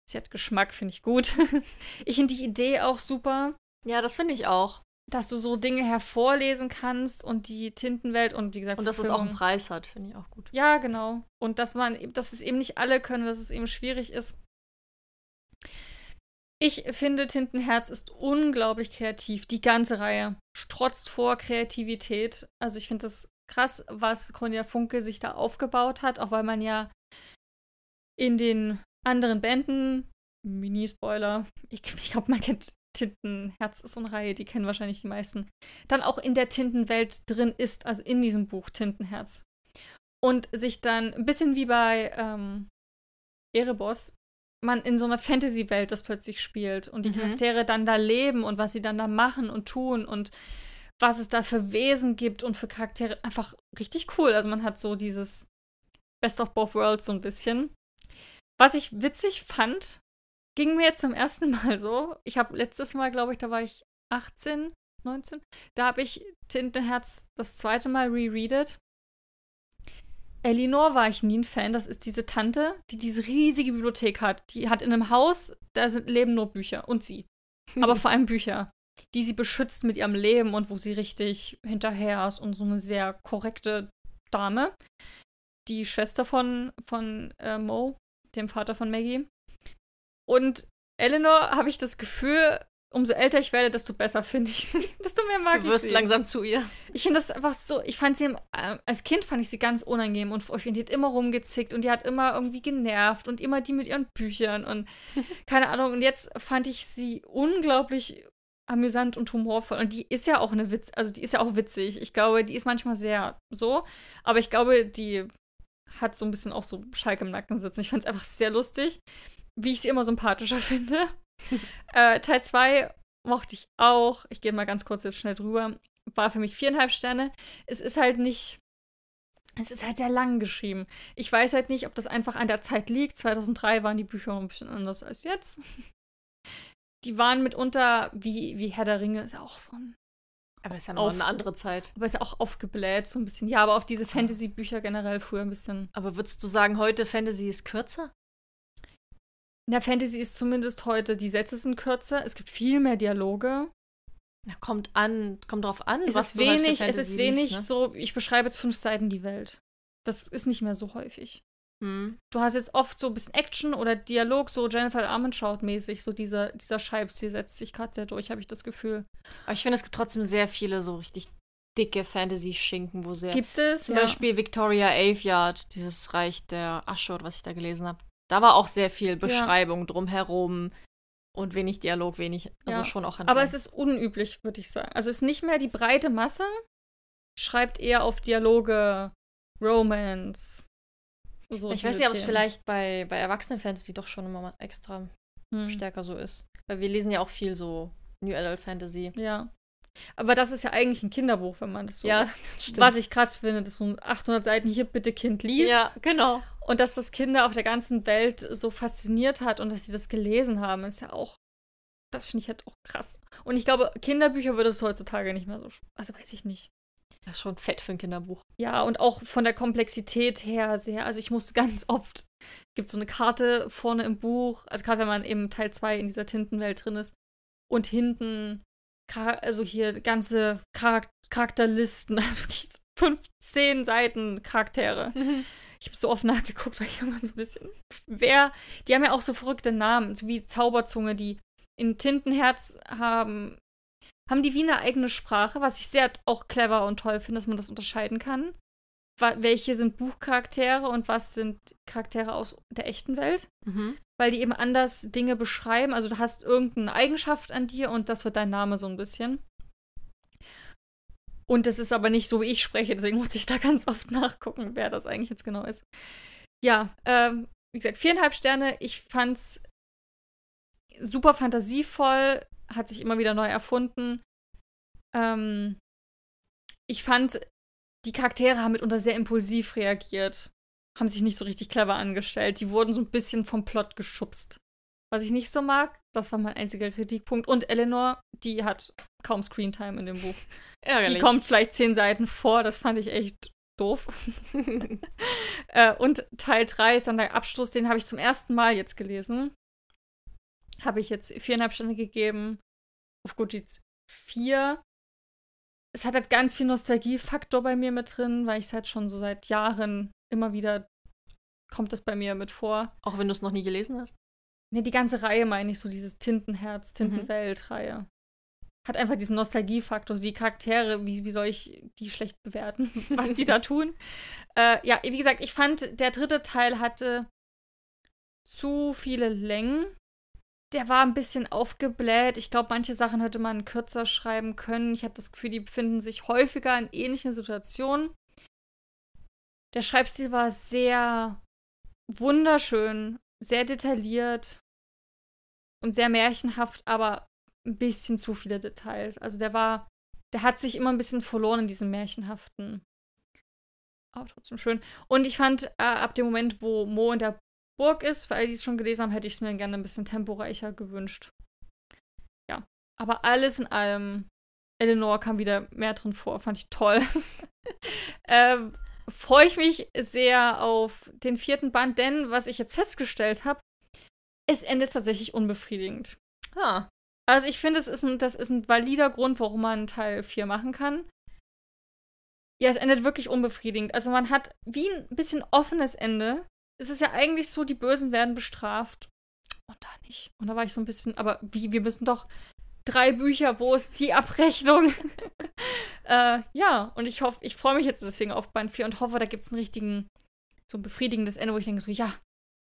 Sie hat Geschmack, finde ich gut. ich finde die Idee auch super, Ja, das finde ich auch. dass du so Dinge hervorlesen kannst und die Tintenwelt und wie gesagt. Und dass es auch einen Preis hat, finde ich auch gut. Ja, genau. Und dass man, dass es eben nicht alle können, dass es eben schwierig ist. Ich finde, Tintenherz ist unglaublich kreativ. Die ganze Reihe strotzt vor Kreativität. Also ich finde das krass, was Cornelia Funke sich da aufgebaut hat, auch weil man ja in den anderen Bänden, Mini-Spoiler, ich, ich glaube, man kennt Tintenherz ist so eine Reihe, die kennen wahrscheinlich die meisten, dann auch in der Tintenwelt drin ist, also in diesem Buch Tintenherz. Und sich dann ein bisschen wie bei ähm, Erebos man in so einer Fantasy-Welt das plötzlich spielt und die Mhm. Charaktere dann da leben und was sie dann da machen und tun und was es da für Wesen gibt und für Charaktere. Einfach richtig cool. Also man hat so dieses Best of Both Worlds so ein bisschen. Was ich witzig fand, ging mir jetzt zum ersten Mal so. Ich habe letztes Mal, glaube ich, da war ich 18, 19. Da habe ich Tintenherz das zweite Mal rereadet. Elinor war ich nie ein Fan. Das ist diese Tante, die diese riesige Bibliothek hat. Die hat in einem Haus, da sind, leben nur Bücher und sie. Aber vor allem Bücher, die sie beschützt mit ihrem Leben und wo sie richtig hinterher ist und so eine sehr korrekte Dame. Die Schwester von, von äh, Mo, dem Vater von Maggie. Und Eleanor habe ich das Gefühl, umso älter ich werde, desto besser finde ich sie. Desto mehr mag Du wirst ich sie. langsam zu ihr. Ich finde das einfach so, ich fand sie, äh, als Kind fand ich sie ganz unangenehm und die hat immer rumgezickt und die hat immer irgendwie genervt und immer die mit ihren Büchern und keine Ahnung. Und jetzt fand ich sie unglaublich amüsant und humorvoll. Und die ist ja auch eine Witz, also die ist ja auch witzig. Ich glaube, die ist manchmal sehr so, aber ich glaube, die hat so ein bisschen auch so Schalk im Nacken sitzen. Ich fand es einfach sehr lustig, wie ich sie immer sympathischer finde. äh, Teil 2 mochte ich auch. Ich gehe mal ganz kurz jetzt schnell drüber. War für mich viereinhalb Sterne. Es ist halt nicht. Es ist halt sehr lang geschrieben. Ich weiß halt nicht, ob das einfach an der Zeit liegt. 2003 waren die Bücher ein bisschen anders als jetzt. Die waren mitunter, wie, wie Herr der Ringe, ist ja auch so ein. Aber das ist ja noch Auf- eine andere Zeit. Aber ist ja auch aufgebläht, so ein bisschen. Ja, aber auf diese Fantasy-Bücher generell früher ein bisschen. Aber würdest du sagen, heute Fantasy ist kürzer? In der Fantasy ist zumindest heute, die Sätze sind kürzer, es gibt viel mehr Dialoge. Ja, kommt an, kommt drauf an, Es was ist halt wenig, es Fantasy ist wenig liest, ne? so, ich beschreibe jetzt fünf Seiten die Welt. Das ist nicht mehr so häufig. Hm. Du hast jetzt oft so ein bisschen Action oder Dialog, so Jennifer Armentrout-mäßig, so dieser, dieser Scheibstil setzt sich gerade sehr durch, habe ich das Gefühl. Aber ich finde, es gibt trotzdem sehr viele so richtig dicke Fantasy-Schinken, wo sehr. Gibt es? Zum ja. Beispiel Victoria Aveyard, dieses Reich der Asche oder was ich da gelesen habe. Da war auch sehr viel Beschreibung drumherum und wenig Dialog, wenig, also Ja. schon auch Aber es ist unüblich, würde ich sagen. Also es ist nicht mehr die breite Masse, schreibt eher auf Dialoge, Romance. So ich weiß nicht, ob es vielleicht bei, bei Erwachsenen-Fantasy doch schon immer mal extra Hm. stärker so ist. Weil wir lesen ja auch viel so New Adult Fantasy. Ja. Aber das ist ja eigentlich ein Kinderbuch, wenn man das so. Ja, stimmt. Was ich krass finde, dass so ein 800 Seiten hier bitte Kind liest. ja, genau. Und dass das Kinder auf der ganzen Welt so fasziniert hat und dass sie das gelesen haben, ist ja auch. Das finde ich halt auch krass. Und ich glaube, Kinderbücher würde es heutzutage nicht mehr so. Also weiß ich nicht. Das ist schon fett für ein Kinderbuch. Ja, und auch von der Komplexität her sehr. Also ich musste ganz oft, gibt so eine Karte vorne im Buch, also gerade wenn man eben Teil 2 in dieser Tintenwelt drin ist und hinten, also hier ganze Charak Charakterlisten, also wirklich 15 Seiten Charaktere. Ich habe so oft nachgeguckt, weil ich immer so ein bisschen. Wer, die haben ja auch so verrückte Namen, so wie Zauberzunge, die in Tintenherz haben. Haben die wie eine eigene Sprache, was ich sehr auch clever und toll finde, dass man das unterscheiden kann. Welche sind Buchcharaktere und was sind Charaktere aus der echten Welt? Mhm. Weil die eben anders Dinge beschreiben. Also du hast irgendeine Eigenschaft an dir und das wird dein Name so ein bisschen. Und das ist aber nicht so, wie ich spreche, deswegen muss ich da ganz oft nachgucken, wer das eigentlich jetzt genau ist. Ja, ähm, wie gesagt, viereinhalb Sterne. Ich fand's super fantasievoll, hat sich immer wieder neu erfunden. Ähm, ich fand, die Charaktere haben mitunter sehr impulsiv reagiert, haben sich nicht so richtig clever angestellt. Die wurden so ein bisschen vom Plot geschubst. Was ich nicht so mag, das war mein einziger Kritikpunkt. Und Eleanor, die hat kaum Screentime in dem Buch. Ärgerlich. Die kommt vielleicht zehn Seiten vor, das fand ich echt doof. äh, und Teil 3 ist dann der Abschluss, den habe ich zum ersten Mal jetzt gelesen. Habe ich jetzt viereinhalb Sterne gegeben. Auf Goodreads vier. Es hat halt ganz viel Nostalgiefaktor bei mir mit drin, weil ich es halt schon so seit Jahren immer wieder kommt das bei mir mit vor. Auch wenn du es noch nie gelesen hast. Ne, die ganze Reihe meine ich, so dieses Tintenherz, Tintenwelt-Reihe. Hat einfach diesen Nostalgiefaktor. So die Charaktere, wie, wie soll ich die schlecht bewerten, was die da tun? Äh, ja, wie gesagt, ich fand, der dritte Teil hatte zu viele Längen. Der war ein bisschen aufgebläht. Ich glaube, manche Sachen hätte man kürzer schreiben können. Ich hatte das Gefühl, die befinden sich häufiger in ähnlichen Situationen. Der Schreibstil war sehr wunderschön, sehr detailliert und sehr märchenhaft, aber ein bisschen zu viele Details. Also der war, der hat sich immer ein bisschen verloren in diesem märchenhaften. Aber trotzdem schön. Und ich fand, äh, ab dem Moment, wo Mo in der Burg ist, alle, die es schon gelesen haben, hätte ich es mir gerne ein bisschen temporeicher gewünscht. Ja. Aber alles in allem, Eleanor kam wieder mehr drin vor, fand ich toll. ähm, freue ich mich sehr auf den vierten Band, denn was ich jetzt festgestellt habe, es endet tatsächlich unbefriedigend. Ah. Also ich finde, es ist ein, das ist ein valider Grund, warum man Teil 4 machen kann. Ja, es endet wirklich unbefriedigend. Also man hat wie ein bisschen offenes Ende. Es ist ja eigentlich so, die Bösen werden bestraft. Und da nicht. Und da war ich so ein bisschen, aber wie, wir müssen doch drei Bücher, wo ist die Abrechnung? äh, ja, und ich hoffe, ich freue mich jetzt deswegen auf Band 4 und hoffe, da gibt es einen richtigen, so ein befriedigendes Ende, wo ich denke so, ja,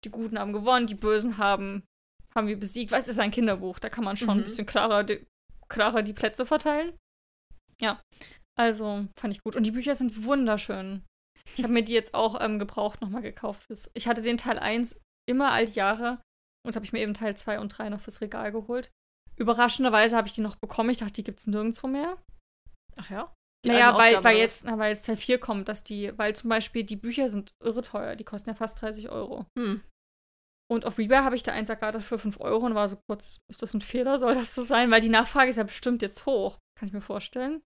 die Guten haben gewonnen, die Bösen haben, haben wir besiegt. Was ist ein Kinderbuch? Da kann man schon Mhm. ein bisschen klarer die, klarer die Plätze verteilen. Ja, also fand ich gut. Und die Bücher sind wunderschön. Ich habe mir die jetzt auch ähm, gebraucht nochmal gekauft. Ich hatte den Teil 1 immer alt Jahre. Und jetzt habe ich mir eben Teil 2 und 3 noch fürs Regal geholt. Überraschenderweise habe ich die noch bekommen. Ich dachte, die gibt es nirgendwo mehr. Ach ja? Die naja, weil, weil, jetzt, na, weil jetzt Teil 4 kommt, dass die, weil zum Beispiel die Bücher sind irre teuer. Die kosten ja fast 30 Euro. Hm. Und auf Rebuy habe ich da eins ergattert für 5 Euro und war so kurz, ist das ein Fehler? Soll das so sein? Weil die Nachfrage ist ja bestimmt jetzt hoch. Kann ich mir vorstellen.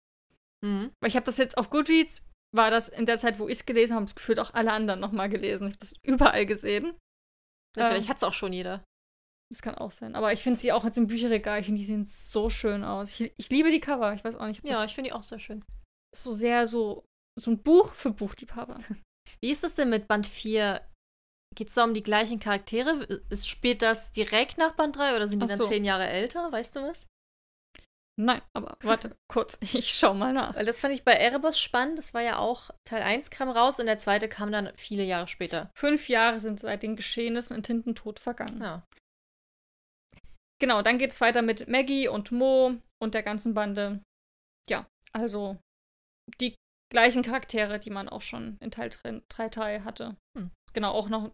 Mhm. Weil ich habe das jetzt auf Goodreads, war das in der Zeit, wo ich es gelesen habe, das gefühlt auch alle anderen nochmal gelesen. Ich habe das überall gesehen. Ja, Ähm. vielleicht hat es auch schon jeder. Das kann auch sein. Aber ich finde sie auch jetzt im Bücherregal, ich finde, die sehen so schön aus. Ich, ich liebe die Cover. Ich weiß auch nicht, ob Ja, ich finde die auch sehr schön. so sehr so, so ein Buch für Buchliebhaber. Wie ist es denn mit Band 4? Geht es da um die gleichen Charaktere? Ist, spielt das direkt nach Band 3 oder sind die Ach dann so. zehn Jahre älter? Weißt du was? Nein, aber warte, kurz. Ich schau mal nach. Weil das fand ich bei Erebus spannend. Das war ja auch, Teil 1 kam raus und der zweite kam dann viele Jahre später. Fünf Jahre sind seit den Geschehnissen in Tintentod vergangen. Ja. Genau, dann geht es weiter mit Maggie und Mo und der ganzen Bande. Ja, also die gleichen Charaktere, die man auch schon in Teil 3 Teil hatte. Hm. Genau, auch noch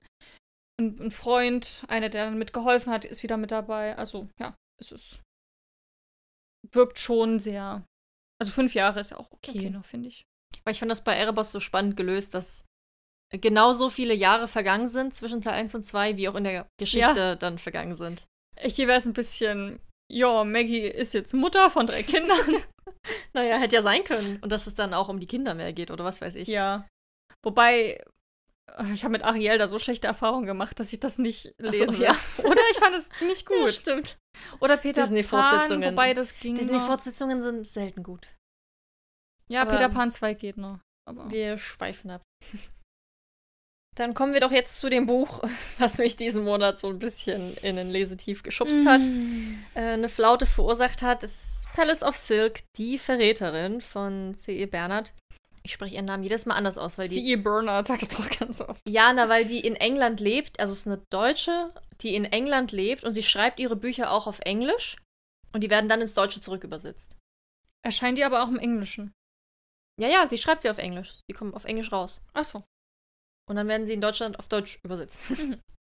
ein, ein Freund, einer, der dann mitgeholfen hat, ist wieder mit dabei. Also, ja, es ist. Wirkt schon sehr. Also, fünf Jahre ist ja auch okay, Okay. noch, finde ich. Weil ich fand das bei Erebus so spannend gelöst, dass genauso viele Jahre vergangen sind zwischen Teil 1 und 2, wie auch in der Geschichte dann vergangen sind. Ich hier wäre es ein bisschen. Ja, Maggie ist jetzt Mutter von drei Kindern. Naja, hätte ja sein können. Und dass es dann auch um die Kinder mehr geht oder was weiß ich. Ja. Wobei, äh, ich habe mit Ariel da so schlechte Erfahrungen gemacht, dass ich das nicht so, lesen will. ja. Oder ich fand es nicht Ja, gut. stimmt. Oder Peter. Pan, wobei das ging. Disney-Fortsetzungen sind selten gut. Ja, aber- Peter Pan 2 geht noch. Aber Wir schweifen ab. Dann kommen wir doch jetzt zu dem Buch, was mich diesen Monat so ein bisschen in den Lesetief geschubst hat, Mm. äh, eine Flaute verursacht hat. Das ist Palace of Silk, die Verräterin von C.E. Bernard. Ich spreche ihren Namen jedes Mal anders aus, weil die. C.E. Bernard sagt es doch ganz oft. Ja, na, weil die in England lebt. Also es ist eine Deutsche, die in England lebt und sie schreibt ihre Bücher auch auf Englisch. Und die werden dann ins Deutsche zurückübersetzt. Erscheint die aber auch im Englischen. Ja, ja, sie schreibt sie auf Englisch. Die kommen auf Englisch raus. Achso. Und dann werden sie in Deutschland auf Deutsch übersetzt.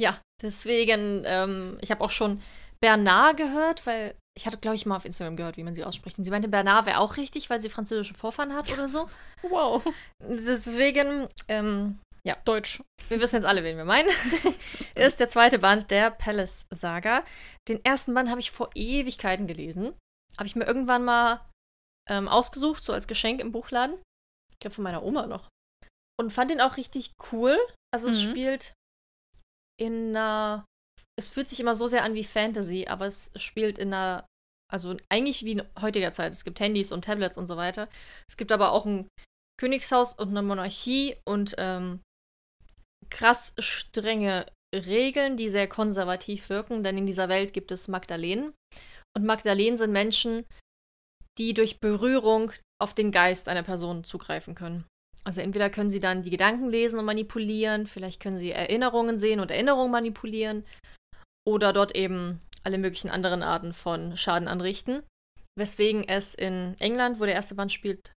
Ja, deswegen, ähm, ich habe auch schon Bernard gehört, weil ich hatte, glaube ich, mal auf Instagram gehört, wie man sie ausspricht. Und sie meinte, Bernard wäre auch richtig, weil sie französische Vorfahren hat oder so. Wow. Deswegen, ähm, Deutsch. wir wissen jetzt alle, wen wir meinen, ist der zweite Band der Palace Saga. Den ersten Band habe ich vor Ewigkeiten gelesen. Habe ich mir irgendwann mal ähm, ausgesucht, so als Geschenk im Buchladen. Ich glaube, von meiner Oma noch. Und fand den auch richtig cool. Also, es Mhm. spielt in einer. Es fühlt sich immer so sehr an wie Fantasy, aber es spielt in einer. Also, eigentlich wie in heutiger Zeit. Es gibt Handys und Tablets und so weiter. Es gibt aber auch ein Königshaus und eine Monarchie und ähm, krass strenge Regeln, die sehr konservativ wirken, denn in dieser Welt gibt es Magdalenen. Und Magdalenen sind Menschen, die durch Berührung auf den Geist einer Person zugreifen können. Also entweder können sie dann die Gedanken lesen und manipulieren, vielleicht können sie Erinnerungen sehen und Erinnerungen manipulieren oder dort eben alle möglichen anderen Arten von Schaden anrichten. Weswegen es in England, wo der erste Band spielt,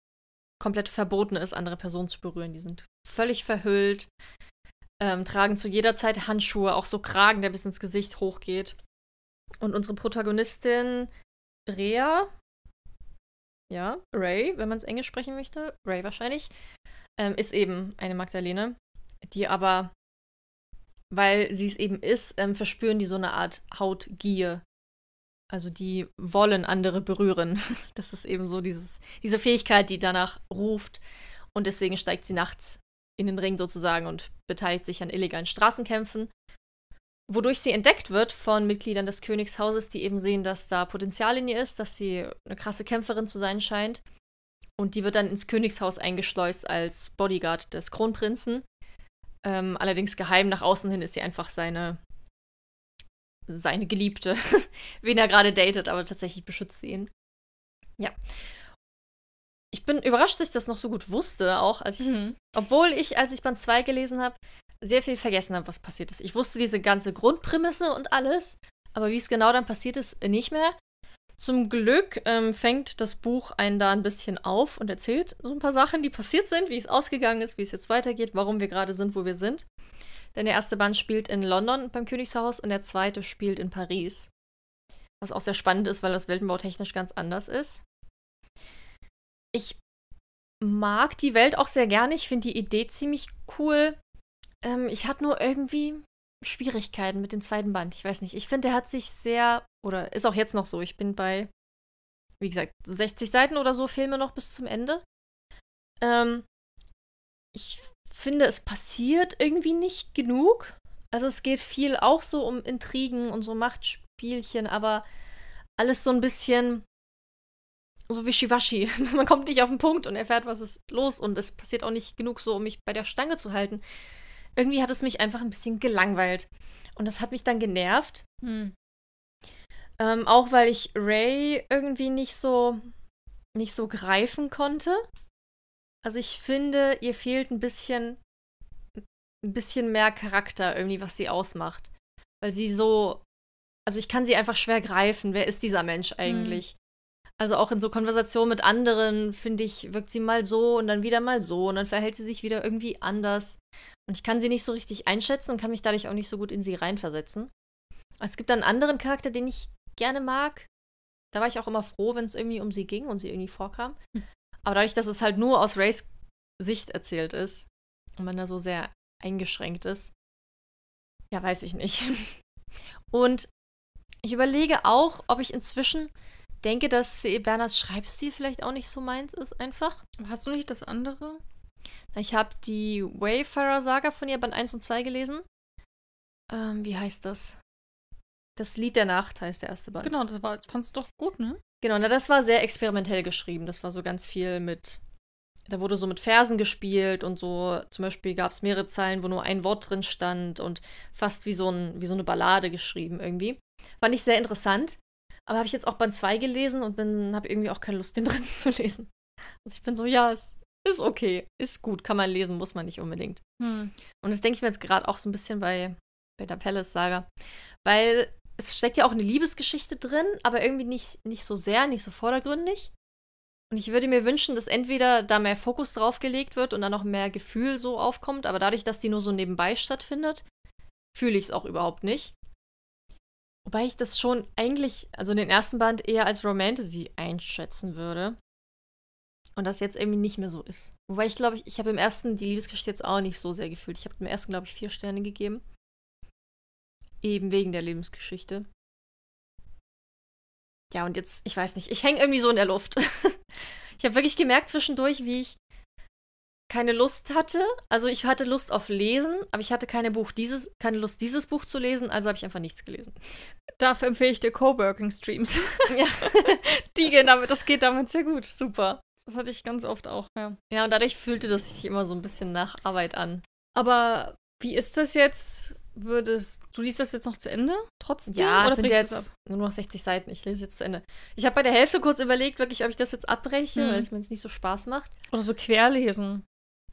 komplett verboten ist, andere Personen zu berühren. Die sind völlig verhüllt, ähm, tragen zu jeder Zeit Handschuhe, auch so Kragen, der bis ins Gesicht hochgeht. Und unsere Protagonistin Rea, ja, Ray, wenn man es Englisch sprechen möchte, Ray wahrscheinlich, ähm, ist eben eine Magdalene, die aber, weil sie es eben ist, ähm, verspüren die so eine Art Hautgier. Also die wollen andere berühren. Das ist eben so dieses, diese Fähigkeit, die danach ruft. Und deswegen steigt sie nachts in den Ring sozusagen und beteiligt sich an illegalen Straßenkämpfen. Wodurch sie entdeckt wird von Mitgliedern des Königshauses, die eben sehen, dass da Potenzial in ihr ist, dass sie eine krasse Kämpferin zu sein scheint. Und die wird dann ins Königshaus eingeschleust als Bodyguard des Kronprinzen. Ähm, allerdings geheim nach außen hin ist sie einfach seine, seine Geliebte, wen er gerade datet, aber tatsächlich beschützt sie ihn. Ja. Ich bin überrascht, dass ich das noch so gut wusste, auch als ich Mhm. obwohl ich, als ich Band 2 gelesen habe, sehr viel vergessen habe, was passiert ist. Ich wusste diese ganze Grundprämisse und alles, aber wie es genau dann passiert ist, nicht mehr. Zum Glück ähm, fängt das Buch einen da ein bisschen auf und erzählt so ein paar Sachen, die passiert sind, wie es ausgegangen ist, wie es jetzt weitergeht, warum wir gerade sind, wo wir sind. Denn der erste Band spielt in London beim Königshaus und der zweite spielt in Paris. Was auch sehr spannend ist, weil das weltenbautechnisch ganz anders ist. Ich mag die Welt auch sehr gerne. Ich finde die Idee ziemlich cool. Ähm, ich hatte nur irgendwie Schwierigkeiten mit dem zweiten Band. Ich weiß nicht. Ich finde, der hat sich sehr, oder ist auch jetzt noch so. Ich bin bei, wie gesagt, 60 Seiten oder so, Filme noch bis zum Ende. Ähm, ich finde, es passiert irgendwie nicht genug. Also es geht viel auch so um Intrigen und so Machtspielchen, aber alles so ein bisschen so wischiwaschi. Man kommt nicht auf den Punkt und erfährt, was ist los und es passiert auch nicht genug so, um mich bei der Stange zu halten. Irgendwie hat es mich einfach ein bisschen gelangweilt. Und das hat mich dann genervt. Hm. Ähm, auch weil ich Ray irgendwie nicht so nicht so greifen konnte. Also ich finde, ihr fehlt ein bisschen ein bisschen mehr Charakter irgendwie, was sie ausmacht. Weil sie so also ich kann sie einfach schwer greifen. Wer ist dieser Mensch eigentlich? Also auch in so Konversationen mit anderen, finde ich, wirkt sie mal so und dann wieder mal so und dann verhält sie sich wieder irgendwie anders. Und ich kann sie nicht so richtig einschätzen und kann mich dadurch auch nicht so gut in sie reinversetzen. Es gibt dann einen anderen Charakter, den ich gerne mag. Da war ich auch immer froh, wenn es irgendwie um sie ging und sie irgendwie vorkam. Hm. Aber dadurch, dass es halt nur aus Rays Sicht erzählt ist und man da so sehr eingeschränkt ist, ja, weiß ich nicht. Und ich überlege auch, ob ich inzwischen denke, dass Bernhards Schreibstil vielleicht auch nicht so meins ist, einfach. Hast du nicht das andere? Ich habe die Wayfarer-Saga von ihr Band 1 und 2 gelesen. Ähm, wie heißt das? Das Lied der Nacht heißt der erste Band. Genau, das, war, das fandst du doch gut, ne? Genau, na, das war sehr experimentell geschrieben. Das war so ganz viel mit. Da wurde so mit Versen gespielt und so. Zum Beispiel gab es mehrere Zeilen, wo nur ein Wort drin stand und fast wie so, ein, wie so eine Ballade geschrieben irgendwie. Fand ich sehr interessant. Aber habe ich jetzt auch Band 2 gelesen und habe irgendwie auch keine Lust, den drin zu lesen. Also ich bin so, ja, es ist okay, ist gut, kann man lesen, muss man nicht unbedingt. Hm. Und das denke ich mir jetzt gerade auch so ein bisschen bei, bei der Palace-Saga. Weil es steckt ja auch eine Liebesgeschichte drin, aber irgendwie nicht, nicht so sehr, nicht so vordergründig. Und ich würde mir wünschen, dass entweder da mehr Fokus drauf gelegt wird und dann noch mehr Gefühl so aufkommt, aber dadurch, dass die nur so nebenbei stattfindet, fühle ich es auch überhaupt nicht. Wobei ich das schon eigentlich, also den ersten Band eher als Romantasy einschätzen würde. Und das jetzt irgendwie nicht mehr so ist. Wobei ich glaube, ich, ich habe im ersten die Liebesgeschichte jetzt auch nicht so sehr gefühlt. Ich habe dem ersten, glaube ich, vier Sterne gegeben. Eben wegen der Lebensgeschichte. Ja, und jetzt, ich weiß nicht, ich hänge irgendwie so in der Luft. ich habe wirklich gemerkt zwischendurch, wie ich keine Lust hatte. Also ich hatte Lust auf Lesen, aber ich hatte keine, Buch dieses, keine Lust, dieses Buch zu lesen, also habe ich einfach nichts gelesen. Dafür empfehle ich dir Coworking-Streams. Ja. Die gehen damit, das geht damit sehr gut. Super. Das hatte ich ganz oft auch, ja. Ja, und dadurch fühlte das sich immer so ein bisschen nach Arbeit an. Aber wie ist das jetzt? Würdest du liest das jetzt noch zu Ende? Trotzdem? Ja, es sind jetzt nur noch 60 Seiten. Ich lese jetzt zu Ende. Ich habe bei der Hälfte kurz überlegt, wirklich, ob ich das jetzt abbreche, Mhm. weil es mir jetzt nicht so Spaß macht. Oder so querlesen.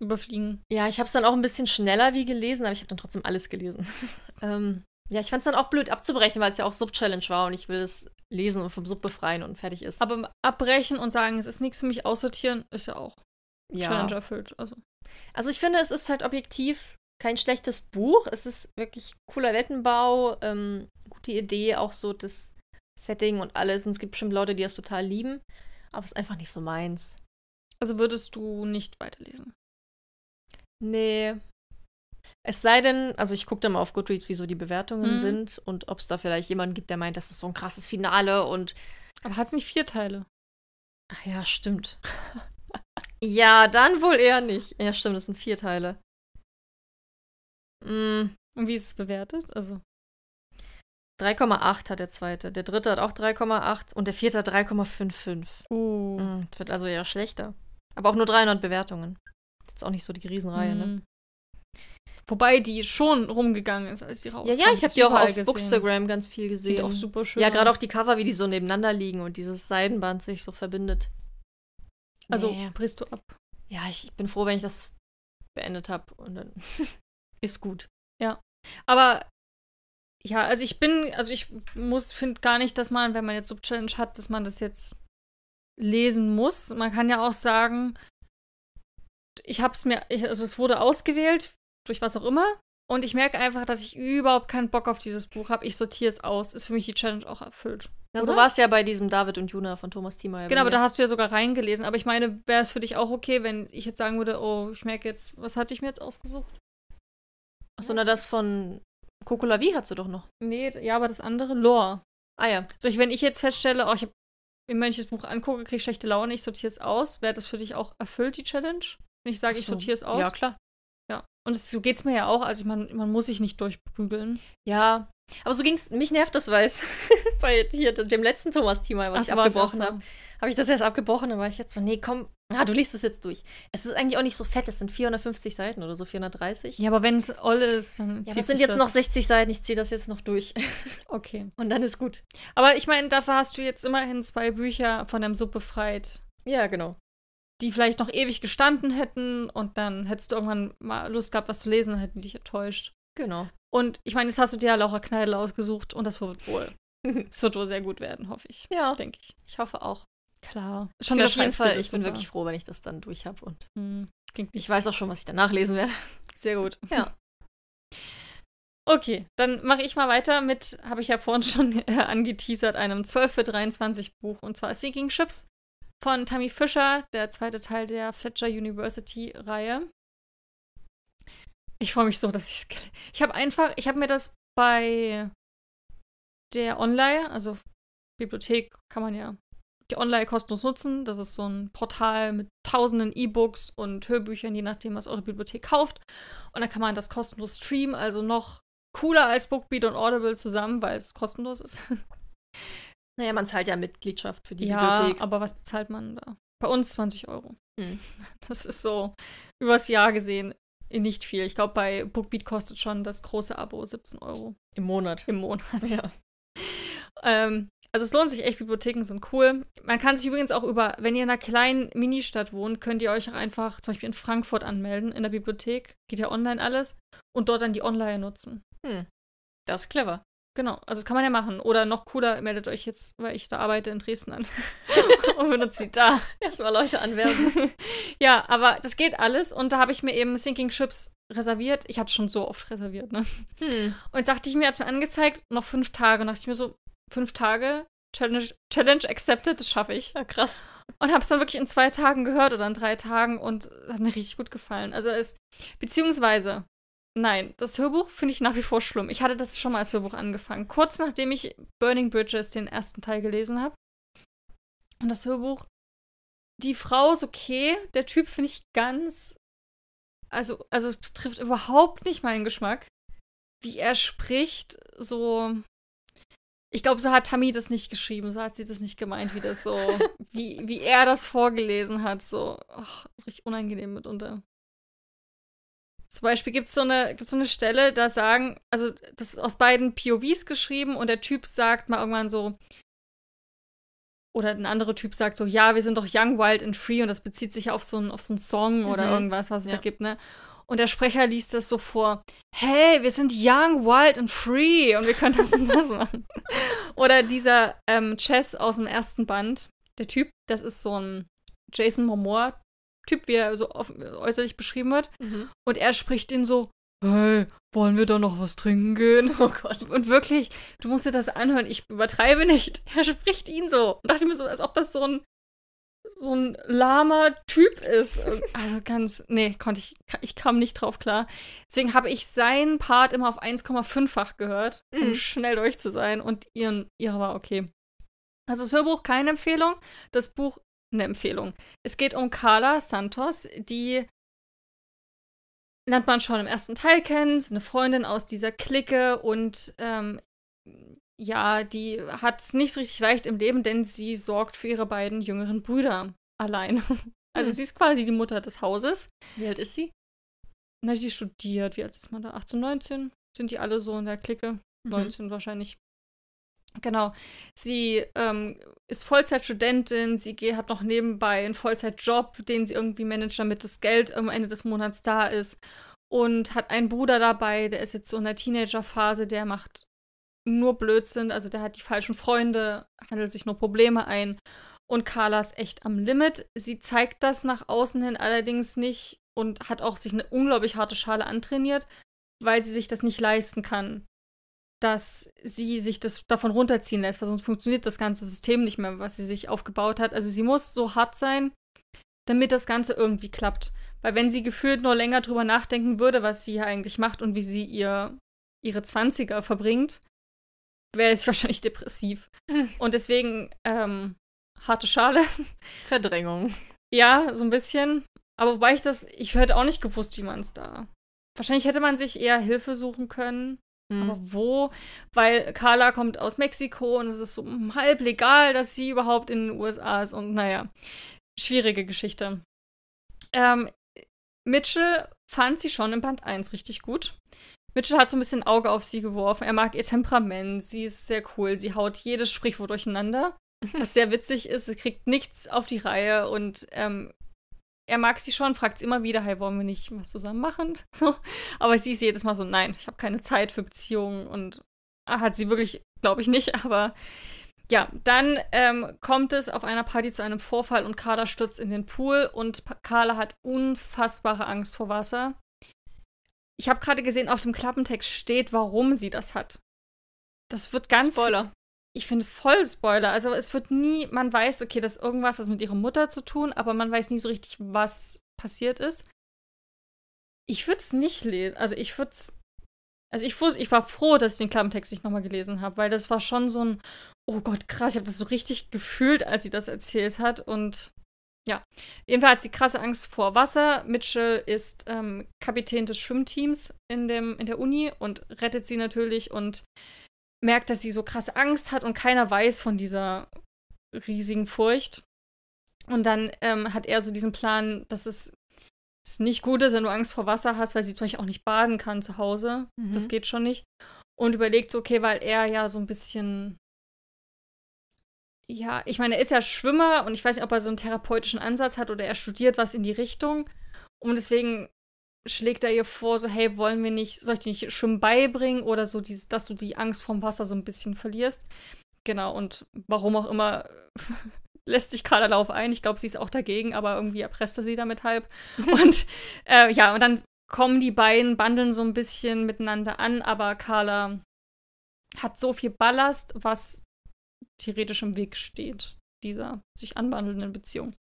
Überfliegen. Ja, ich habe es dann auch ein bisschen schneller wie gelesen, aber ich habe dann trotzdem alles gelesen. ähm, ja, ich fand es dann auch blöd abzubrechen, weil es ja auch Sub-Challenge war und ich will es lesen und vom Sub befreien und fertig ist. Aber abbrechen und sagen, es ist nichts für mich, aussortieren, ist ja auch ja. Challenge erfüllt. Also. Also ich finde, es ist halt objektiv kein schlechtes Buch. Es ist wirklich cooler Wettenbau, ähm, gute Idee, auch so das Setting und alles. Und es gibt bestimmt Leute, die das total lieben. Aber es ist einfach nicht so meins. also würdest du nicht weiterlesen. Nee. Es sei denn, also ich gucke da mal auf Goodreads, wie so die Bewertungen Mhm. sind und ob es da vielleicht jemanden gibt, der meint, das ist so ein krasses Finale und Aber hat es nicht vier Teile? Ach ja, stimmt. ja, dann wohl eher nicht. Ja, stimmt, das sind vier Teile. Mm, Und wie ist es bewertet? Also. 3,8 hat der zweite. Der dritte hat auch 3,8 und der vierte hat 3,55. Oh. Mm, Das wird also eher schlechter. Aber auch nur 300 Bewertungen. Jetzt auch nicht so die Riesenreihe, ne? Mhm. Wobei die schon rumgegangen ist, als die rauskam. Ja, ja, ich habe die auch auf gesehen. Bookstagram ganz viel gesehen. Sieht auch super schön Ja, gerade auch die Cover, wie die so nebeneinander liegen und dieses Seidenband sich so verbindet. Also Nee. brichst du ab. Ja, ich bin froh, wenn ich das beendet habe und dann ist gut. Aber ja, also ich bin, also ich muss, finde gar nicht, dass man, wenn man jetzt Sub-Challenge hat, dass man das jetzt lesen muss. Man kann ja auch sagen, ich habe es mir, ich, also es wurde ausgewählt, durch was auch immer. Und ich merke einfach, dass ich überhaupt keinen Bock auf dieses Buch habe. Ich sortiere es aus. Ist für mich die Challenge auch erfüllt. Ja, so war es ja bei diesem David und Juna von Thomas Thiemeyer. Genau, aber da hast du ja sogar reingelesen. Aber ich meine, wäre es für dich auch okay, wenn ich jetzt sagen würde, oh, ich merke jetzt, was hatte ich mir jetzt ausgesucht? Achso, na, das von Coco La Vie hast du doch noch. Nee, ja, aber das andere, Lore. Ah ja. So, ich, wenn ich jetzt feststelle, oh, ich hab, wenn ich das Buch angucke, kriege ich schlechte Laune, ich sortiere es aus, wäre das für dich auch erfüllt, die Challenge? Wenn ich sage, ich so. sortiere es aus? Ja, klar. Ja. Und es, so geht's mir ja auch. Also man, man muss sich nicht durchprügeln. Ja. Aber so ging's, mich nervt das, weil es bei hier dem letzten Thomas-Thema, was Ach, ich abgebrochen habe, habe ich das erst abgebrochen, dann war ich jetzt so, nee, komm, ah, du liest es jetzt durch. Es ist eigentlich auch nicht so fett, es sind 450 Seiten oder so, 430. Ja, aber wenn es oll ist, dann. Ja, das sind jetzt noch 60 Seiten, ich ziehe das jetzt noch durch. Okay. Und dann ist gut. Aber ich meine, dafür hast du jetzt immerhin zwei Bücher von dem Sub befreit, Ja, genau. die vielleicht noch ewig gestanden hätten und dann hättest du irgendwann mal Lust gehabt, was zu lesen und hätten dich enttäuscht. Genau. Und ich meine, jetzt hast du dir ja Laura Kneidl ausgesucht und das wird wohl. Es wird wohl sehr gut werden, hoffe ich. Ja, Denke ich. ich hoffe auch. Klar. Schon der auf jeden Fall, ich bin super. wirklich froh, wenn ich das dann durch habe. Und Hm, ich weiß auch schon, was ich danach lesen werde. sehr gut. Ja. Okay, dann mache ich mal weiter mit, habe ich ja vorhin schon äh, angeteasert, einem 12 für 23 Buch und zwar Sinking Ships von Tammy Fischer, der zweite Teil der Fletcher University Reihe. Ich freue mich so, dass ich es. Ich habe einfach, ich habe mir das bei der Online, also Bibliothek kann man ja die Online kostenlos nutzen. Das ist so ein Portal mit tausenden E-Books und Hörbüchern, je nachdem, was eure Bibliothek kauft. Und dann kann man das kostenlos streamen, also noch cooler als Bookbeat und Audible zusammen, weil es kostenlos ist. Naja, man zahlt ja Mitgliedschaft für die ja, Bibliothek. aber was bezahlt man da? Bei uns 20 Euro. Hm. Das ist so übers Jahr gesehen nicht viel. Ich glaube, bei Bookbeat kostet schon das große Abo 17 Euro Im Monat. im Monat. Ja. Ähm, also es lohnt sich echt, Bibliotheken sind cool. Man kann sich übrigens auch über, wenn ihr in einer kleinen Ministadt wohnt, könnt ihr euch auch einfach zum Beispiel in Frankfurt anmelden, in der Bibliothek. Geht ja online alles. Und dort dann die Online nutzen. Hm. Das ist clever. Genau, also das kann man ja machen. Oder noch cooler, meldet euch jetzt, weil ich da arbeite, in Dresden an. und benutzt sie da. Erstmal Leute anwerben. ja, aber das geht alles. Und da habe ich mir eben Sinking Ships reserviert. Ich habe schon so oft reserviert, ne? hm. Und jetzt dachte ich mir, als mir angezeigt, noch fünf Tage. Und dachte ich mir so, fünf Tage, Challenge, Challenge accepted, das schaffe ich. Ja, krass. Und habe es dann wirklich in zwei Tagen gehört oder in drei Tagen und hat mir richtig gut gefallen. Also es, beziehungsweise, nein, das Hörbuch finde ich nach wie vor schlimm. Ich hatte das schon mal als Hörbuch angefangen, kurz nachdem ich Burning Bridges den ersten Teil gelesen habe. Und das Hörbuch, die Frau ist okay, der Typ finde ich ganz, also, also es trifft überhaupt nicht meinen Geschmack, wie er spricht, so. Ich glaube, so hat Tammy das nicht geschrieben, so hat sie das nicht gemeint, wie das so, wie, wie er das vorgelesen hat, so, ach, ist richtig unangenehm mitunter. Zum Beispiel gibt es so, eine, gibt's so eine Stelle, da sagen, also das ist aus beiden POVs geschrieben und der Typ sagt mal irgendwann so, oder ein anderer Typ sagt so, ja, wir sind doch young, wild and free und das bezieht sich auf so einen auf so einen Song oder Mhm. irgendwas, was es Ja. da gibt, ne? Und der Sprecher liest das so vor, hey, wir sind young, wild and free und wir können das und das machen. Oder dieser ähm, Chess aus dem ersten Band, der Typ, das ist so ein Jason Momoa-Typ, wie er so äußerlich beschrieben wird. Mhm. Und er spricht ihn so, hey, wollen wir da noch was trinken gehen? Oh Gott. Und wirklich, du musst dir das anhören, ich übertreibe nicht. Er spricht ihn so. Und dachte mir so, als ob das so ein so ein lahmer Typ ist. Also ganz, nee, konnte ich, ich kam nicht drauf klar. Deswegen habe ich seinen Part immer auf 1,5-fach gehört, um Mhm. schnell durch zu sein. Und ihren, ihre war okay. Also das Hörbuch keine Empfehlung, das Buch eine Empfehlung. Es geht um Carla Santos, die lernt man schon im ersten Teil kennen, ist eine Freundin aus dieser Clique und ähm, ja, die hat es nicht so richtig leicht im Leben, denn sie sorgt für ihre beiden jüngeren Brüder allein. Also Hm. sie ist quasi die Mutter des Hauses. Wie alt ist sie? Na, sie studiert, wie alt ist man da? 18, 19? Sind die alle so in der Clique? Mhm. 19 wahrscheinlich. Genau. Sie ähm, ist Vollzeitstudentin, sie hat noch nebenbei einen Vollzeitjob, den sie irgendwie managt, damit das Geld am Ende des Monats da ist. Und hat einen Bruder dabei, der ist jetzt so in der Teenagerphase, der macht nur Blödsinn, also der hat die falschen Freunde, handelt sich nur Probleme ein. Und Carla ist echt am Limit. Sie zeigt das nach außen hin allerdings nicht und hat auch sich eine unglaublich harte Schale antrainiert, weil sie sich das nicht leisten kann, dass sie sich das davon runterziehen lässt, weil sonst funktioniert das ganze System nicht mehr, was sie sich aufgebaut hat. Also sie muss so hart sein, damit das Ganze irgendwie klappt. Weil wenn sie gefühlt nur länger drüber nachdenken würde, was sie hier eigentlich macht und wie sie ihr ihre 20er verbringt, wäre sie wahrscheinlich depressiv. Und deswegen, ähm, harte Schale. Verdrängung. ja, so ein bisschen. Aber wobei ich das, ich hätte auch nicht gewusst, wie man es da wahrscheinlich hätte man sich eher Hilfe suchen können. Hm. Aber wo? Weil Carla kommt aus Mexiko und es ist so halb legal, dass sie überhaupt in den USA ist. Und naja, schwierige Geschichte. Ähm, Mitchell fand sie schon im Band 1 richtig gut. Mitchell hat so ein bisschen Auge auf sie geworfen. Er mag ihr Temperament. Sie ist sehr cool. Sie haut jedes Sprichwort durcheinander. Was sehr witzig ist. Sie kriegt nichts auf die Reihe und ähm, er mag sie schon, fragt sie immer wieder, hey, wollen wir nicht was zusammen machen? So. Aber sie ist jedes Mal so, nein, ich habe keine Zeit für Beziehungen und ah, hat sie wirklich, glaube ich nicht, aber ja, dann ähm, kommt es auf einer Party zu einem Vorfall und Carla stürzt in den Pool und Carla hat unfassbare Angst vor Wasser. Ich habe gerade gesehen, auf dem Klappentext steht, warum sie das hat. Das wird ganz. Spoiler. Ich finde voll Spoiler. Also es wird nie, man weiß, okay, das ist irgendwas das mit ihrer Mutter zu tun, aber man weiß nie so richtig, was passiert ist. Ich würde es nicht lesen. Also ich würde es. Also ich, wusste, ich war froh, dass ich den Klappentext nicht nochmal gelesen habe, weil das war schon so ein, oh Gott, krass, ich habe das so richtig gefühlt, als sie das erzählt hat. Und ja, jedenfalls hat sie krasse Angst vor Wasser. Mitchell ist ähm, Kapitän des Schwimmteams in, dem, in der Uni und rettet sie natürlich und merkt, dass sie so krasse Angst hat und keiner weiß von dieser riesigen Furcht. Und dann ähm, hat er so diesen Plan, dass es, es, nicht gut ist, wenn du Angst vor Wasser hast, weil sie zum Beispiel auch nicht baden kann zu Hause. Mhm. Das geht schon nicht. Und überlegt so, okay, weil er ja so ein bisschen. Ja, ich meine, er ist ja Schwimmer und ich weiß nicht, ob er so einen therapeutischen Ansatz hat oder er studiert was in die Richtung. Und deswegen schlägt er ihr vor, so, hey, wollen wir nicht, soll ich dir nicht Schwimmen beibringen oder so, dieses, dass du die Angst vorm Wasser so ein bisschen verlierst. Genau, und warum auch immer lässt sich Carla darauf ein. Ich glaube, sie ist auch dagegen, aber irgendwie erpresst er sie damit halb. und äh, ja, und dann kommen die beiden, bandeln so ein bisschen miteinander an, aber Carla hat so viel Ballast, was theoretisch im Weg steht, dieser sich anbandelnden Beziehung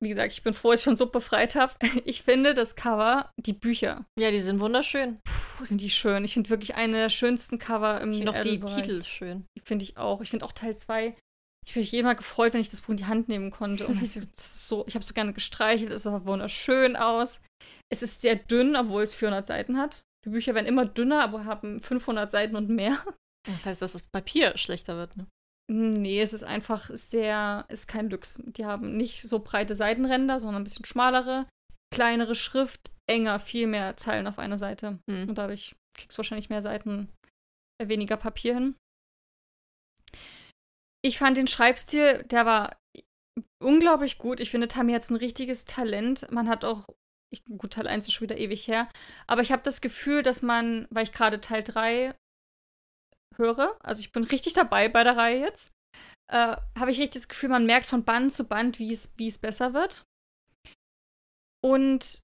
wie gesagt, ich bin froh, dass ich von Sub befreit habe. Ich finde das Cover, die Bücher. Ja, die sind wunderschön. Puh, sind die schön. Ich finde wirklich eine der schönsten Cover im Ich finde auch die Titel schön. Finde ich auch. Ich finde auch Teil 2. Ich bin jedes Mal gefreut, wenn ich das Buch in die Hand nehmen konnte. Und ich, so, ich habe so gerne gestreichelt. Es sah wunderschön aus. Es ist sehr dünn, obwohl es 400 Seiten hat. Die Bücher werden immer dünner, aber haben 500 Seiten und mehr. Das heißt, dass das Papier schlechter wird, ne? Nee, es ist einfach sehr, ist kein Lux. Die haben nicht so breite Seitenränder, sondern ein bisschen schmalere, kleinere Schrift, enger, viel mehr Zeilen auf einer Seite. Mhm. Und dadurch kriegst du wahrscheinlich mehr Seiten, äh, weniger Papier hin. Ich fand den Schreibstil, der war unglaublich gut. Ich finde, Tammy hat so ein richtiges Talent. Man hat auch, ich, gut, Teil 1 ist schon wieder ewig her, aber ich habe das Gefühl, dass man, weil ich gerade Teil 3 höre, also ich bin richtig dabei bei der Reihe jetzt, äh, habe ich richtig das Gefühl, man merkt von Band zu Band, wie es, besser wird. Und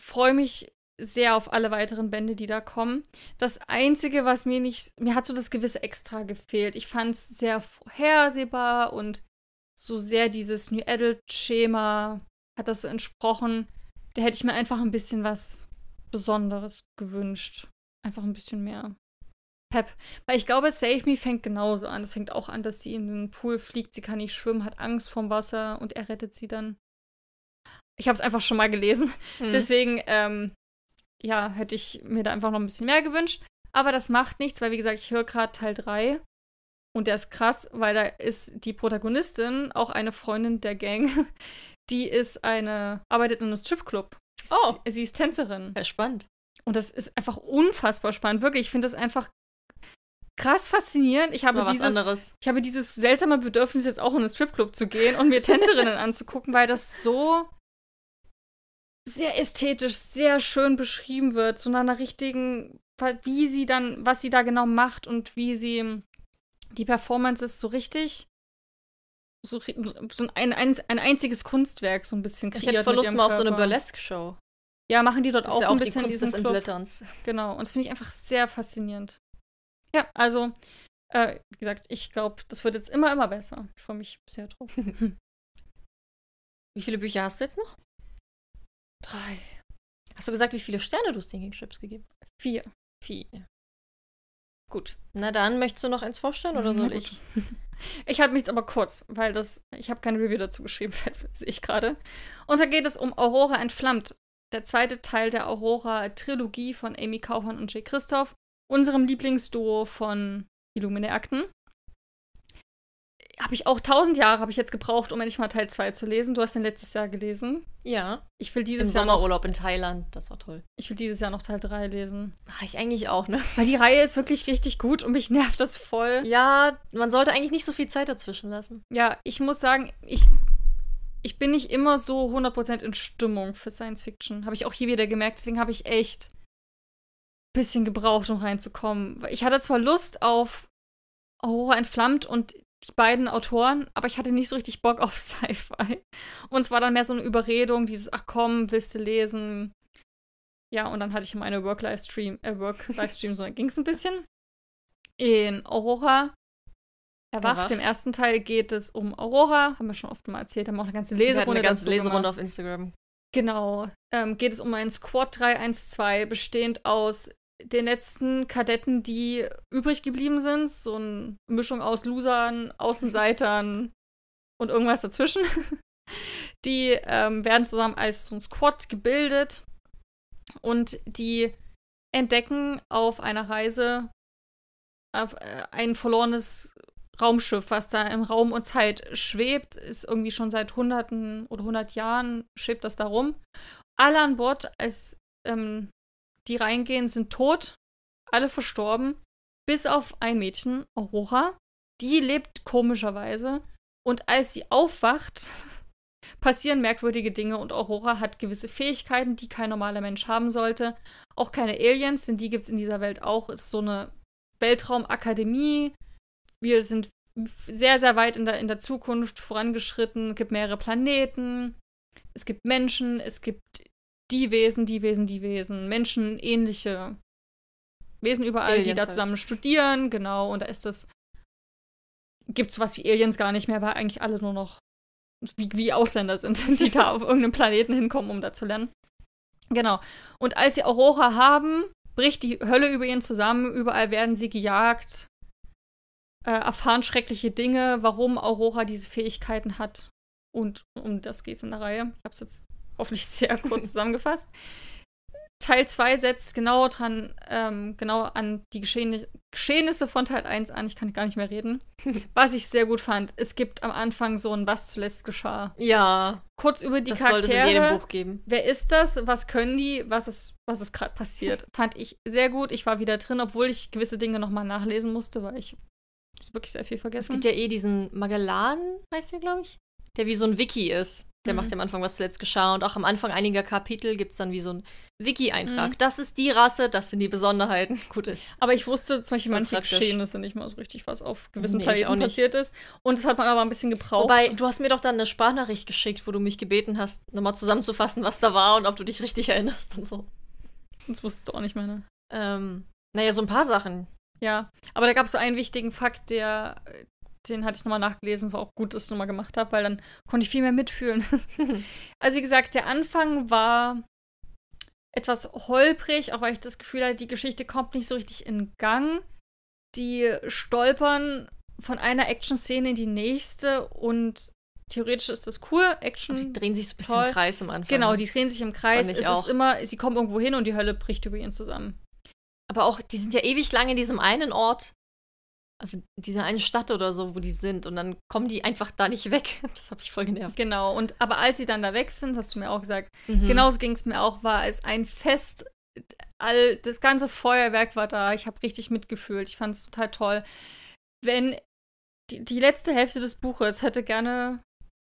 freue mich sehr auf alle weiteren Bände, die da kommen. Das Einzige, was mir nicht, mir hat so das gewisse Extra gefehlt. Ich fand es sehr vorhersehbar und so sehr dieses New Adult-Schema hat das so entsprochen. Da hätte ich mir einfach ein bisschen was Besonderes gewünscht. Einfach ein bisschen mehr Pep. Weil ich glaube, Save Me fängt genauso an. Es fängt auch an, dass sie in den Pool fliegt, sie kann nicht schwimmen, hat Angst vorm Wasser und er rettet sie dann. Ich habe es einfach schon mal gelesen. Hm. Deswegen, ähm, ja, hätte ich mir da einfach noch ein bisschen mehr gewünscht. Aber das macht nichts, weil, wie gesagt, ich höre gerade Teil 3. Und der ist krass, weil da ist die Protagonistin auch eine Freundin der Gang. Die ist eine, arbeitet in einem Stripclub. Sie ist, oh. Sie ist Tänzerin. Ja, spannend. Und das ist einfach unfassbar spannend. Wirklich, ich finde das einfach krass faszinierend. Ich habe, dieses, ich habe dieses seltsame Bedürfnis, jetzt auch in einen Stripclub zu gehen und mir Tänzerinnen anzugucken, weil das so sehr ästhetisch, sehr schön beschrieben wird, zu einer richtigen, wie sie dann, was sie da genau macht und wie sie die Performances so richtig so, so ein, ein, ein einziges Kunstwerk so ein bisschen kreiert. Ich hätte voll Lust mal auf so eine Burlesque-Show. Ja, machen die dort das auch, ja auch ein bisschen die Kunst des. Genau, und das finde ich einfach sehr faszinierend. Ja, also, äh, wie gesagt, ich glaube, das wird jetzt immer, immer besser. Ich freue mich sehr drauf. wie viele Bücher hast du jetzt noch? Drei. Hast du gesagt, wie viele Sterne du Singing Ships gegeben? Vier. Vier. Gut. Na dann, möchtest du noch eins vorstellen oder soll ich? Ich halte mich jetzt aber kurz, weil das, ich habe keine Review dazu geschrieben, sehe ich gerade. Und da geht es um Aurora entflammt. der zweite Teil der Aurora-Trilogie von Amy Kaufmann und Jay Christoph, unserem Lieblingsduo von Illumine Akten. Habe ich auch tausend Jahre habe ich jetzt gebraucht, um endlich mal Teil 2 zu lesen. Du hast den letztes Jahr gelesen. Ja. Ich will dieses Im Jahr noch, Sommerurlaub in Thailand. Das war toll. ich will dieses Jahr noch Teil 3 lesen. Ach, ich eigentlich auch, ne? Weil die Reihe ist wirklich richtig gut und mich nervt das voll. Ja, man sollte eigentlich nicht so viel Zeit dazwischen lassen. Ja, ich muss sagen, ich, ich bin nicht immer so 100% in Stimmung für Science Fiction. Habe ich auch hier wieder gemerkt. Deswegen habe ich echt bisschen gebraucht, um reinzukommen. Ich hatte zwar Lust auf Aurora entflammt und die beiden Autoren, aber ich hatte nicht so richtig Bock auf Sci-Fi. Und es war dann mehr so eine Überredung, dieses, ach komm, willst du lesen? Ja, und dann hatte ich meine Work-Livestream, äh, Work-Livestream, so ging es ein bisschen. In Aurora Erwacht. Erwacht. Im ersten Teil geht es um Aurora, haben wir schon oft mal erzählt, haben wir auch eine ganze Leserunde eine ganze Leserunde auf Instagram. Genau. Ähm, geht es um einen Squad 312, bestehend aus den letzten Kadetten, die übrig geblieben sind. So eine Mischung aus Losern, Außenseitern und irgendwas dazwischen. Die ähm, werden zusammen als so ein Squad gebildet und die entdecken auf einer Reise auf, äh, ein verlorenes Raumschiff, was da im Raum und Zeit schwebt, ist irgendwie schon seit Hunderten oder hundert Jahren schwebt das da rum. Alle an Bord, als ähm, die reingehen, sind tot, alle verstorben, bis auf ein Mädchen, Aurora. Die lebt komischerweise und als sie aufwacht, passieren merkwürdige Dinge und Aurora hat gewisse Fähigkeiten, die kein normaler Mensch haben sollte. Auch keine Aliens, denn die gibt es in dieser Welt auch. Es ist so eine Weltraumakademie. Wir sind sehr, sehr weit in der, in der Zukunft vorangeschritten. Es gibt mehrere Planeten. Es gibt Menschen. Es gibt die Wesen, die Wesen, die Wesen. Menschen, ähnliche Wesen überall, die Aliens da halt. zusammen studieren. Genau. Und da ist das. Gibt es was wie Aliens gar nicht mehr, weil eigentlich alle nur noch wie, wie Ausländer sind, die da auf irgendeinem Planeten hinkommen, um da zu lernen. Genau. Und als sie Aurora haben, bricht die Hölle über ihnen zusammen. Überall werden sie gejagt, äh, erfahren schreckliche Dinge, warum Aurora diese Fähigkeiten hat. Und um das geht es in der Reihe. Ich habe es jetzt hoffentlich sehr kurz zusammengefasst. Teil 2 setzt genau dran, ähm, genau an die Geschehni Geschehnisse von Teil 1 an. Ich kann gar nicht mehr reden. Was ich sehr gut fand, es gibt am Anfang so ein Was zuletzt geschah. Ja, Kurz über die das sollte es in Charaktere. jedem Buch geben. Wer ist das? Was können die? Was ist, was ist gerade passiert? Fand ich sehr gut. Ich war wieder drin, obwohl ich gewisse Dinge nochmal nachlesen musste, weil ich wirklich sehr viel Es vergessen. gibt ja eh diesen Magellan, heißt der, glaube ich, der wie so ein Wiki ist. Der Mhm. macht ja am Anfang was zuletzt geschah und auch am Anfang einiger Kapitel gibt es dann wie so ein Wiki-Eintrag. Mhm. Das ist die Rasse, das sind die Besonderheiten. Gut ist. aber ich wusste zum Beispiel manche praktisch. Geschehnisse nicht mal so richtig, was auf gewissen Nee, Planeten nicht. passiert ist. Und das hat man aber ein bisschen gebraucht. Wobei, du hast mir doch dann eine Sprachnachricht geschickt, wo du mich gebeten hast, nochmal zusammenzufassen, was da war und ob du dich richtig erinnerst und so. das wusstest du auch nicht mehr, ne? Ähm, naja, so ein paar Sachen. Ja, aber da gab es so einen wichtigen Fakt, der, den hatte ich nochmal nachgelesen, war auch gut, dass ich nochmal gemacht habe, weil dann konnte ich viel mehr mitfühlen. also wie gesagt, der Anfang war etwas holprig, auch weil ich das Gefühl hatte, die Geschichte kommt nicht so richtig in Gang. Die stolpern von einer Action-Szene in die nächste und theoretisch ist das cool, Und Action. die drehen sich so ein bisschen toll. im Kreis am Anfang. Genau, die drehen sich im Kreis. Es auch. ist immer, sie kommen irgendwo hin und die Hölle bricht über ihnen zusammen. Aber auch, die sind ja ewig lang in diesem einen Ort. Also in dieser einen Stadt oder so, wo die sind. Und dann kommen die einfach da nicht weg. Das hat mich voll genervt. Genau, und aber als sie dann da weg sind, hast du mir auch gesagt, Mhm. Genauso ging es mir auch, war es ein Fest. All, das ganze Feuerwerk war da. Ich habe richtig mitgefühlt. Ich fand es total toll. Wenn die, die letzte Hälfte des Buches hätte gerne,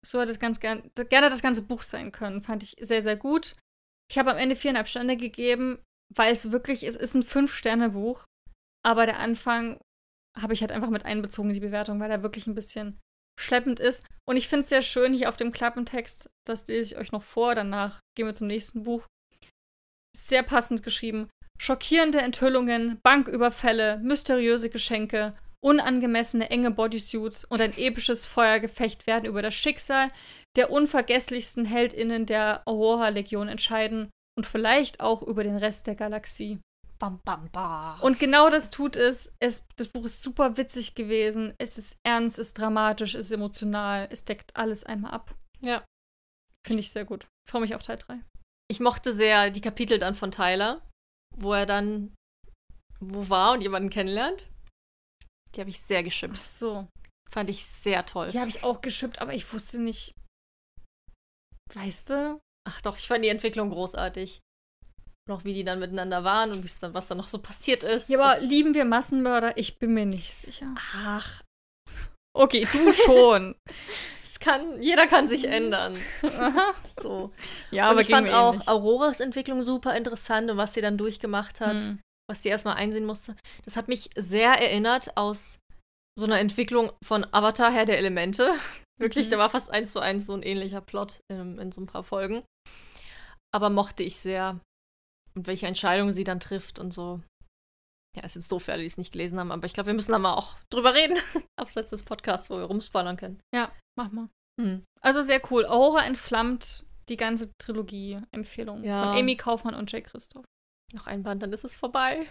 so hätte es ganz gern, gerne das ganze Buch sein können, fand ich sehr, sehr gut. Ich habe am Ende viereinhalb Sterne gegeben, weil es wirklich, es ist ein Fünf-Sterne-Buch. Aber der Anfang habe ich halt einfach mit einbezogen, die Bewertung, weil er wirklich ein bisschen schleppend ist. Und ich finde es sehr schön hier auf dem Klappentext, das lese ich euch noch vor, danach gehen wir zum nächsten Buch. Sehr passend geschrieben. Schockierende Enthüllungen, Banküberfälle, mysteriöse Geschenke, unangemessene enge Bodysuits und ein episches Feuergefecht werden über das Schicksal der unvergesslichsten HeldInnen der Aurora-Legion entscheiden und vielleicht auch über den Rest der Galaxie. Bam, bam, bam. Und genau das tut es. es. Das Buch ist super witzig gewesen. Es ist ernst, ist dramatisch, ist emotional. Es deckt alles einmal ab. ja. Finde ich sehr gut. Freue mich auf Teil 3. ich mochte sehr die Kapitel dann von Tyler, wo er dann wo war und jemanden kennenlernt. Die habe ich sehr geschippt. Ach so. Fand ich sehr toll. Die habe ich auch geschippt, aber ich wusste nicht. Weißt du? Ach doch, ich fand die Entwicklung großartig. Noch wie die dann miteinander waren und dann, was dann noch so passiert ist. Ja, aber lieben wir Massenmörder? Ich bin mir nicht sicher. Ach. Okay, du schon. es kann, jeder kann sich ändern. so. Ja, und aber ich fand mir auch ähnlich. Auroras Entwicklung super interessant und was sie dann durchgemacht hat, Hm. was sie erstmal einsehen musste. Das hat mich sehr erinnert aus so einer Entwicklung von Avatar Herr der Elemente. Wirklich, Mhm. da war fast eins zu eins so ein ähnlicher Plot in, in so ein paar Folgen. Aber mochte ich sehr. Und welche Entscheidungen sie dann trifft und so. Ja, ist jetzt doof für alle, die es nicht gelesen haben, aber ich glaube, wir müssen da mal auch drüber reden. Abseits des Podcasts, wo wir rumspoilern können. Ja, mach mal. Hm. Also sehr cool. Aurora entflammt die ganze Trilogie-Empfehlung Ja. von Amy Kaufmann und Jay Christoph. Noch ein Band, dann ist es vorbei.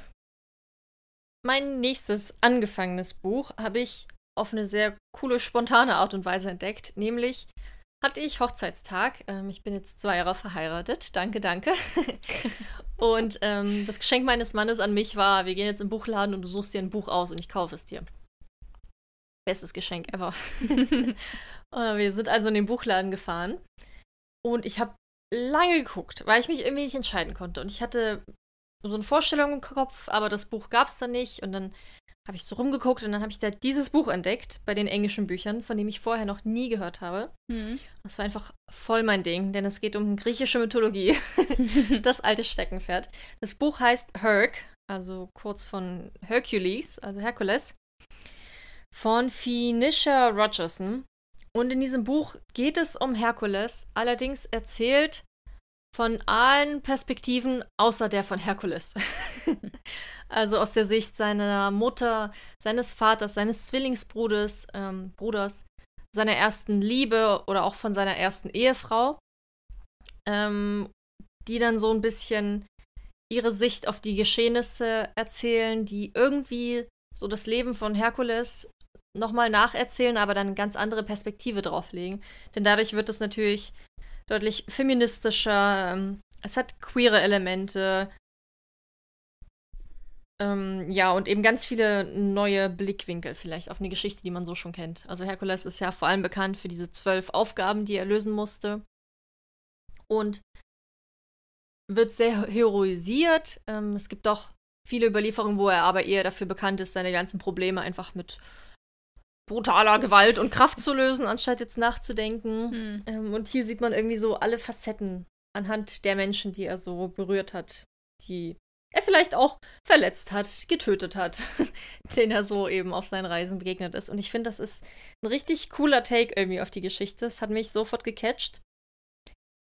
Mein nächstes angefangenes Buch habe ich auf eine sehr coole, spontane Art und Weise entdeckt. Nämlich hatte ich Hochzeitstag. Ähm, ich bin jetzt zwei Jahre verheiratet. Danke, danke. und ähm, das Geschenk meines Mannes an mich war, wir gehen jetzt im Buchladen und du suchst dir ein Buch aus und ich kaufe es dir. Bestes Geschenk ever. Äh, wir sind also in den Buchladen gefahren und ich habe lange geguckt, weil ich mich irgendwie nicht entscheiden konnte. Und ich hatte so eine Vorstellung im Kopf, aber das Buch gab es dann nicht. Und dann habe ich so rumgeguckt und dann habe ich da dieses Buch entdeckt bei den englischen Büchern, von dem ich vorher noch nie gehört habe. Hm. Das war einfach voll mein Ding, denn es geht um griechische Mythologie. das alte Steckenpferd. Das Buch heißt Herc, also kurz von Hercules, also Herkules, von Phoenicia Rogerson. Und in diesem Buch geht es um Herkules, allerdings erzählt von allen Perspektiven außer der von Herkules. also aus der Sicht seiner Mutter, seines Vaters, seines Zwillingsbruders, ähm, Bruders, seiner ersten Liebe oder auch von seiner ersten Ehefrau, ähm, die dann so ein bisschen ihre Sicht auf die Geschehnisse erzählen, die irgendwie so das Leben von Herkules nochmal nacherzählen, aber dann eine ganz andere Perspektive drauflegen. Denn dadurch wird es natürlich deutlich feministischer, ähm, es hat queere Elemente, ähm, ja, und eben ganz viele neue Blickwinkel vielleicht auf eine Geschichte, die man so schon kennt. Also Herkules ist ja vor allem bekannt für diese zwölf Aufgaben, die er lösen musste. Und wird sehr heroisiert. Ähm, es gibt auch viele Überlieferungen, wo er aber eher dafür bekannt ist, seine ganzen Probleme einfach mit brutaler Gewalt und Kraft zu lösen, anstatt jetzt nachzudenken. Hm. Ähm, und hier sieht man irgendwie so alle Facetten anhand der Menschen, die er so berührt hat, die er vielleicht auch verletzt hat, getötet hat, denen er so eben auf seinen Reisen begegnet ist. Und ich finde, das ist ein richtig cooler Take irgendwie auf die Geschichte. Es hat mich sofort gecatcht.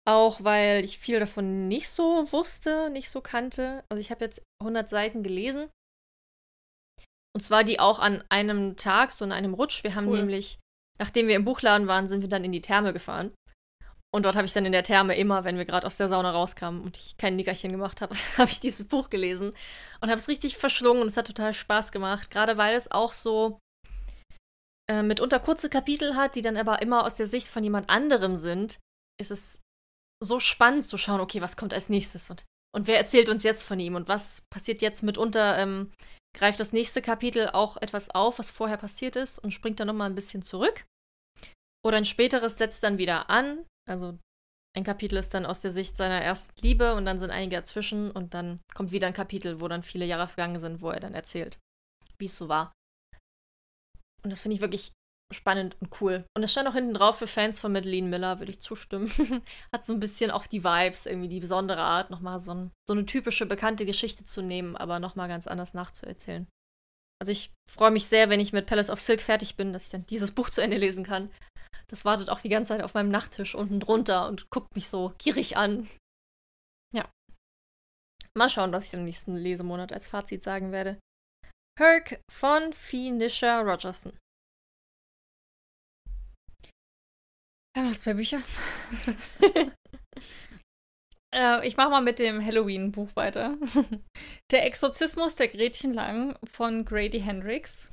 Auch weil ich viel davon nicht so wusste, nicht so kannte. Also ich habe jetzt 100 Seiten gelesen. Und zwar die auch an einem Tag, so in einem Rutsch. Wir haben Cool. nämlich, nachdem wir im Buchladen waren, sind wir dann in die Therme gefahren. Und dort habe ich dann in der Therme immer, wenn wir gerade aus der Sauna rauskamen und ich kein Nickerchen gemacht habe, habe ich dieses Buch gelesen und habe es richtig verschlungen und es hat total Spaß gemacht. Gerade weil es auch so äh, mitunter kurze Kapitel hat, die dann aber immer aus der Sicht von jemand anderem sind, ist es so spannend zu schauen, okay, was kommt als nächstes und, und wer erzählt uns jetzt von ihm und was passiert jetzt mitunter, ähm, greift das nächste Kapitel auch etwas auf, was vorher passiert ist und springt dann nochmal ein bisschen zurück. Oder ein späteres setzt dann wieder an. Also ein Kapitel ist dann aus der Sicht seiner ersten Liebe und dann sind einige dazwischen und dann kommt wieder ein Kapitel, wo dann viele Jahre vergangen sind, wo er dann erzählt, wie es so war. Und das finde ich wirklich spannend und cool. Und es stand auch hinten drauf für Fans von Madeleine Miller, würde ich zustimmen. Hat so ein bisschen auch die Vibes, irgendwie die besondere Art, nochmal so, ein, so eine typische, bekannte Geschichte zu nehmen, aber nochmal ganz anders nachzuerzählen. Also ich freue mich sehr, wenn ich mit Palace of Silk fertig bin, dass ich dann dieses Buch zu Ende lesen kann. Das wartet auch die ganze Zeit auf meinem Nachttisch unten drunter und guckt mich so gierig an. Ja. Mal schauen, was ich im nächsten Lesemonat als Fazit sagen werde. Herc von Phoenicia Rogerson. Ja, noch zwei Bücher. äh, ich mache mal mit dem Halloween-Buch weiter. der Exorzismus der Gretchen Lang von Grady Hendrix.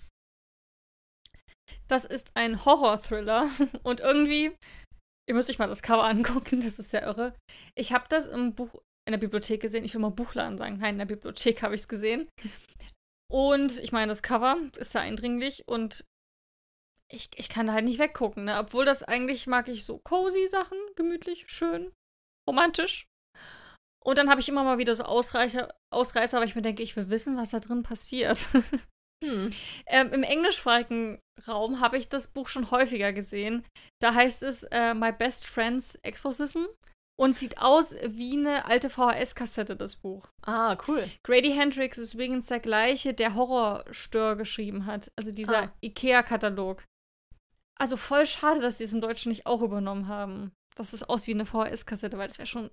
Das ist ein Horror-Thriller und irgendwie Ihr müsst euch mal das Cover angucken, das ist sehr irre. Ich habe das im Buch in der Bibliothek gesehen. Ich will mal Buchladen sagen. Nein, in der Bibliothek habe ich es gesehen. Und ich meine, das Cover ist sehr eindringlich und ich, ich kann da halt nicht weggucken, ne? Obwohl das eigentlich mag ich so cozy Sachen, gemütlich, schön, romantisch. Und dann habe ich immer mal wieder so Ausreißer, Ausreißer, weil ich mir denke, ich will wissen, was da drin passiert. Hm. Ähm, Im englischsprachigen Raum habe ich das Buch schon häufiger gesehen. Da heißt es äh, My Best Friend's Exorcism und sieht aus wie eine alte VHS-Kassette, das Buch. Ah, cool. Grady Hendrix ist übrigens der gleiche, der Horrorstör geschrieben hat. Also dieser ah. IKEA-Katalog. Also voll schade, dass sie es im Deutschen nicht auch übernommen haben. Dass es aussieht wie eine VHS-Kassette, weil das wäre schon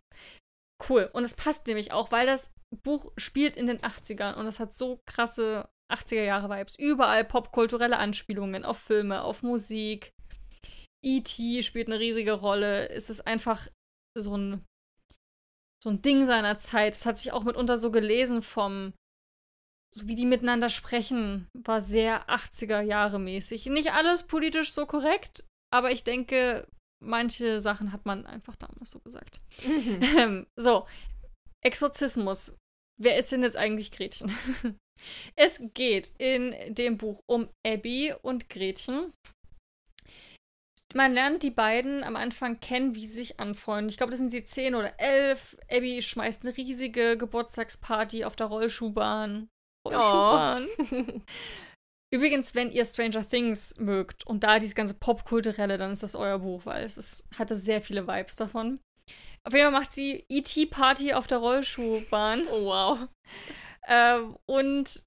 cool. Und es passt nämlich auch, weil das Buch spielt in den 80ern und es hat so krasse 80er Jahre Vibes. Überall popkulturelle Anspielungen auf Filme, auf Musik. E.T. spielt eine riesige Rolle. Es ist einfach so ein, so ein Ding seiner Zeit. Es hat sich auch mitunter so gelesen vom, so wie die miteinander sprechen, war sehr 80er Jahre mäßig. Nicht alles politisch so korrekt, aber ich denke, manche Sachen hat man einfach damals so gesagt. Mhm. Ähm, so, Exorzismus. Wer ist denn jetzt eigentlich Gretchen? es geht in dem Buch um Abby und Gretchen. Man lernt die beiden am Anfang kennen, wie sie sich anfreunden. Ich glaube, das sind sie zehn oder elf. Abby schmeißt eine riesige Geburtstagsparty auf der Rollschuhbahn. Oh. Übrigens, wenn ihr Stranger Things mögt und da dieses ganze Popkulturelle, dann ist das euer Buch, weil es ist, hatte sehr viele Vibes davon. Auf jeden Fall macht sie E.T.-Party auf der Rollschuhbahn. Oh, wow. Ähm, und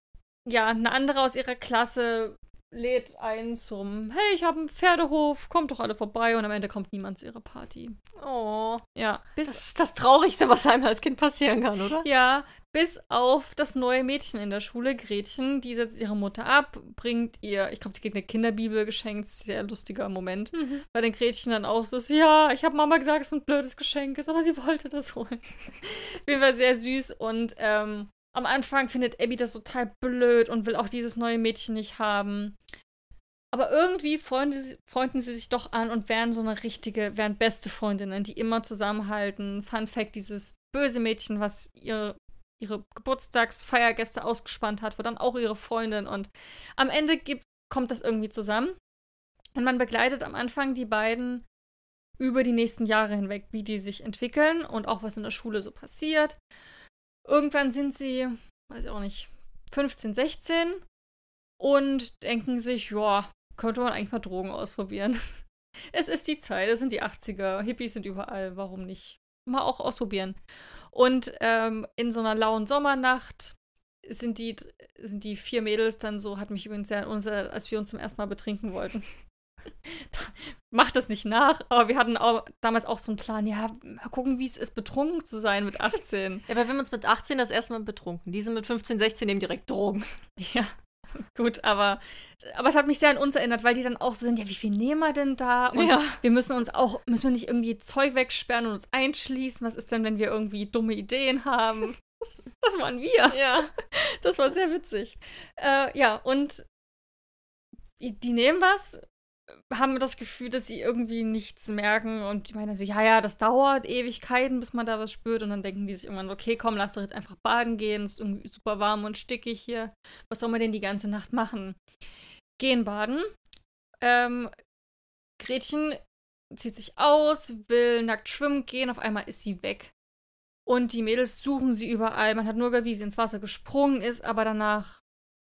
ja, eine andere aus ihrer Klasse lädt ein zum, hey, ich habe einen Pferdehof, kommt doch alle vorbei und am Ende kommt niemand zu ihrer Party. Oh. Ja. Das ist das Traurigste, was einem als Kind passieren kann, oder? Ja, bis auf das neue Mädchen in der Schule, Gretchen, die setzt ihre Mutter ab, bringt ihr, ich glaube, sie kriegt eine Kinderbibel geschenkt, sehr lustiger Moment, mhm. weil dann Gretchen dann auch so ist, ja, ich habe Mama gesagt, es ist ein blödes Geschenk ist, aber sie wollte das holen. Wie war sehr süß und ähm, am Anfang findet Abby das total blöd und will auch dieses neue Mädchen nicht haben. Aber irgendwie freunden sie, freunden sie sich doch an und werden so eine richtige, werden beste Freundinnen, die immer zusammenhalten. Fun Fact: dieses böse Mädchen, was ihre, ihre Geburtstagsfeiergäste ausgespannt hat, wird dann auch ihre Freundin. Und am Ende gibt, kommt das irgendwie zusammen. Und man begleitet am Anfang die beiden über die nächsten Jahre hinweg, wie die sich entwickeln und auch was in der Schule so passiert. Irgendwann sind sie, weiß ich auch nicht, 15, 16 und denken sich, ja, könnte man eigentlich mal Drogen ausprobieren. Es ist die Zeit, es sind die 80er, Hippies sind überall, warum nicht? Mal auch ausprobieren. Und ähm, in so einer lauen Sommernacht sind die, sind die vier Mädels dann so, hat mich übrigens sehr unser, als wir uns zum ersten Mal betrinken wollten. Macht das nicht nach, aber wir hatten auch, damals auch so einen Plan, ja, mal gucken, wie es ist, betrunken zu sein mit 18. Ja, weil wir haben uns mit 18 das erste Mal betrunken. Die sind mit 15, 16 nehmen direkt Drogen. Ja, gut, aber, aber es hat mich sehr an uns erinnert, weil die dann auch so sind, ja, wie viel nehmen wir denn da? Und ja. wir müssen uns auch, müssen wir nicht irgendwie Zeug wegsperren und uns einschließen? Was ist denn, wenn wir irgendwie dumme Ideen haben? Das waren wir. Ja. Das war sehr witzig. Äh, ja, und die nehmen was, haben das Gefühl, dass sie irgendwie nichts merken und die meinen so, ja, ja, das dauert Ewigkeiten, bis man da was spürt und dann denken die sich irgendwann, okay, komm, lass doch jetzt einfach baden gehen, es ist irgendwie super warm und stickig hier, was soll man denn die ganze Nacht machen? Gehen baden. Ähm, Gretchen zieht sich aus, will nackt schwimmen gehen, auf einmal ist sie weg. Und die Mädels suchen sie überall. Man hat nur gehört, wie sie ins Wasser gesprungen ist, aber danach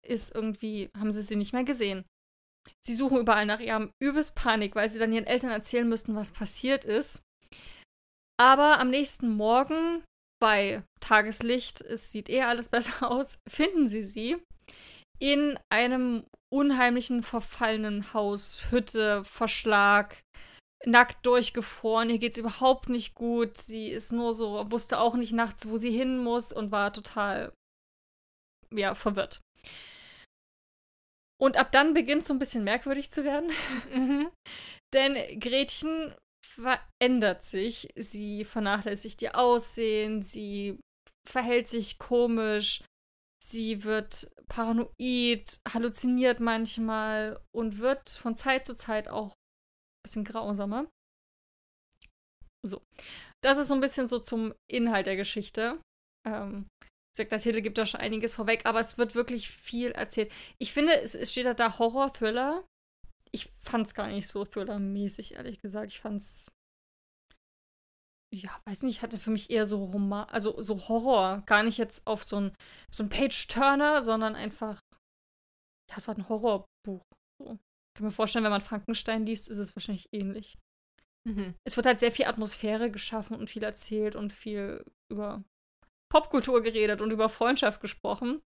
ist irgendwie, haben sie sie nicht mehr gesehen. Sie suchen überall nach ihrem übelst Panik, weil sie dann ihren Eltern erzählen müssten, was passiert ist. Aber am nächsten Morgen, bei Tageslicht, es sieht eh alles besser aus, finden sie sie in einem unheimlichen, verfallenen Haus, Hütte, Verschlag, nackt durchgefroren. Ihr geht's überhaupt nicht gut. Sie ist nur so, wusste auch nicht nachts, wo sie hin muss und war total, ja, verwirrt. Und ab dann beginnt es so ein bisschen merkwürdig zu werden. Mhm. Denn Gretchen verändert sich. Sie vernachlässigt ihr Aussehen, sie verhält sich komisch, sie wird paranoid, halluziniert manchmal und wird von Zeit zu Zeit auch ein bisschen grausamer. So. Das ist so ein bisschen so zum Inhalt der Geschichte. Ähm, sagt, der Titel gibt da schon einiges vorweg, aber es wird wirklich viel erzählt. Ich finde, es, es steht halt da Horror-Thriller. Ich fand es gar nicht so Thriller-mäßig, ehrlich gesagt. Ich fand es ja, weiß nicht, hatte für mich eher so Roman, also so Horror. Gar nicht jetzt auf so ein, so ein Page-Turner, sondern einfach, ja, es war ein Horrorbuch. So. Ich kann mir vorstellen, wenn man Frankenstein liest, ist es wahrscheinlich ähnlich. Mhm. Es wird halt sehr viel Atmosphäre geschaffen und viel erzählt und viel über Popkultur geredet und über Freundschaft gesprochen.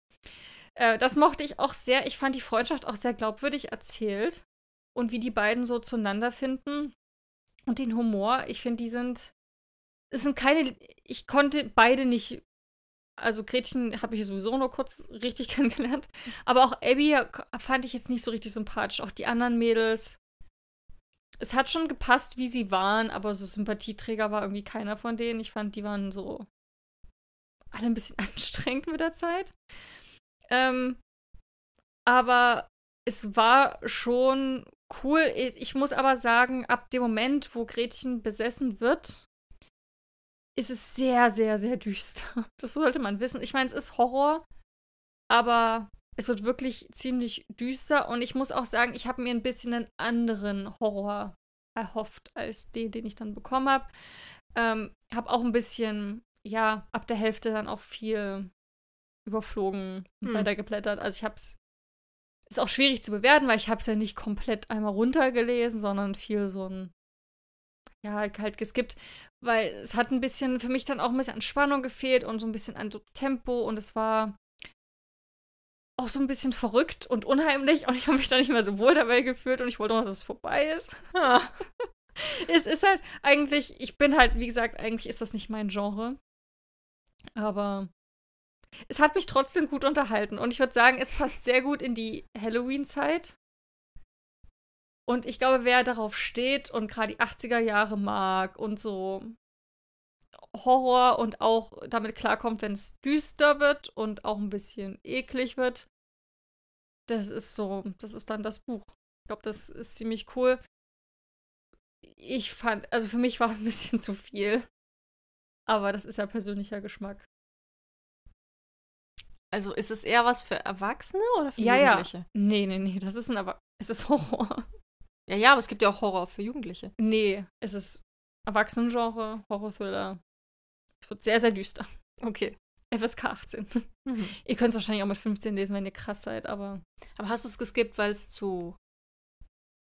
Äh, das mochte ich auch sehr. Ich fand die Freundschaft auch sehr glaubwürdig erzählt. Und wie die beiden so zueinander finden. Und den Humor, ich finde, die sind es sind keine, ich konnte beide nicht, also Gretchen habe ich sowieso nur kurz richtig kennengelernt, aber auch Abby fand ich jetzt nicht so richtig sympathisch, auch die anderen Mädels. Es hat schon gepasst, wie sie waren, aber so Sympathieträger war irgendwie keiner von denen. Ich fand, die waren so alle ein bisschen anstrengend mit der Zeit. Ähm, aber es war schon cool. Ich, muss aber sagen, ab dem Moment, wo Gretchen besessen wird, ist es sehr, sehr, sehr düster. Das sollte man wissen. Ich meine, es ist Horror, aber es wird wirklich ziemlich düster und ich muss auch sagen, ich habe mir ein bisschen einen anderen Horror erhofft als den, den ich dann bekommen habe. Ähm, habe auch ein bisschen, ja, ab der Hälfte dann auch viel überflogen und hm. weitergeblättert. Also ich habe es ist auch schwierig zu bewerten, weil ich habe es ja nicht komplett einmal runtergelesen, sondern viel so ein ja, halt geskippt weil es hat ein bisschen für mich dann auch ein bisschen an Spannung gefehlt und so ein bisschen an so Tempo und es war auch so ein bisschen verrückt und unheimlich und ich habe mich da nicht mehr so wohl dabei gefühlt und ich wollte noch, dass es vorbei ist. es ist halt eigentlich, ich bin halt, wie gesagt, eigentlich ist das nicht mein Genre. Aber es hat mich trotzdem gut unterhalten und ich würde sagen, es passt sehr gut in die Halloween-Zeit. Und ich glaube, wer darauf steht und gerade die 80er Jahre mag und so Horror und auch damit klarkommt, wenn es düster wird und auch ein bisschen eklig wird, das ist so, das ist dann das Buch. Ich glaube, das ist ziemlich cool. Ich fand, also für mich war es ein bisschen zu viel. Aber das ist ja persönlicher Geschmack. Also ist es eher was für Erwachsene oder für ja, Jugendliche? Ja. Nee, nee, nee, das ist ein Erwachsene. Es ist Horror. Ja, ja, aber es gibt ja auch Horror für Jugendliche. Nee, es ist Erwachsenengenre, Horror-Thriller. Es wird sehr, sehr düster. Okay. FSK 18. Mhm. Ihr könnt es wahrscheinlich auch mit 15 lesen, wenn ihr krass seid, aber. Aber hast du es geskippt, weil es zu.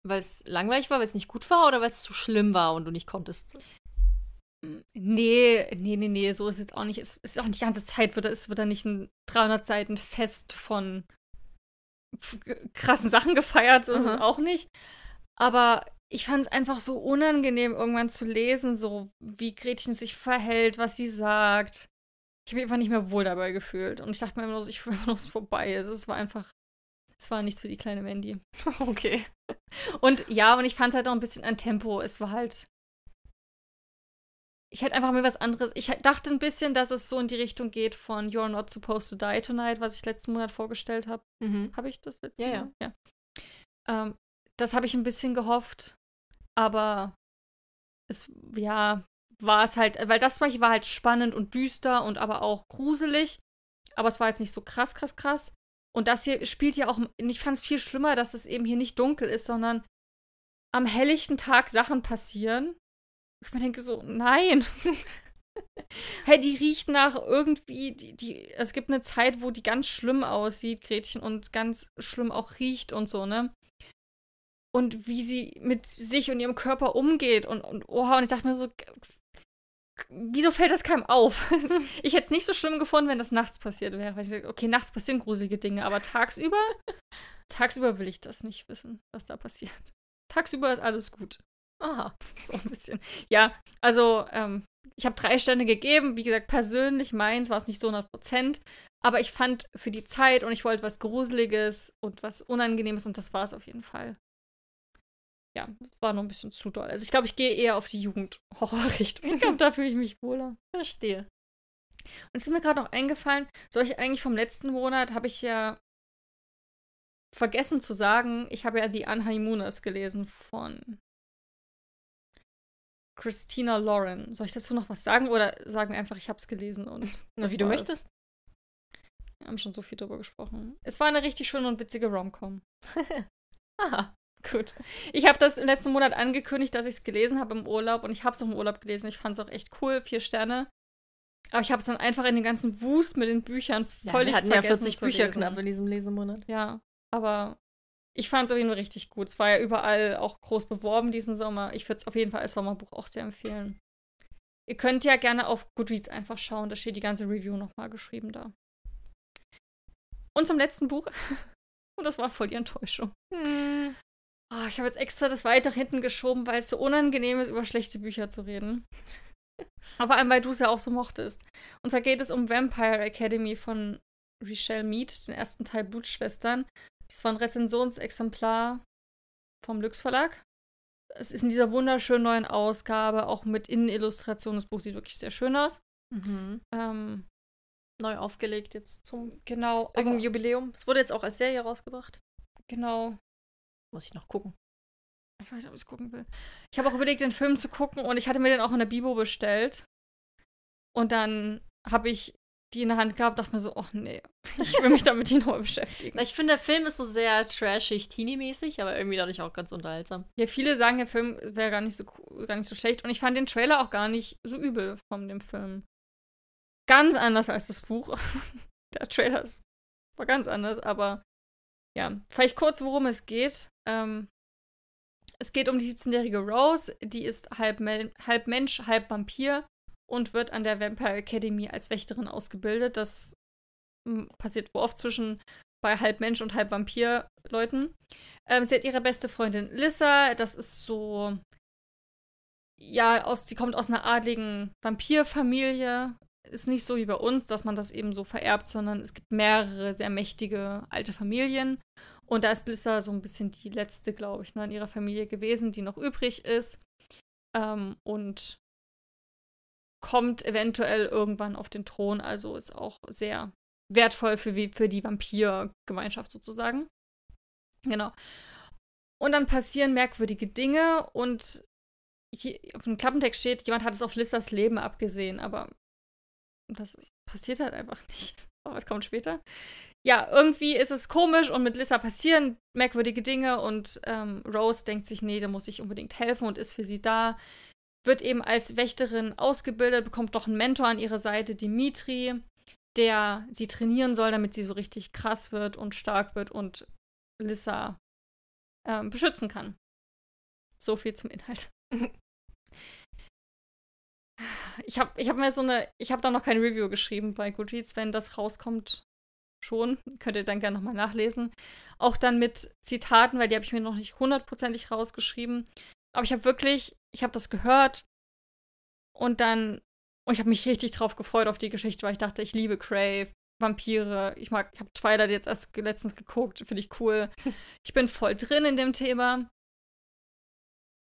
weil es langweilig war, weil es nicht gut war oder weil es zu schlimm war und du nicht konntest? Nee, nee, nee, nee, so ist es jetzt auch nicht. Es ist auch nicht die ganze Zeit, wird, es wird da nicht ein 300 Seiten Fest von krassen Sachen gefeiert, so ist es auch nicht. Aber ich fand es einfach so unangenehm, irgendwann zu lesen, so wie Gretchen sich verhält, was sie sagt. Ich habe mich einfach nicht mehr wohl dabei gefühlt. Und ich dachte mir immer so, ich will dass es vorbei ist. Es war einfach, es war nichts für die kleine Mandy. Okay. Und ja, und ich fand es halt auch ein bisschen an Tempo. Es war halt. Ich hätte einfach mal was anderes. Ich dachte ein bisschen, dass es so in die Richtung geht von You're Not Supposed to Die Tonight, was ich letzten Monat vorgestellt habe. Mhm. Habe ich das letzte ja, Mal? Ja, ja. Ähm, das habe ich ein bisschen gehofft. Aber es, ja, war es halt, weil das war halt spannend und düster und aber auch gruselig. Aber es war jetzt nicht so krass, krass, krass. Und das hier spielt ja auch, ich fand es viel schlimmer, dass es eben hier nicht dunkel ist, sondern am helllichten Tag Sachen passieren. Ich mir denke so, nein. hey, die riecht nach irgendwie, die, die, es gibt eine Zeit, wo die ganz schlimm aussieht, Gretchen, und ganz schlimm auch riecht und so, ne? und wie sie mit sich und ihrem Körper umgeht und, und oha, und ich dachte mir so, wieso fällt das keinem auf? ich hätte es nicht so schlimm gefunden, wenn das nachts passiert wäre. Weil ich dachte, okay, nachts passieren gruselige Dinge, aber tagsüber, tagsüber will ich das nicht wissen, was da passiert. Tagsüber ist alles gut. Aha, so ein bisschen. Ja, also, ähm, ich habe drei Sterne gegeben. Wie gesagt, persönlich meins war es nicht so 100 Prozent. Aber ich fand für die Zeit und ich wollte was Gruseliges und was Unangenehmes und das war es auf jeden Fall ja, war noch ein bisschen zu doll. Also ich glaube, ich gehe eher auf die Jugendhorror-Richtung. Ich glaube, da fühle ich mich wohler. Verstehe. Und es ist mir gerade noch eingefallen, soll ich eigentlich vom letzten Monat, habe ich ja vergessen zu sagen, ich habe ja die Unhoneymooners gelesen von Christina Lauren. Soll ich dazu noch was sagen oder sagen wir einfach, ich habe es gelesen und. Na, wie du möchtest. Wir haben schon so viel drüber gesprochen. Es war eine richtig schöne und witzige Romcom. Aha. Gut. Ich habe das im letzten Monat angekündigt, dass ich es gelesen habe im Urlaub und ich habe es auch im Urlaub gelesen. Ich fand es auch echt cool, vier Sterne. Aber ich habe es dann einfach in den ganzen Wust mit den Büchern völlig Wir hatten vergessen ja 40 zu Bücher knapp in diesem Lesemonat. Ja, aber ich fand es auf jeden Fall richtig gut. Es war ja überall auch groß beworben diesen Sommer. Ich würde es auf jeden Fall als Sommerbuch auch sehr empfehlen. Ihr könnt ja gerne auf Goodreads einfach schauen. Da steht die ganze Review nochmal geschrieben da. Und zum letzten Buch. Und das war voll die Enttäuschung. Hm. Oh, ich habe jetzt extra das weit nach hinten geschoben, weil es so unangenehm ist, über schlechte Bücher zu reden. Aber vor allem, weil du es ja auch so mochtest. Und zwar geht es um Vampire Academy von Richelle Mead, den ersten Teil Blutschwestern. Das war ein Rezensionsexemplar vom Lux Verlag. Es ist in dieser wunderschönen neuen Ausgabe, auch mit Innenillustrationen. Das Buch sieht wirklich sehr schön aus. Mhm. Ähm, Neu aufgelegt jetzt zum genau, irgendeinem Jubiläum. Es wurde jetzt auch als Serie rausgebracht. genau. Muss ich noch gucken. Ich weiß nicht, ob ich es gucken will. Ich habe auch überlegt, den Film zu gucken und ich hatte mir den auch in der Bibo bestellt. Und dann habe ich die in der Hand gehabt, dachte mir so, ach nee, ich will mich damit nicht nochmal beschäftigen. Ich finde, der Film ist so sehr trashig, teeny-mäßig, aber irgendwie dadurch auch ganz unterhaltsam. Ja, viele sagen, der Film wäre gar nicht so gar nicht so schlecht und ich fand den Trailer auch gar nicht so übel von dem Film. Ganz anders als das Buch. der Trailer ist, war ganz anders, aber ja, vielleicht kurz, worum es geht. Ähm, es geht um die 17-jährige Rose, die ist halb, Mel halb Mensch, halb Vampir und wird an der Vampire Academy als Wächterin ausgebildet. Das m, passiert oft zwischen bei halb Mensch und halb Vampir Leuten. Ähm, sie hat ihre beste Freundin Lissa. Das ist so. Ja, aus, die kommt aus einer adligen Vampirfamilie. Ist nicht so wie bei uns, dass man das eben so vererbt, sondern es gibt mehrere sehr mächtige alte Familien. Und da ist Lissa so ein bisschen die letzte, glaube ich, ne, in ihrer Familie gewesen, die noch übrig ist. Ähm, und kommt eventuell irgendwann auf den Thron. Also ist auch sehr wertvoll für, für die Vampirgemeinschaft sozusagen. Genau. Und dann passieren merkwürdige Dinge und hier auf dem Klappentext steht, jemand hat es auf Lissas Leben abgesehen, aber das ist, passiert halt einfach nicht. Aber es kommt später. Ja, irgendwie ist es komisch und mit Lissa passieren merkwürdige Dinge und ähm, Rose denkt sich, nee, da muss ich unbedingt helfen und ist für sie da. Wird eben als Wächterin ausgebildet, bekommt doch einen Mentor an ihrer Seite, Dimitri, der sie trainieren soll, damit sie so richtig krass wird und stark wird und Lissa ähm, beschützen kann. So viel zum Inhalt. Ich habe ich hab mir so eine, ich habe da noch kein Review geschrieben bei Goodreads, wenn das rauskommt schon, könnt ihr dann gerne nochmal nachlesen. Auch dann mit Zitaten, weil die habe ich mir noch nicht hundertprozentig rausgeschrieben. Aber ich habe wirklich, ich habe das gehört und dann, und ich habe mich richtig drauf gefreut auf die Geschichte, weil ich dachte, ich liebe Crave, Vampire, ich mag, ich habe Twilight jetzt erst letztens geguckt, finde ich cool. Ich bin voll drin in dem Thema.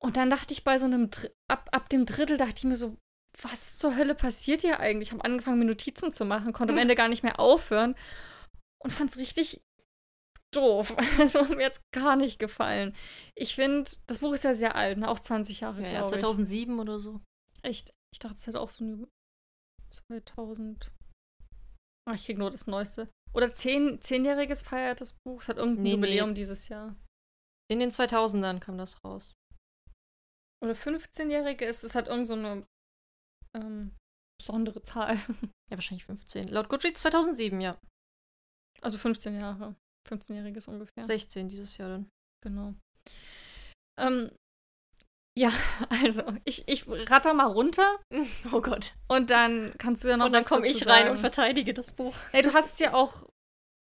Und dann dachte ich bei so einem, Dr- ab, ab dem Drittel dachte ich mir so, was zur Hölle passiert hier eigentlich? Ich habe angefangen, mir Notizen zu machen, konnte am Ende gar nicht mehr aufhören und fand es richtig doof. Also mir hat es gar nicht gefallen. Ich finde, das Buch ist ja sehr alt, ne? auch 20 Jahre, Ja, ja, glaube 2007 oder so. ich. Echt? Ich dachte, es hätte auch so eine 2000. Ach, ich krieg nur das Neueste. Oder zehn, zehnjähriges feiert das Buch. Es hat irgendein Nee, nee. Jubiläum dieses Jahr. In den 2000ern kam das raus. Oder 15-jährige ist es hat irgend so eine ähm, besondere Zahl. Ja, wahrscheinlich 15. Laut Goodreads 2007, ja. Also 15 Jahre. 15-jähriges ungefähr. 16 dieses Jahr dann. Genau. Ähm, ja, also ich, ich ratter mal runter Oh Gott. und dann kannst du ja noch Und dann komme ich rein und verteidige das Buch. Ey, du hast es ja auch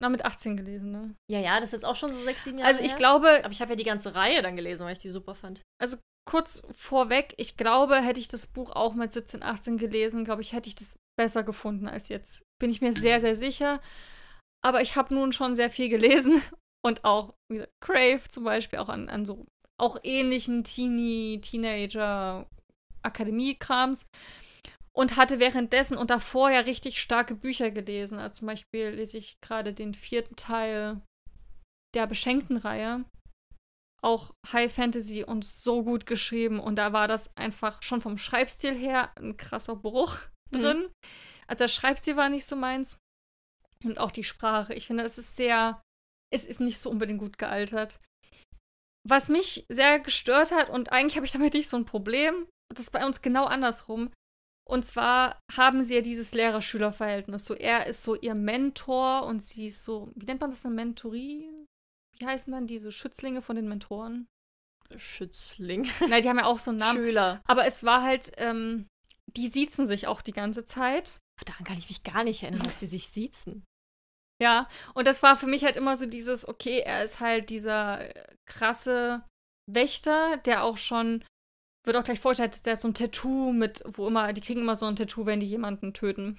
na, mit 18 gelesen, ne? Ja, ja, das ist jetzt auch schon so sechs, sieben Jahre Also ich her. glaube, Aber ich habe ja die ganze Reihe dann gelesen, weil ich die super fand. also kurz vorweg, ich glaube, hätte ich das Buch auch mit 17, 18 gelesen, glaube ich, hätte ich das besser gefunden als jetzt. Bin ich mir sehr, sehr sicher. Aber ich habe nun schon sehr viel gelesen und auch, wie gesagt, Crave zum Beispiel, auch an, an so auch ähnlichen Teenie, Teenager, Akademie-Krams. Und hatte währenddessen und davor ja richtig starke Bücher gelesen. Also zum Beispiel lese ich gerade den vierten Teil der Beschenkten-Reihe. auch High Fantasy und so gut geschrieben. Und da war das einfach schon vom Schreibstil her ein krasser Bruch mhm. drin. Mhm. Also der Schreibstil war nicht so meins. Und auch die Sprache. Ich finde, es ist sehr, es ist nicht so unbedingt gut gealtert. Was mich sehr gestört hat, und eigentlich habe ich damit nicht so ein Problem, das ist bei uns genau andersrum. Und zwar haben sie ja dieses Lehrer-Schüler-Verhältnis. So, er ist so ihr Mentor und sie ist so, wie nennt man das eine Mentorie? Wie heißen dann diese Schützlinge von den Mentoren? Schützling. Nein, die haben ja auch so einen Namen. Schüler. Aber es war halt, ähm, die siezen sich auch die ganze Zeit. Daran kann ich mich gar nicht erinnern, dass die sich siezen. Ja, und das war für mich halt immer so dieses, okay, er ist halt dieser krasse Wächter, der auch schon, wird auch gleich vorgestellt, der ist so ein Tattoo mit, wo immer, die kriegen immer so ein Tattoo, wenn die jemanden töten.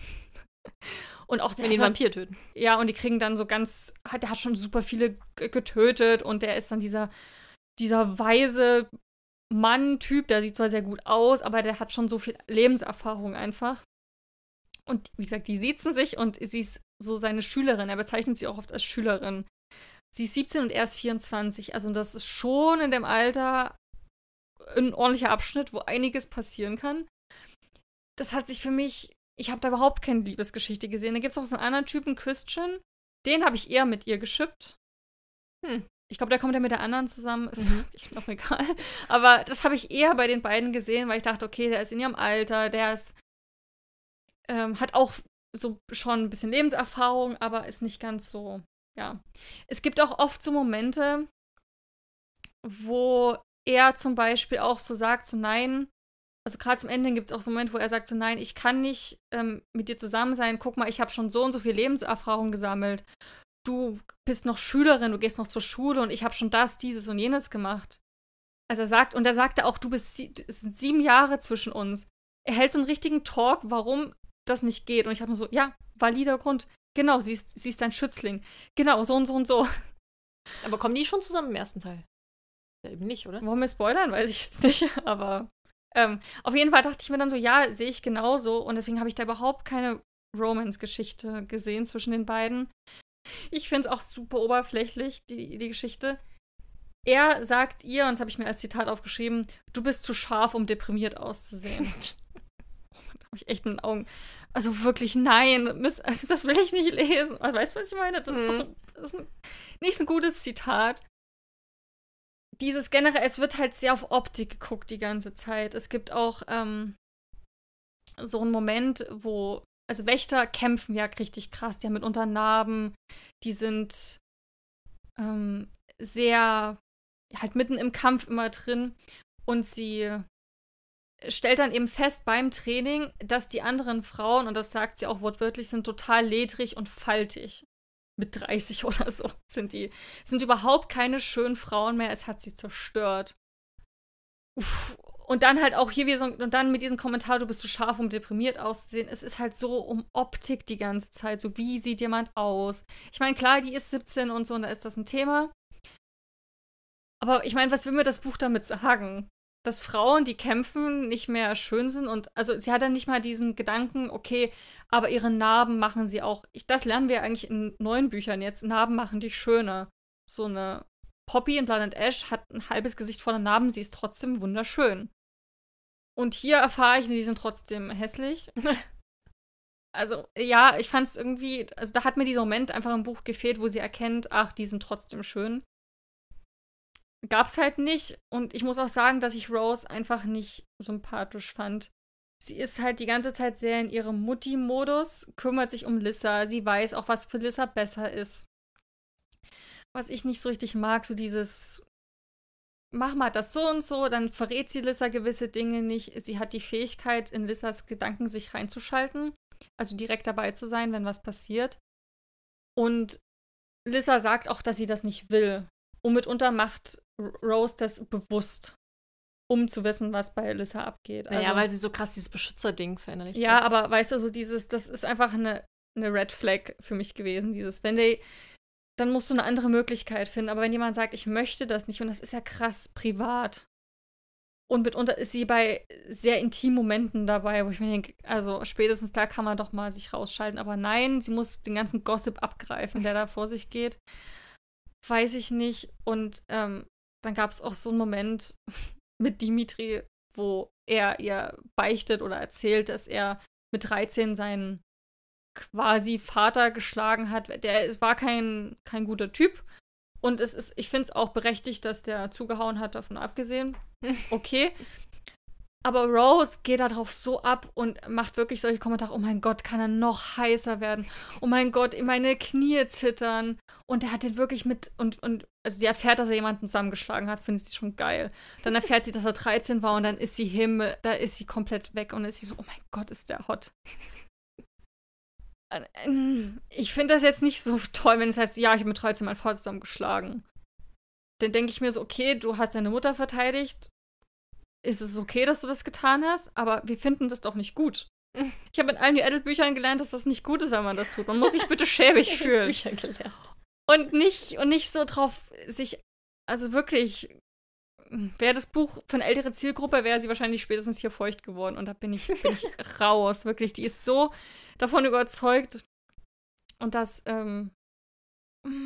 Und auch wenn die einen Vampir töten. Ja, und die kriegen dann so ganz, der hat schon super viele getötet und der ist dann dieser, dieser weise Mann-Typ, der sieht zwar sehr gut aus, aber der hat schon so viel Lebenserfahrung einfach. Und wie gesagt, die siezen sich und sie ist so seine Schülerin. Er bezeichnet sie auch oft als Schülerin. Sie ist 17 und er ist 24. Also das ist schon in dem Alter ein ordentlicher Abschnitt, wo einiges passieren kann. Das hat sich für mich, ich habe da überhaupt keine Liebesgeschichte gesehen. Da gibt es auch so einen anderen Typen, Christian. Den habe ich eher mit ihr geschippt. Hm. Ich glaube, da kommt er mit der anderen zusammen. Ist mhm. wirklich noch egal. Aber das habe ich eher bei den beiden gesehen, weil ich dachte, okay, der ist in ihrem Alter, der ist, ähm, hat auch so schon ein bisschen Lebenserfahrung, aber ist nicht ganz so, ja. Es gibt auch oft so Momente, wo er zum Beispiel auch so sagt, so nein, also gerade zum Ende gibt es auch so Momente, wo er sagt so nein, ich kann nicht ähm, mit dir zusammen sein, guck mal, ich habe schon so und so viel Lebenserfahrung gesammelt. Du bist noch Schülerin, du gehst noch zur Schule und ich habe schon das, dieses und jenes gemacht. Also er sagt, und er sagte auch, du bist, es sind sieben Jahre zwischen uns. Er hält so einen richtigen Talk, warum das nicht geht. Und ich habe mir so, ja, valider Grund. Genau, sie ist, sie ist ein Schützling. Genau, so und so und so. Aber kommen die schon zusammen im ersten Teil? Ja, eben nicht, oder? Wollen wir spoilern? Weiß ich jetzt nicht. Aber ähm, auf jeden Fall dachte ich mir dann so, ja, sehe ich genauso. Und deswegen habe ich da überhaupt keine Romance-Geschichte gesehen zwischen den beiden. Ich finde es auch super oberflächlich, die, die Geschichte. Er sagt ihr, und das habe ich mir als Zitat aufgeschrieben, du bist zu scharf, um deprimiert auszusehen. habe ich echt in den Augen. Also wirklich, nein, also das will ich nicht lesen. Weißt du, was ich meine? Das ist mhm. doch das ist nicht so ein gutes Zitat. Dieses generell, es wird halt sehr auf Optik geguckt die ganze Zeit. Es gibt auch ähm, so einen Moment, wo, also Wächter kämpfen ja richtig krass. Die haben mitunter Narben, die sind ähm, sehr, halt mitten im Kampf immer drin. Und sie stellt dann eben fest beim Training, dass die anderen Frauen, und das sagt sie auch wortwörtlich, sind total ledrig und faltig. Mit 30 oder so sind die. Sind überhaupt keine schönen Frauen mehr. Es hat sie zerstört. Uff. Und dann halt auch hier wieder so, und dann mit diesem Kommentar, du bist zu scharf, um deprimiert auszusehen. Es ist halt so um Optik die ganze Zeit. So, wie sieht jemand aus? Ich meine, klar, die ist 17 und so, und da ist das ein Thema. Aber ich meine, was will mir das Buch damit sagen? Dass Frauen, die kämpfen, nicht mehr schön sind. Und also sie hat dann nicht mal diesen Gedanken, okay, aber ihre Narben machen sie auch. Ich, das lernen wir eigentlich in neuen Büchern jetzt. Narben machen dich schöner. So eine Poppy in and Ash hat ein halbes Gesicht voller Narben, sie ist trotzdem wunderschön. Und hier erfahre ich, die sind trotzdem hässlich. also, ja, ich fand es irgendwie, also da hat mir dieser Moment einfach im Buch gefehlt, wo sie erkennt, ach, die sind trotzdem schön gab es halt nicht. Und ich muss auch sagen, dass ich Rose einfach nicht sympathisch fand. Sie ist halt die ganze Zeit sehr in ihrem Mutti-Modus, kümmert sich um Lissa. Sie weiß auch, was für Lissa besser ist. Was ich nicht so richtig mag, so dieses mach mal das so und so, dann verrät sie Lissa gewisse Dinge nicht. Sie hat die Fähigkeit, in Lissas Gedanken sich reinzuschalten, also direkt dabei zu sein, wenn was passiert. Und Lissa sagt auch, dass sie das nicht will. Und mitunter macht Rose das bewusst, um zu wissen, was bei Alyssa abgeht. Naja, also, weil sie so krass dieses Beschützerding verinnerlicht Ja, hat. aber weißt du, so dieses, das ist einfach eine, eine Red Flag für mich gewesen. Dieses, wenn die, dann musst du eine andere Möglichkeit finden. Aber wenn jemand sagt, ich möchte das nicht, und das ist ja krass privat. Und mitunter ist sie bei sehr intimen Momenten dabei, wo ich mir denke, also spätestens da kann man doch mal sich rausschalten. Aber nein, sie muss den ganzen Gossip abgreifen, der da vor sich geht. Weiß ich nicht. Und ähm, dann gab es auch so einen Moment mit Dimitri, wo er ihr beichtet oder erzählt, dass er mit 13 seinen quasi Vater geschlagen hat. Der war kein, kein guter Typ. Und es ist, ich finde es auch berechtigt, dass der zugehauen hat, davon abgesehen. Okay. Aber Rose geht darauf so ab und macht wirklich solche Kommentare, oh mein Gott, kann er noch heißer werden? Oh mein Gott, meine Knie zittern. Und er hat den wirklich mit, und, und also die erfährt, dass er jemanden zusammengeschlagen hat, finde ich schon geil. Dann erfährt sie, dass er 13 war und dann ist sie Himmel, da ist sie komplett weg und dann ist sie so, oh mein Gott, ist der hot. Ich finde das jetzt nicht so toll, wenn es heißt, ja, ich habe mit 13 meinen Vater zusammengeschlagen. Dann denke ich mir so, okay, du hast deine Mutter verteidigt, ist es okay, dass du das getan hast, aber wir finden das doch nicht gut. Ich habe in allen Adult-Büchern gelernt, dass das nicht gut ist, wenn man das tut. Man muss sich bitte schäbig fühlen. Bücher gelernt. Und nicht, und nicht so drauf sich, also wirklich, wäre das Buch für eine ältere Zielgruppe, wäre sie wahrscheinlich spätestens hier feucht geworden. Und da bin ich, bin ich raus, wirklich. Die ist so davon überzeugt. Und das, ähm,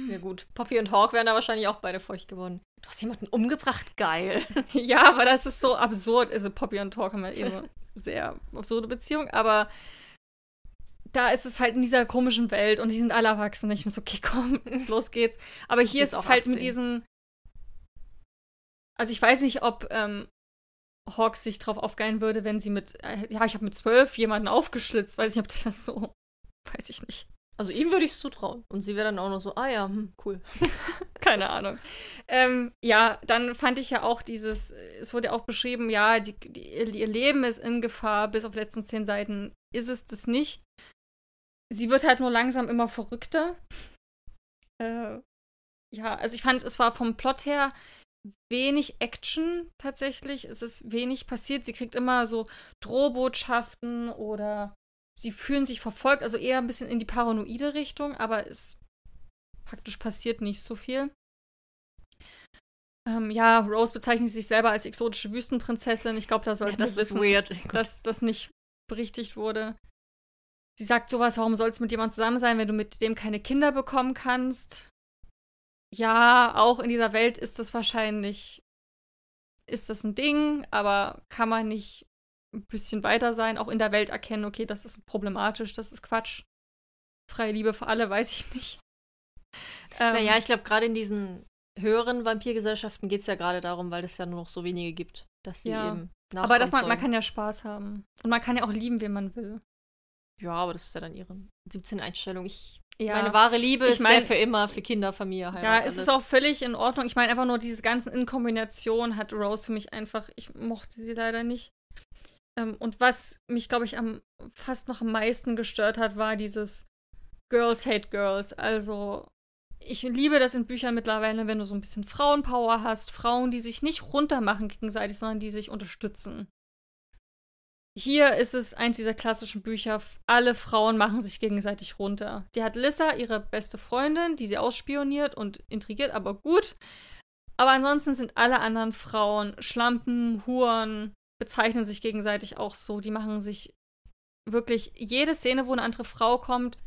ja gut, Poppy und Hawk wären da wahrscheinlich auch beide feucht geworden. Du hast jemanden umgebracht, geil. ja, aber das ist so absurd. Also Poppy und Hawk haben ja eh eine sehr absurde Beziehung, aber da ist es halt in dieser komischen Welt und die sind alle erwachsen. Ich muss so, okay, komm, los geht's. Aber hier ist, es halt 18. mit diesen. Also ich weiß nicht, ob ähm, Hawk sich drauf aufgeilen würde, wenn sie mit, äh, ja, ich habe mit zwölf jemanden aufgeschlitzt. Weiß ich, ob das so, weiß ich nicht. Also ihm würde ich es zutrauen. Und sie wäre dann auch noch so, ah ja, hm, cool. Keine Ahnung. Ähm, ja, dann fand ich ja auch dieses, es wurde ja auch beschrieben, ja, die, die, ihr Leben ist in Gefahr, bis auf die letzten zehn Seiten ist es das nicht. Sie wird halt nur langsam immer verrückter. Äh, ja, also ich fand, es war vom Plot her wenig Action tatsächlich. Es ist wenig passiert. Sie kriegt immer so Drohbotschaften oder sie fühlen sich verfolgt, also eher ein bisschen in die paranoide Richtung, aber es praktisch passiert nicht so viel. Ähm, ja, Rose bezeichnet sich selber als exotische Wüstenprinzessin. Ich glaube, da sollte ja, das ist wissen, weird. dass das nicht berichtigt wurde. Sie sagt sowas, warum sollst du mit jemandem zusammen sein, wenn du mit dem keine Kinder bekommen kannst? Ja, auch in dieser Welt ist das wahrscheinlich, ist das ein Ding, aber kann man nicht ein bisschen weiter sein, auch in der Welt erkennen, okay, das ist problematisch, das ist Quatsch. Freie Liebe für alle, weiß ich nicht. Ähm, naja, ich glaube, gerade in diesen höheren Vampirgesellschaften geht es ja gerade darum, weil es ja nur noch so wenige gibt, dass sie ja. eben Aber dass man, man kann ja Spaß haben. Und man kann ja auch lieben, wen man will. Ja, aber das ist ja dann ihre 17 Einstellung. Ich ja. Meine wahre Liebe ich ist mein, der für immer, für Kinder, Familie, Heirat. Ja, es ist auch völlig in Ordnung. Ich meine einfach nur, dieses Ganze in Kombination hat Rose für mich einfach, ich mochte sie leider nicht. Ähm, und was mich, glaube ich, am fast noch am meisten gestört hat, war dieses Girls hate Girls. Also, ich liebe das in Büchern mittlerweile, wenn du so ein bisschen Frauenpower hast. Frauen, die sich nicht runtermachen gegenseitig, sondern die sich unterstützen. Hier ist es eins dieser klassischen Bücher, alle Frauen machen sich gegenseitig runter. Die hat Lissa, ihre beste Freundin, die sie ausspioniert und intrigiert, aber gut. Aber ansonsten sind alle anderen Frauen Schlampen, Huren, bezeichnen sich gegenseitig auch so. Die machen sich wirklich jede Szene, wo eine andere Frau kommt,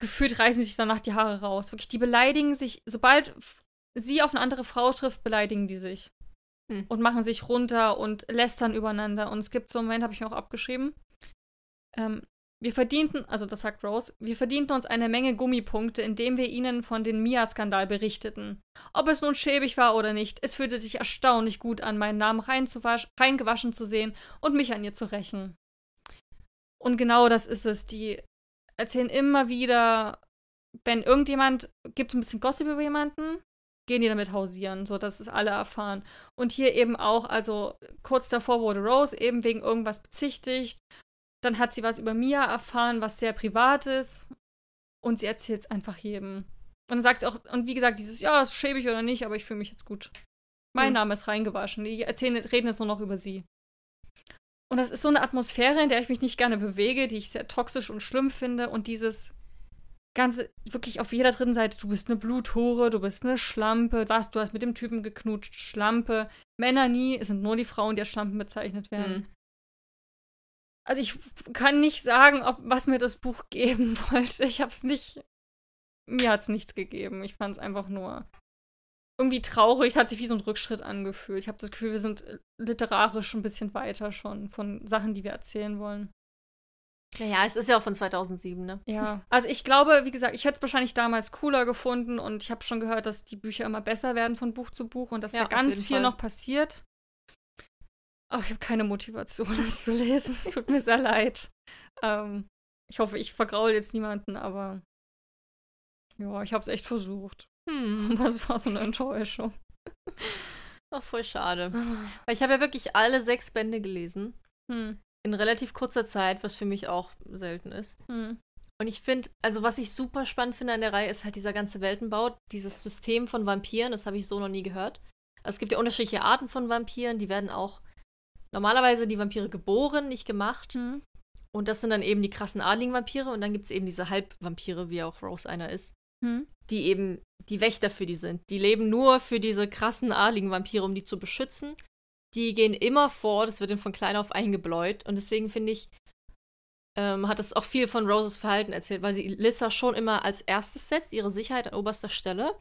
gefühlt reißen sich danach die Haare raus. Wirklich, die beleidigen sich, sobald sie auf eine andere Frau trifft, beleidigen die sich. Hm. Und machen sich runter und lästern übereinander. Und es gibt so einen Moment, habe ich mir auch abgeschrieben. Ähm, wir verdienten, also das sagt Rose, wir verdienten uns eine Menge Gummipunkte, indem wir ihnen von dem Mia-Skandal berichteten. Ob es nun schäbig war oder nicht, es fühlte sich erstaunlich gut an, meinen Namen reingewaschen zu sehen und mich an ihr zu rächen. Und genau das ist es. Die erzählen immer wieder, wenn irgendjemand gibt ein bisschen Gossip über jemanden, gehen die damit hausieren, so dass es alle erfahren. Und hier eben auch, also kurz davor wurde Rose eben wegen irgendwas bezichtigt dann hat sie was über Mia erfahren, was sehr privat ist. Und sie erzählt es einfach jedem. Und dann sagt sie auch, und wie gesagt, dieses, ja, ist schäbig oder nicht, aber ich fühle mich jetzt gut. Mein mhm. Name ist reingewaschen. Die erzählen, reden jetzt nur noch über sie. Und das ist so eine Atmosphäre, in der ich mich nicht gerne bewege, die ich sehr toxisch und schlimm finde. Und dieses ganze, wirklich auf jeder dritten Seite, du bist eine Bluthore, du bist eine Schlampe, was, du hast mit dem Typen geknutscht, Schlampe. Männer nie, es sind nur die Frauen, die als Schlampen bezeichnet werden. Mhm also ich kann nicht sagen, ob was mir das Buch geben wollte. Ich habe es nicht. Mir hat es nichts gegeben. Ich fand es einfach nur irgendwie traurig, es hat sich wie so ein Rückschritt angefühlt. Ich habe das Gefühl, wir sind äh, literarisch ein bisschen weiter schon von Sachen, die wir erzählen wollen. Naja, es ist ja auch von 2007, ne? Ja. Also ich glaube, wie gesagt, ich hätte es wahrscheinlich damals cooler gefunden und ich habe schon gehört, dass die Bücher immer besser werden von Buch zu Buch und dass Ja, da ganz viel Fall. noch passiert. Aber ich habe keine Motivation, das zu lesen. Es tut mir sehr leid. Ähm, ich hoffe, ich vergraul jetzt niemanden, aber ja, ich habe es echt versucht. Hm. Es war so eine Enttäuschung. Ach, voll schade. Weil ich habe ja wirklich alle sechs Bände gelesen. Hm. In relativ kurzer Zeit, was für mich auch selten ist. Hm. Und ich finde, also was ich super spannend finde an der Reihe, ist halt dieser ganze Weltenbau, dieses System von Vampiren, das habe ich so noch nie gehört. Also es gibt ja unterschiedliche Arten von Vampiren, die werden auch normalerweise die Vampire geboren, nicht gemacht. Hm. Und das sind dann eben die krassen adligen Vampire und dann gibt es eben diese Halbvampire, wie auch Rose einer ist, Hm. die eben die Wächter für die sind. Die leben nur für diese krassen adligen Vampire, um die zu beschützen. Die gehen immer vor, das wird ihnen von klein auf eingebläut. Und deswegen finde ich, ähm, hat es auch viel von Roses Verhalten erzählt, weil sie Lissa schon immer als erstes setzt, ihre Sicherheit an oberster Stelle.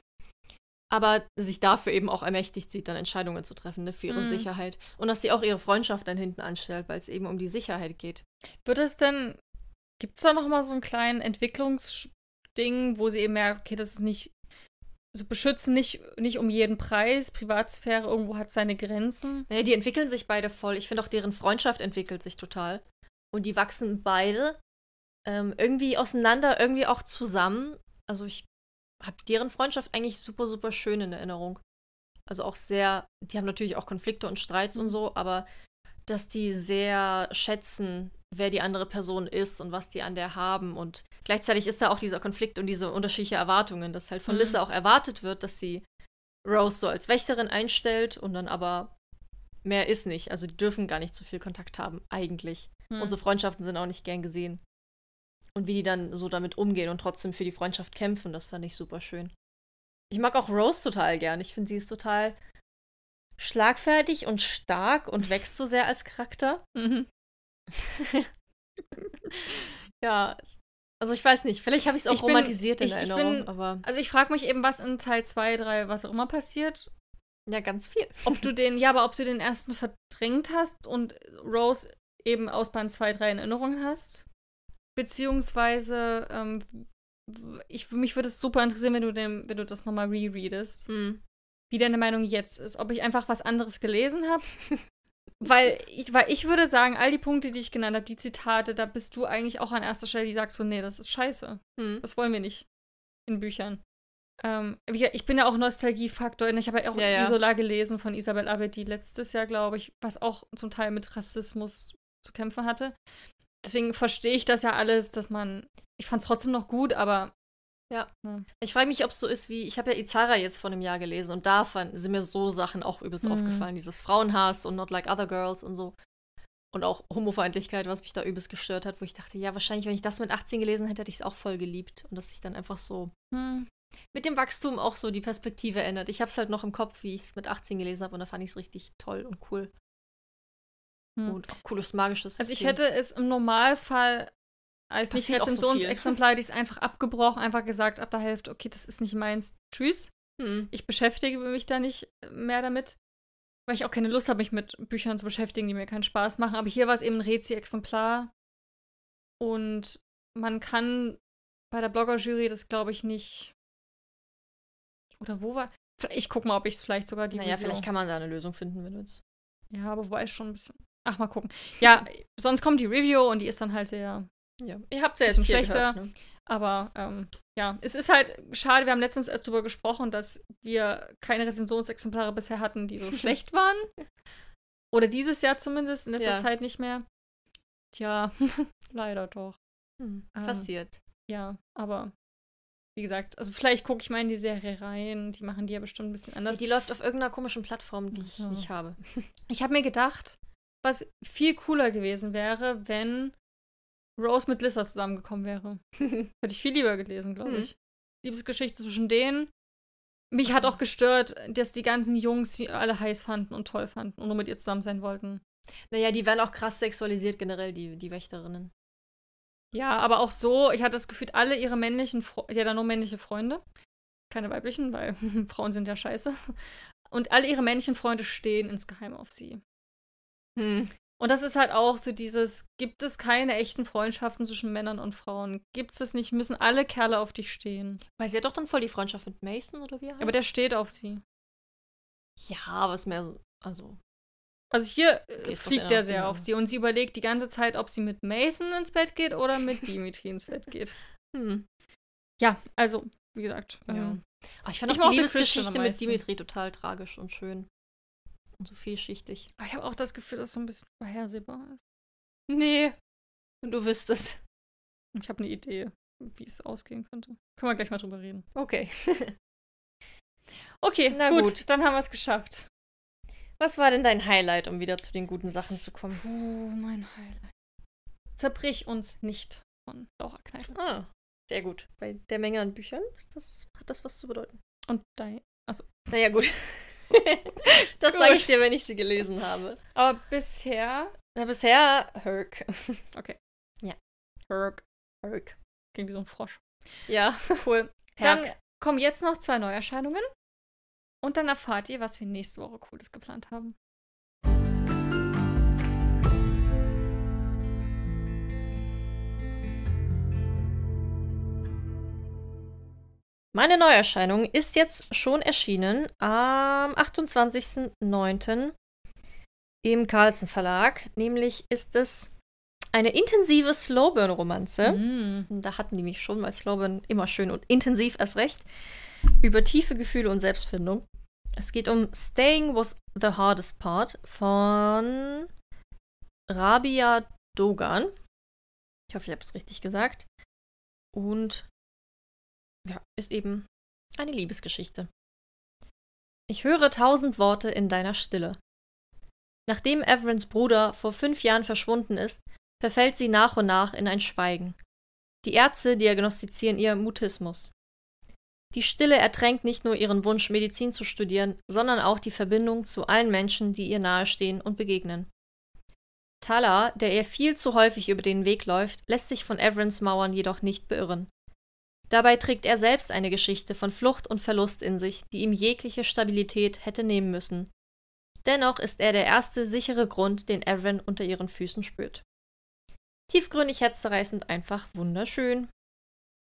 Aber sich dafür eben auch ermächtigt sieht, dann Entscheidungen zu treffen, ne, für ihre Mhm. Sicherheit. Und dass sie auch ihre Freundschaft dann hinten anstellt, weil es eben um die Sicherheit geht. Wird es denn, gibt es da noch mal so einen kleinen Entwicklungsding, wo sie eben merkt, okay, das ist nicht, so beschützen nicht, nicht um jeden Preis, Privatsphäre irgendwo hat seine Grenzen. Ja, die entwickeln sich beide voll. Ich finde auch, deren Freundschaft entwickelt sich total. Und die wachsen beide ähm, irgendwie auseinander, irgendwie auch zusammen. Also ich habe deren Freundschaft eigentlich super, super schön in Erinnerung. Also auch sehr, die haben natürlich auch Konflikte und Streits und so, aber dass die sehr schätzen, wer die andere Person ist und was die an der haben. Und gleichzeitig ist da auch dieser Konflikt und diese unterschiedliche Erwartungen, dass halt von Mhm. Lissa auch erwartet wird, dass sie Rose so als Wächterin einstellt und dann aber mehr ist nicht. Also die dürfen gar nicht so viel Kontakt haben, eigentlich. Hm. Und so Freundschaften sind auch nicht gern gesehen. Und wie die dann so damit umgehen und trotzdem für die Freundschaft kämpfen, das fand ich super schön. Ich mag auch Rose total gern. Ich finde, sie ist total schlagfertig und stark und wächst so sehr als Charakter. Mhm. Ja, also ich weiß nicht, vielleicht habe ich es auch Ich bin- romantisiert in ich- ich Erinnerung, bin- aber Also ich frage mich eben, was in Teil 2, 3, was auch immer passiert. ja, ganz viel. Ob du den, ja, aber ob du den ersten verdrängt hast und Rose eben aus Band 2, 3 in Erinnerung hast. Beziehungsweise, ähm, ich, mich würde es super interessieren, wenn du, den, wenn du das nochmal rereadest. Hm. wie deine Meinung jetzt ist. Ob ich einfach was anderes gelesen habe. weil, ich, weil ich würde sagen, all die Punkte, die ich genannt habe, die Zitate, da bist du eigentlich auch an erster Stelle, die sagst so, nee, das ist scheiße. Hm. Das wollen wir nicht in Büchern. Ähm, ich bin ja auch Nostalgiefaktor. und Ich habe ja auch Ja, ja. Isola gelesen von Isabel Abedi letztes Jahr, glaube ich, was auch zum Teil mit Rassismus zu kämpfen hatte. Deswegen verstehe ich das ja alles, dass man. Ich fand es trotzdem noch gut, aber Ich frage mich, ob es so ist wie, ich habe ja Izara jetzt vor einem Jahr gelesen und da fand, sind mir so Sachen auch übelst Mhm. aufgefallen. Dieses Frauenhass und Not Like Other Girls und so. Und auch Homofeindlichkeit, was mich da übelst gestört hat, wo ich dachte, ja, wahrscheinlich, wenn ich das mit 18 gelesen hätte, hätte ich es auch voll geliebt. Und dass sich dann einfach so hm, mit dem Wachstum auch so die Perspektive ändert. Ich habe es halt noch im Kopf, wie ich es mit 18 gelesen habe und da fand ich es richtig toll und cool. Hm. Und auch cooles magisches Also ich System. hätte es im Normalfall als nicht so Rezensionsexemplar, hätte ich es einfach abgebrochen, einfach gesagt ab der Hälfte, okay, das ist nicht meins, tschüss. Hm. Ich beschäftige mich da nicht mehr damit, weil ich auch keine Lust habe, mich mit Büchern zu beschäftigen, die mir keinen Spaß machen. Aber hier war es eben ein Rezi-Exemplar und man kann bei der Blogger-Jury das, glaube ich, nicht. Oder wo war. Ich guck mal, ob ich es vielleicht sogar die. Naja, Review- vielleicht kann man da eine Lösung finden, wenn du jetzt. Ja, aber wobei ist schon ein bisschen. Ach, mal gucken. Ja, sonst kommt die Review und die ist dann halt sehr Ja, ihr habt ja Bisschen jetzt hier schlechter. gehört, ne? Aber ähm, ja, es ist halt schade, wir haben letztens erst darüber gesprochen, dass wir keine Rezensionsexemplare bisher hatten, die so schlecht waren. Oder dieses Jahr zumindest, in letzter Ja. Zeit nicht mehr. Tja, leider doch. Hm. Ähm, Passiert. Ja, aber wie gesagt, also vielleicht gucke ich mal in die Serie rein. Die machen die ja bestimmt ein bisschen Ja, anders. die läuft auf irgendeiner komischen Plattform, die Ach ich nicht habe. Ich habe mir gedacht, was viel cooler gewesen wäre, wenn Rose mit Lissa zusammengekommen wäre. Hätte ich viel lieber gelesen, glaube Mhm. ich. Liebesgeschichte zwischen denen. Mich hat auch gestört, dass die ganzen Jungs sie alle heiß fanden und toll fanden und nur mit ihr zusammen sein wollten. Naja, die werden auch krass sexualisiert generell, die, die Wächterinnen. Ja, aber auch so, ich hatte das Gefühl, alle ihre männlichen Freunde, die hat ja nur männliche Freunde. keine weiblichen, weil Frauen sind ja scheiße. Und alle ihre männlichen Freunde stehen insgeheim auf sie. Hm. Und das ist halt auch so dieses, gibt es keine echten Freundschaften zwischen Männern und Frauen? Gibt es das nicht? Müssen alle Kerle auf dich stehen? Weil sie hat doch dann voll die Freundschaft mit Mason, oder wie er heißt? Aber der steht auf sie. Ja, aber ist mehr so, also. Also hier äh, Okay, es fliegt der sehr auf sie und sie überlegt die ganze Zeit, ob sie mit Mason ins Bett geht oder mit Dimitri ins Bett geht. Hm. Ja, also, wie gesagt. Ja. Ähm, ich fand Ich auch die Liebesgeschichte mit. Dimitri total tragisch und schön. Und so vielschichtig. aber ich habe auch das Gefühl, dass es so ein bisschen vorhersehbar ist. Nee. Und du wüsstest. Ich habe eine Idee, wie es ausgehen könnte. Können wir gleich mal drüber reden. Okay. Okay, Na gut, gut. dann haben wir es geschafft. Was war denn dein Highlight, um wieder zu den guten Sachen zu kommen? Oh, mein Highlight. Zerbrich uns nicht von Laura Kneipe. Ah, sehr gut. Bei der Menge an Büchern ist das, hat das was zu bedeuten. Und dein. Naja, gut. das sage ich dir, wenn ich sie gelesen habe. Aber bisher. Na, bisher Herc. Herc. Herc. Klingt wie so ein Frosch. Ja. Cool. Dann Herc. kommen jetzt noch zwei Neuerscheinungen. Und dann erfahrt ihr, was wir nächste Woche Cooles geplant haben. Meine Neuerscheinung ist jetzt schon erschienen am 28.09. im Carlsen Verlag. Nämlich ist es eine intensive Slowburn-Romanze. Mm. Da hatten die mich schon, weil Slowburn immer schön und intensiv erst recht. Über tiefe Gefühle und Selbstfindung. Es geht um Staying Was the Hardest Part von Rabia Dogan. Ich hoffe, ich habe es richtig gesagt. Und ja, ist eben eine Liebesgeschichte. Ich höre tausend Worte in deiner Stille. Nachdem Everins Bruder vor fünf Jahren verschwunden ist, verfällt sie nach und nach in ein Schweigen. Die Ärzte diagnostizieren ihr Mutismus. Die Stille ertränkt nicht nur ihren Wunsch, Medizin zu studieren, sondern auch die Verbindung zu allen Menschen, die ihr nahestehen und begegnen. Tala, der ihr viel zu häufig über den Weg läuft, lässt sich von Everins Mauern jedoch nicht beirren. Dabei trägt er selbst eine Geschichte von Flucht und Verlust in sich, die ihm jegliche Stabilität hätte nehmen müssen. Dennoch ist er der erste sichere Grund, den Evan unter ihren Füßen spürt. Tiefgründig, herzzerreißend, einfach wunderschön.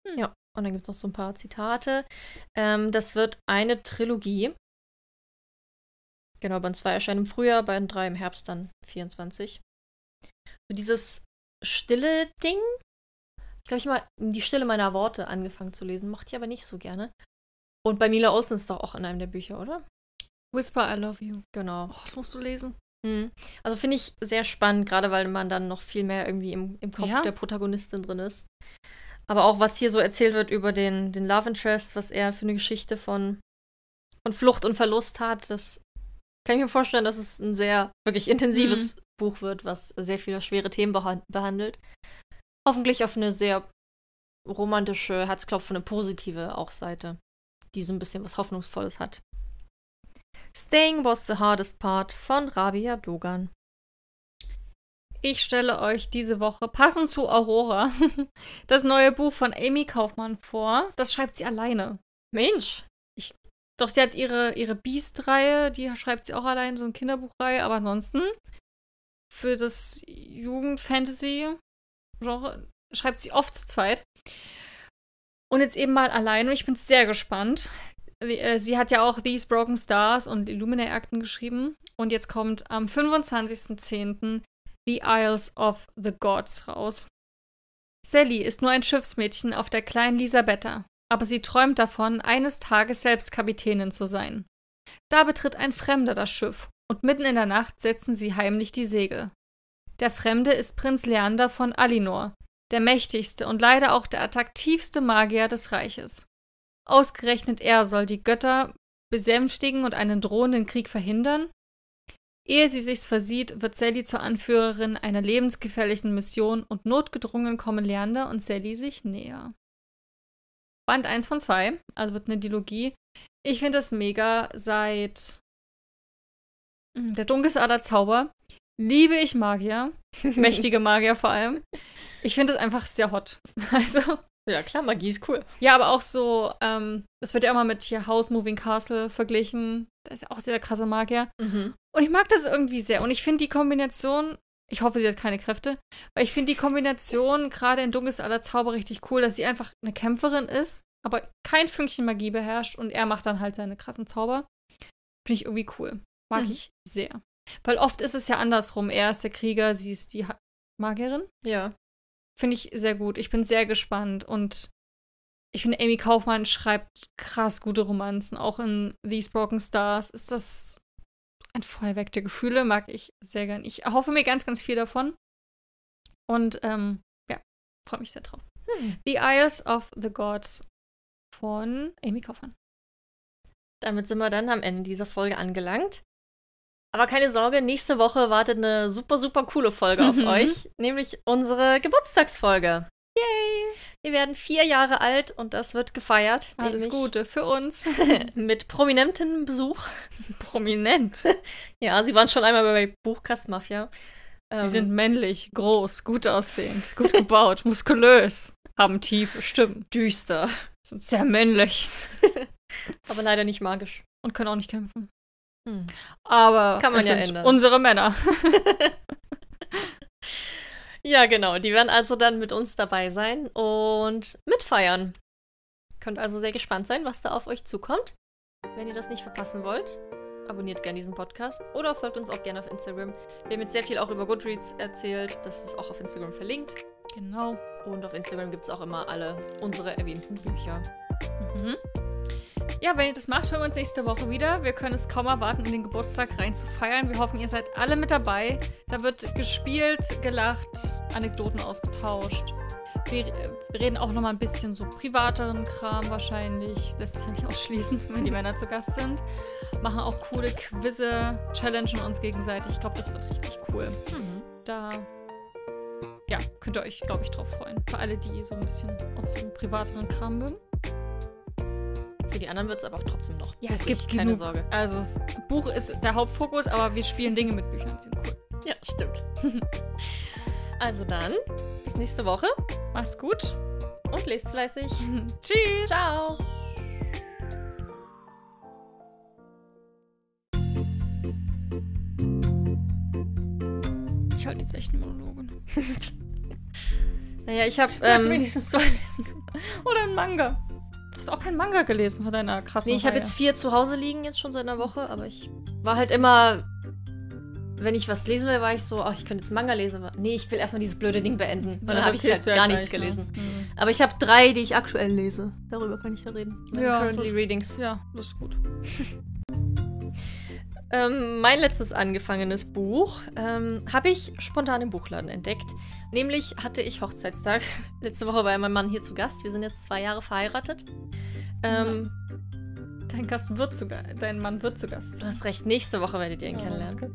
Hm. Ja, und dann gibt es noch so ein paar Zitate. Ähm, das wird eine Trilogie. Genau, Band 2 erscheint im Frühjahr, Band 3 im Herbst dann 24. So dieses stille Ding. Ich glaube, ich habe mal die Stille meiner Worte angefangen zu lesen, mochte ich aber nicht so gerne. Und bei Mila Olsen ist doch auch in einem der Bücher, oder? Whisper, I love you. Genau. Oh, das musst du lesen. Mhm. Also finde ich sehr spannend, gerade weil man dann noch viel mehr irgendwie im, im Kopf Ja. der Protagonistin drin ist. Aber auch, was hier so erzählt wird über den, den Love Interest, was er für eine Geschichte von, von Flucht und Verlust hat, das kann ich mir vorstellen, dass es ein sehr wirklich intensives Buch wird, was sehr viele schwere Themen behan behandelt. Hoffentlich auf eine sehr romantische, herzklopfende, positive auch Seite, die so ein bisschen was Hoffnungsvolles hat. Staying was the hardest part von Rabia Dogan. Ich stelle euch diese Woche, passend zu Aurora, das neue Buch von Amy Kaufmann vor. Das schreibt sie alleine. Mensch. Doch sie hat ihre, ihre Beast-Reihe, die schreibt sie auch allein, so eine Kinderbuchreihe, aber ansonsten für das Jugend-Fantasy-Genre schreibt sie oft zu zweit. Und jetzt eben mal allein und ich bin sehr gespannt. Äh, Sie hat ja auch These Broken Stars und Illuminae-Akten geschrieben. Und jetzt kommt am 25.10. The Isles of the Gods raus. Sally ist nur ein Schiffsmädchen auf der kleinen Lisabetta, aber sie träumt davon, eines Tages selbst Kapitänin zu sein. Da betritt ein Fremder das Schiff und mitten in der Nacht setzen sie heimlich die Segel. Der Fremde ist Prinz Leander von Alinor, der mächtigste und leider auch der attraktivste Magier des Reiches. Ausgerechnet er soll die Götter besänftigen und einen drohenden Krieg verhindern? Ehe sie sich's versieht, wird Sally zur Anführerin einer lebensgefährlichen Mission und notgedrungen kommen Leander und Sally sich näher. Band 1 von 2, also wird eine Dilogie. Ich finde das mega seit mm, Der dunkelste aller Zauber. Liebe ich Magier. Mächtige Magier vor allem. Ich finde es einfach sehr hot. Also, Ja, klar, Magie ist cool. Ja, aber auch so, ähm, das wird ja immer mit hier House Moving Castle verglichen. Das ist ja auch sehr krasse Magier. Mhm. Und ich mag das irgendwie sehr. Und ich finde die Kombination, ich hoffe, sie hat keine Kräfte, weil ich finde die Kombination gerade in Dunkels aller Zauber richtig cool, dass sie einfach eine Kämpferin ist, aber kein Fünkchen Magie beherrscht und er macht dann halt seine krassen Zauber. Finde ich irgendwie cool. Mag Mhm. ich sehr. Weil oft ist es ja andersrum. Er ist der Krieger, sie ist die ha Magierin. Ja. Finde ich sehr gut. Ich bin sehr gespannt und ich finde, Amy Kaufmann schreibt krass gute Romanzen. Auch in These Broken Stars ist das ein Feuerwerk der Gefühle. Mag ich sehr gern. Ich hoffe mir ganz, ganz viel davon. Und ähm, ja, freue mich sehr drauf. Hm. The Isles of the Gods von Amy Kaufmann. Damit sind wir dann am Ende dieser Folge angelangt. Aber keine Sorge, nächste Woche wartet eine super, super coole Folge auf euch, nämlich unsere Geburtstagsfolge. Yay! Wir werden vier Jahre alt und das wird gefeiert. Alles Gute für uns. Mit prominentem Besuch. Prominent. Ja, sie waren schon einmal bei Buchkastmafia. Sie Ähm, sind männlich, groß, gut aussehend, gut gebaut, muskulös, haben tiefe Stimmen, düster, sind sehr männlich aber leider nicht magisch. und können auch nicht kämpfen. Hm. Aber Kann man ja sind ändern. unsere Männer. Ja, genau. Die werden also dann mit uns dabei sein und mitfeiern. Könnt also sehr gespannt sein, was da auf euch zukommt. Wenn ihr das nicht verpassen wollt, abonniert gerne diesen Podcast oder folgt uns auch gerne auf Instagram. Wir haben jetzt sehr viel auch über Goodreads erzählt. Das ist auch auf Instagram verlinkt. Genau. Und auf Instagram gibt es auch immer alle unsere erwähnten Bücher. Mhm. Ja, wenn ihr das macht, hören wir uns nächste Woche wieder. Wir können es kaum erwarten, in den Geburtstag rein zu feiern. Wir hoffen, ihr seid alle mit dabei. Da wird gespielt, gelacht, Anekdoten ausgetauscht. Wir äh, reden auch noch mal ein bisschen so privateren Kram wahrscheinlich. Lässt sich ja nicht ausschließen, wenn die Männer zu Gast sind. Machen auch coole Quizze, challengen uns gegenseitig. Ich glaube, das wird richtig cool. Da ja, könnt ihr euch, glaube ich, drauf freuen. Für alle, die so ein bisschen auch so einen privateren Kram mögen. Für die anderen wird es aber auch trotzdem noch. Ja, es gibt keine genug. Sorge. Also das Buch ist der Hauptfokus, aber wir spielen Dinge mit Büchern. Die sind cool. Ja, stimmt. also dann, bis nächste Woche Macht's gut. und lest fleißig. Tschüss. Ciao. Ich halte jetzt echt einen Monolog. Naja, ich habe. Ähm, wenigstens zwei lesen. Oder ein Manga. Du hast auch keinen Manga gelesen von deiner krassen nee, ich habe jetzt vier zu Hause liegen, jetzt schon seit einer Woche, aber ich war halt immer. Wenn ich was lesen will, war ich so, oh, ich könnte jetzt Manga lesen, aber nee, ich will erstmal dieses blöde Ding beenden. Und dann habe ich halt ja gar nichts ne? gelesen. Mhm. Aber ich habe drei, die ich aktuell lese. Darüber kann ich ja reden. Meine Ja, currently Readings. Ja, das ist gut. Ähm, mein letztes angefangenes Buch ähm, habe ich spontan im Buchladen entdeckt. Nämlich hatte ich Hochzeitstag. Letzte Woche war ja mein Mann hier zu Gast. Wir sind jetzt zwei Jahre verheiratet. Ähm, Dein Gast wird sogar, dein Mann wird zu Gast. Du hast recht, nächste Woche werdet ihr ihn Ja, kennenlernen.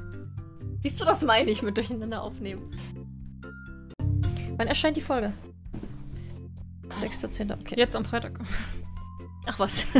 Siehst du, das meine ich mit durcheinander aufnehmen. Wann erscheint die Folge? 6.10. Okay. Jetzt am Freitag. Ach was.